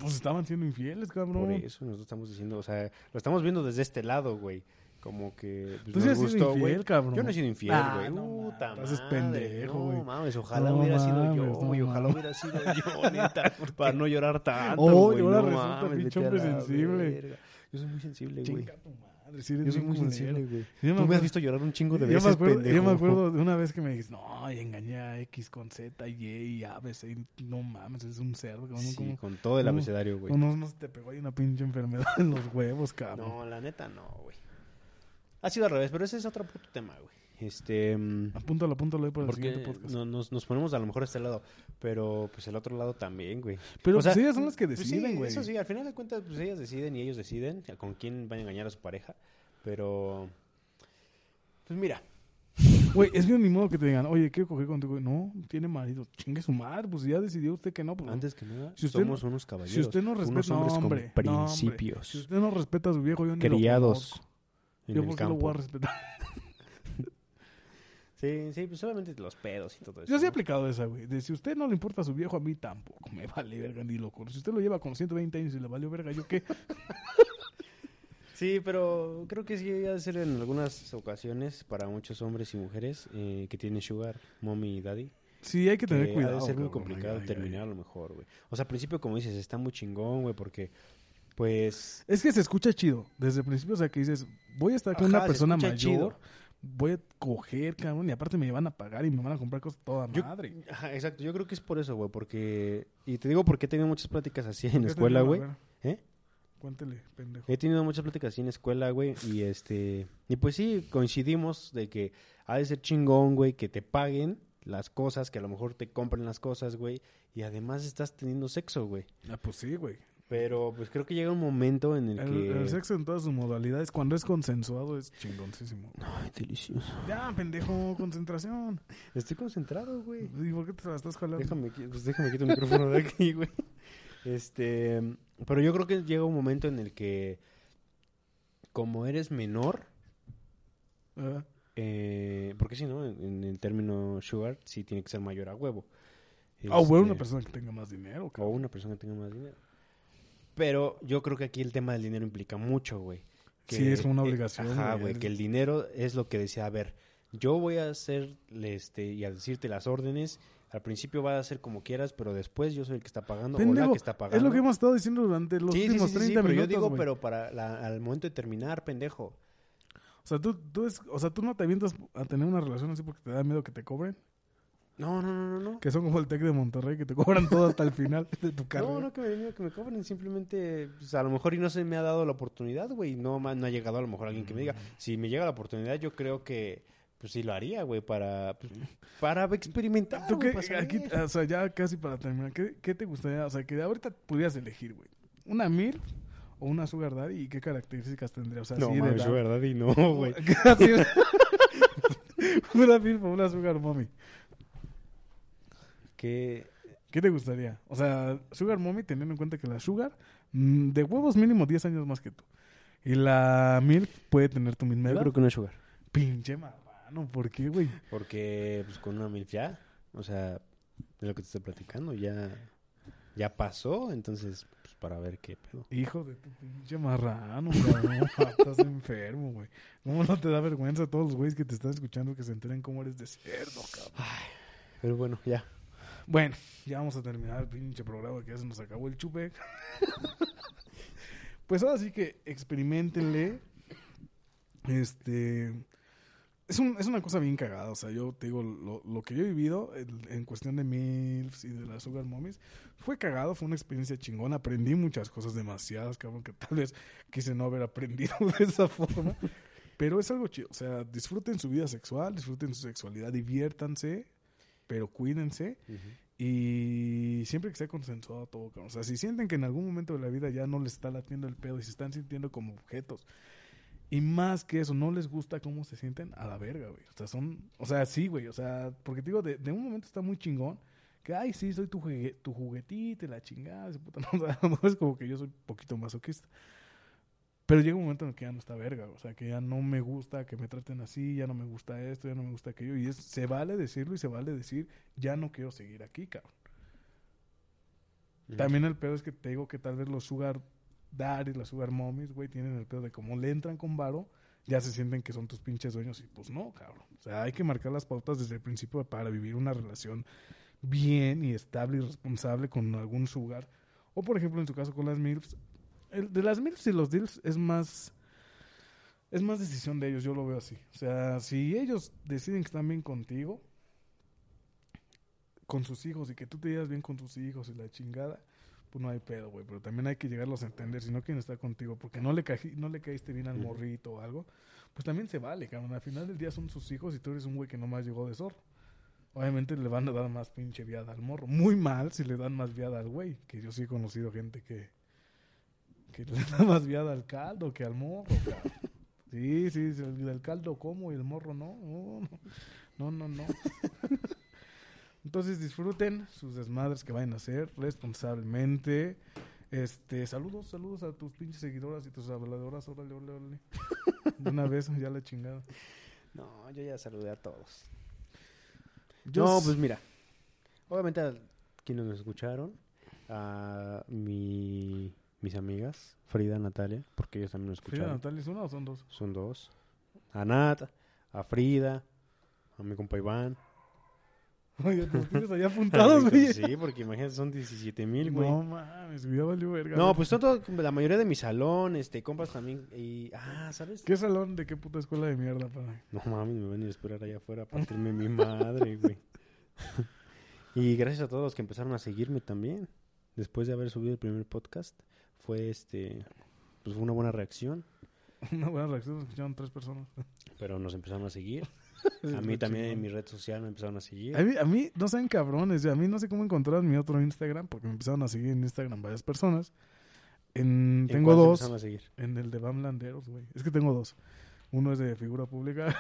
S1: Pues estaban siendo infieles,
S2: Por
S1: cabrón.
S2: eso nosotros estamos diciendo, o sea, lo estamos viendo desde este lado, güey. Como que pues,
S1: Tú sí
S2: nos gustó,
S1: infiel,
S2: güey.
S1: cabrón.
S2: Yo no he sido infiel,
S1: Ah,
S2: güey.
S1: no
S2: Puta
S1: mames, haces
S2: madre.
S1: pendejo,
S2: No
S1: güey.
S2: mames, ojalá
S1: No
S2: hubiera sido
S1: mames,
S2: yo,
S1: no
S2: güey. Ojalá
S1: mames.
S2: hubiera sido yo, neta. para no llorar tanto,
S1: Oh,
S2: güey.
S1: y ahora
S2: no
S1: resulta pinche hombre sensible.
S2: verga. Yo soy muy sensible, güey.
S1: Madre, si eres
S2: Yo soy muy sensible, güey. Tú
S1: me
S2: has visto llorar un chingo de
S1: yo me,
S2: veces,
S1: acuerdo,
S2: pendejo.
S1: yo me acuerdo de una vez que me dijiste, no, y engañé a X con Z, Y y A, B, C, y no mames, es un cerdo.
S2: Sí,
S1: ¿cómo-
S2: con todo el
S1: cómo-
S2: abecedario, güey.
S1: No, no, no se te pegó ahí una pinche enfermedad en los huevos, cabrón.
S2: No, la neta no, güey. Ha sido al revés, pero ese es otro puto tema, güey. Este... mm,
S1: Apúntalo, apúntalo ahí para el siguiente podcast.
S2: no- nos, nos ponemos a lo mejor a este lado, pero pues el otro lado también, güey.
S1: Pero
S2: o sea,
S1: pues ellas son las que
S2: Pues
S1: deciden,
S2: sí,
S1: güey.
S2: eso sí, al final de cuentas, pues ellas deciden y ellos deciden con quién van a engañar a su pareja. Pero, pues mira,
S1: Güey, es bien ni modo que te digan, oye, quiero coger contigo. No, tiene marido. Chingue su madre, pues ya decidió usted que no. Pues,
S2: antes que nada,
S1: Si usted
S2: somos
S1: no-
S2: unos caballeros.
S1: si usted no respeta,
S2: unos hombres
S1: no, hombre,
S2: con
S1: no, hombre.
S2: principios,
S1: Si usted no respeta a su viejo, yo ni lo
S2: criados
S1: conozco.
S2: en
S1: Yo por qué lo voy a respetar.
S2: Sí, sí, pues solamente los pedos y todo eso.
S1: Yo sí he
S2: ¿no?
S1: aplicado esa, güey. De si usted no le importa a su viejo, a mí tampoco. Me vale verga ni loco. Si usted lo lleva con 120 años y le valió verga, ¿yo qué?
S2: Sí, pero creo que sí ha de ser en algunas ocasiones para muchos hombres y mujeres eh, que tienen sugar, mommy y daddy.
S1: Sí, hay que
S2: que
S1: tener
S2: ha
S1: cuidado.
S2: de ser muy
S1: cabrón.
S2: complicado
S1: Ay,
S2: terminar
S1: ay.
S2: a lo mejor, güey. O sea, al principio, como dices, está muy chingón, güey, porque, pues...
S1: Es que se escucha chido. Desde el principio, o sea, que dices, voy a estar con una
S2: Ajá,
S1: persona mayor.
S2: chido.
S1: Voy a coger, cabrón. Y aparte me van a pagar y me van a comprar cosas toda
S2: Yo-
S1: madre.
S2: Ajá, exacto, yo creo que es por eso, güey, porque... Y te digo porque he tenido muchas pláticas así en
S1: ¿Qué
S2: la escuela, güey. ¿Eh?
S1: pendejo.
S2: He tenido muchas pláticas así en la escuela, güey, y este... Y pues sí, coincidimos de que ha de ser chingón, güey, que te paguen las cosas, que a lo mejor te compren las cosas, güey, y además estás teniendo sexo, güey.
S1: Ah, pues sí, güey.
S2: Pero pues creo que llega un momento en el,
S1: El,
S2: que...
S1: el sexo en todas sus modalidades, cuando es consensuado, es chingoncísimo.
S2: Ay, delicioso.
S1: Ya, pendejo, concentración.
S2: Estoy concentrado, güey.
S1: ¿Y por qué te la estás jalando?
S2: Déjame, pues déjame quitar el micrófono de aquí, güey. Este, pero yo creo que llega un momento en el que, como eres menor, eh, porque si no, en, en el término sugar, sí tiene que ser mayor a huevo.
S1: Ah, o bueno, una
S2: Este,
S1: persona que tenga más dinero,
S2: O
S1: cabrón.
S2: una persona que tenga más dinero. Pero yo creo que aquí el tema del dinero implica mucho, güey.
S1: Sí, es como una
S2: eh,
S1: obligación,
S2: Ajá,
S1: güey.
S2: Que el dinero es lo que decía, a ver, yo voy a hacer este, y a decirte las órdenes. Al principio va a ser como quieras, pero después yo soy el que está pagando o la que está pagando.
S1: Es lo que hemos estado diciendo durante los
S2: sí,
S1: últimos
S2: sí, sí,
S1: 30
S2: pero
S1: minutos,
S2: yo digo, pero para la- al momento de terminar, pendejo.
S1: O sea, tú, tú es, o sea, tú no te avientas a tener una relación así porque te da miedo que te cobren.
S2: No, no, no, no, no.
S1: Que son como el Tec de Monterrey, que te cobran todo hasta el final de tu carrera.
S2: No, no que me, que me cobren, simplemente, pues, a lo mejor y no se me ha dado la oportunidad, güey, no, no ha llegado a lo mejor alguien que me diga, si me llega la oportunidad, yo creo que, pues sí lo haría, güey, para, pues, para experimentar,
S1: ¿Tú qué,
S2: para saber.
S1: aquí, o sea, ya casi para terminar, ¿qué, qué te gustaría? O sea, que ahorita pudieras elegir, güey. ¿Una MILF o una Sugar Daddy? ¿Y qué características tendría? O sea,
S2: no,
S1: de
S2: mames,
S1: edad.
S2: yo, verdad, y no, güey.
S1: Una MILF o una Sugar Mommy.
S2: Que,
S1: ¿Qué te gustaría? O sea, Sugar Mommy, teniendo en cuenta que la Sugar, mm, de huevos mínimo 10 años más que tú. Y la MILF puede tener tu misma
S2: yo
S1: edad.
S2: creo que una sugar.
S1: Pinche marrano, ¿por qué, güey?
S2: Porque, pues, con una milf ya, o sea, de lo que te estoy platicando, ya, ya pasó, entonces, pues, para ver qué pedo.
S1: Hijo de tu pinche marrano, cabrón. Estás enfermo, güey. ¿Cómo no te da vergüenza a todos los güeyes que te están escuchando que se enteren cómo eres de cerdo, cabrón?
S2: Pero bueno, ya.
S1: Bueno, ya vamos a terminar el pinche programa que ya se nos acabó el chupe. pues ahora sí que experimentenle. Este. es, un- es una cosa bien cagada. O sea, yo te digo, lo, lo que yo he vivido en, cuestión de MILFs y de las Sugar Mommies fue cagado, fue una experiencia chingona. Aprendí muchas cosas demasiadas, cabrón, que tal vez quise no haber aprendido de esa forma. Pero es algo chido. O sea, disfruten su vida sexual, disfruten su sexualidad, diviértanse, pero cuídense. Y siempre que sea consensuado todo. O sea, si sienten que en algún momento de la vida ya no les está latiendo el pedo y se están sintiendo como objetos. Y más que eso, no les gusta cómo se sienten a la verga, güey. O sea, son... O sea, sí, güey. O sea, porque te digo, de, de un momento está muy chingón. Que, ay, sí, soy tu, jugue- tu juguetito y la chingada. ese puta, no, o sea, no es como que yo soy un poquito masoquista. Pero llega un momento en el que ya no está verga. O sea, que ya no me gusta que me traten así, ya no me gusta esto, ya no me gusta aquello. Y es, se vale decirlo y se vale decir, ya no quiero seguir aquí, cabrón. También el pedo es que te digo que tal vez los sugar daddies, las sugar mommies, güey, tienen el pedo de como le entran con varo, ya se sienten que son tus pinches dueños y pues no, cabrón. O sea, hay que marcar las pautas desde el principio para vivir una relación bien y estable y responsable con algún sugar. O por ejemplo, en su caso con las MILFs. El de las MILFs y los DILFs es más... Es más decisión de ellos, yo lo veo así. O sea, si ellos deciden que están bien contigo, con sus hijos y que tú te llevas bien con tus hijos y la chingada, pues no hay pedo, güey. Pero también hay que llegarlos a entender si no quieren estar contigo porque no le, caji- no le caíste bien al morrito o algo, pues también se vale, cabrón. Al final del día son sus hijos y tú eres un güey que nomás llegó de zorro. Obviamente le van a dar más pinche viada al morro. Muy mal si le dan más viada al güey. Que yo sí he conocido gente que, que le da más viada al caldo que al morro, cabrón. Sí, sí, el del caldo como y el morro no. No, no, no. Entonces disfruten sus desmadres que vayan a hacer responsablemente. Este, saludos, saludos a tus pinches seguidoras y tus habladoras. Órale, órale, órale. De una vez, ya la chingada.
S2: No, yo ya saludé a todos.
S1: Yo
S2: no, pues mira. Obviamente a quienes nos escucharon, a mi, mis amigas, Frida, Natalia, porque ellos también
S1: ¿Frida
S2: escucharon.
S1: Natalia es una o son dos?
S2: Son dos. A Nat, a Frida, a mi compa Iván.
S1: Oye, los tienes allá apuntados, güey.
S2: sí, porque imagínate, son 17 mil, güey.
S1: No mames, ya valió verga.
S2: No, pues son todos, la mayoría de mi salón, este, compas también. Y, ah, ¿sabes?
S1: ¿Qué salón de qué puta escuela de mierda, para?
S2: No mames, me van a ir a esperar allá afuera a partirme mi madre, güey. y gracias a todos los que empezaron a seguirme también. Después de haber subido el primer podcast, fue este, pues fue una buena reacción.
S1: Una buena reacción, nos escucharon tres personas.
S2: Pero nos empezaron a seguir. A mí también en mi red social me empezaron a seguir.
S1: A mí, a mí, no sean cabrones, a mí no sé cómo encontrar mi otro Instagram, porque me empezaron a seguir en Instagram varias personas. En,
S2: ¿En
S1: tengo dos,
S2: empezaron a seguir?
S1: en el de Bamlanderos, güey. Es que tengo dos. Uno es de figura pública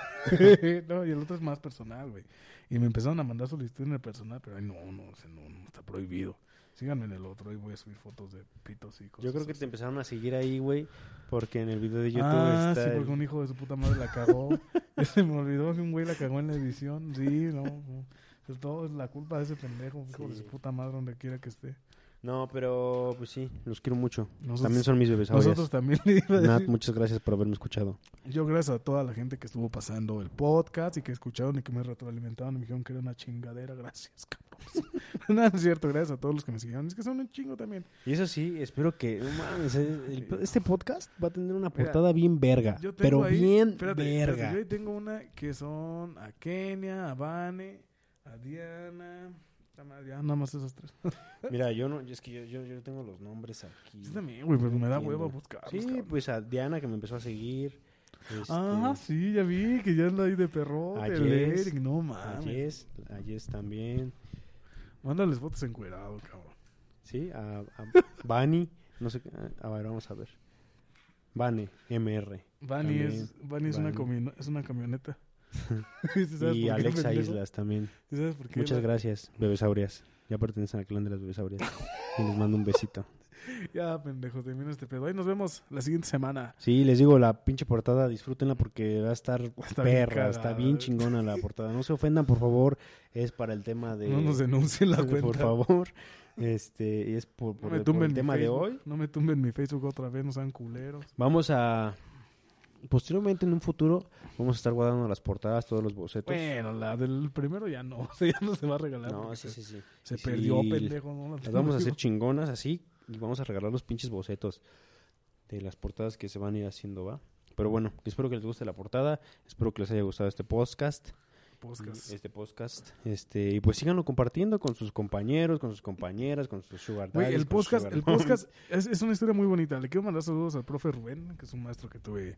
S1: no, y el otro es más personal, güey. Y me empezaron a mandar solicitud en el personal, pero ay, no, no, no, está prohibido. Síganme en el otro, ahí voy a subir fotos de pitos y cosas.
S2: Yo creo que
S1: así.
S2: te empezaron a seguir ahí, güey, porque en el video de YouTube
S1: ah,
S2: está
S1: sí,
S2: el-
S1: porque un hijo de su puta madre la cagó. Se me olvidó que un güey la cagó en la edición. Sí, no. no. Es todo es la culpa de ese pendejo, hijo de
S2: Sí.
S1: su puta madre, donde quiera que esté.
S2: No, pero pues sí, los quiero mucho.
S1: Nosotros-
S2: También son mis bebés.
S1: Nosotros también
S2: Nat, muchas gracias por haberme escuchado.
S1: Yo gracias a toda la gente que estuvo pasando el podcast y que escucharon y que me retroalimentaron y me dijeron que era una chingadera. Gracias, cabros. no, es cierto, gracias a todos los que me siguieron. Es que son un chingo también.
S2: Y eso sí, espero que, no mames, el- este podcast va a tener una
S1: Mira,
S2: portada bien verga,
S1: Yo tengo
S2: pero
S1: ahí-
S2: bien
S1: espérate,
S2: verga.
S1: espérate, yo ahí tengo una que son a Kenia, a Vane, a Diana. Ya, nada más esas tres.
S2: Mira, yo no, es que yo, yo, yo tengo los nombres aquí.
S1: Sí, también, güey, pero me da hueva buscarlos.
S2: Sí, pues a Diana que me empezó a seguir. Este,
S1: Ah, sí, ya vi que ya anda ahí de perro,
S2: A
S1: de
S2: Jess,
S1: Eric, no mames.
S2: Jess, a Jess también.
S1: Mándales fotos encuerado, cabrón.
S2: Sí, a, a Bani, no sé, a ver, vamos a ver. Bane, MR.
S1: Vani es, Vani es, una es una camioneta. ¿Sí sabes
S2: Y Alexa? Islas también.
S1: ¿Sí sabes por qué?
S2: Muchas
S1: La-
S2: gracias, bebesaurias. Ya pertenecen al clan de las bebesaurias. y les mando un besito.
S1: Ya, pendejo, termina este pedo. Ahí nos vemos la siguiente semana.
S2: Sí, les digo, la pinche portada, disfrútenla porque va a estar
S1: bien
S2: perra, está bien chingona la portada. No se ofendan, por favor, es para el tema de...
S1: No nos denuncien la cuenta.
S2: Por favor, este, y es por,
S1: No
S2: por
S1: me
S2: el, por tema de hoy.
S1: No me tumben mi Facebook otra vez, no sean culeros.
S2: Vamos a... Posteriormente, en un futuro, vamos a estar guardando las portadas, todos los bocetos.
S1: Bueno, la del primero ya no. O sea, ya no se va a regalar.
S2: no, sí,
S1: se,
S2: sí, sí.
S1: se
S2: Sí,
S1: perdió, pendejo. ¿no?
S2: Las vamos a hacer chingonas así y vamos a regalar los pinches bocetos de las portadas que se van a ir haciendo, ¿va? pero bueno, espero que les guste la portada. Espero que les haya gustado este podcast.
S1: Podcast.
S2: Este podcast. Este, y pues síganlo compartiendo con sus compañeros, con sus compañeras, con sus sugar daddies,
S1: el
S2: con sus
S1: podcast, el podcast es, es una historia muy bonita. Le quiero mandar saludos al profe Rubén, que es un maestro que tuve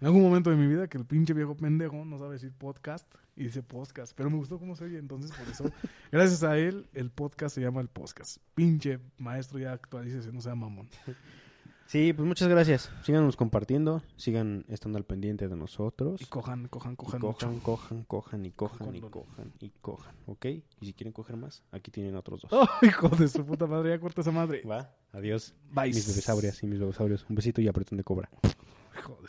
S1: en algún momento de mi vida, que el pinche viejo pendejo no sabe decir podcast y dice podcast. Pero me gustó cómo se oye, entonces por eso, gracias a él, el podcast se llama el podcast. Pinche maestro, ya actualícese, no sea mamón.
S2: Sí, pues muchas gracias. Síganos compartiendo, sigan estando al pendiente de nosotros.
S1: Y cojan, cojan,
S2: Y
S1: cojan.
S2: cojan,
S1: mucho.
S2: cojan, cojan y cojan y cojan y cojan, ¿ok? Y si quieren coger más, aquí tienen otros dos.
S1: Oh, hijo de su puta madre, ya corta esa madre.
S2: Va, adiós.
S1: Bye.
S2: Mis bebesaurias y mis bebesaurios. Un besito y apretón de cobra.
S1: Hijo de su-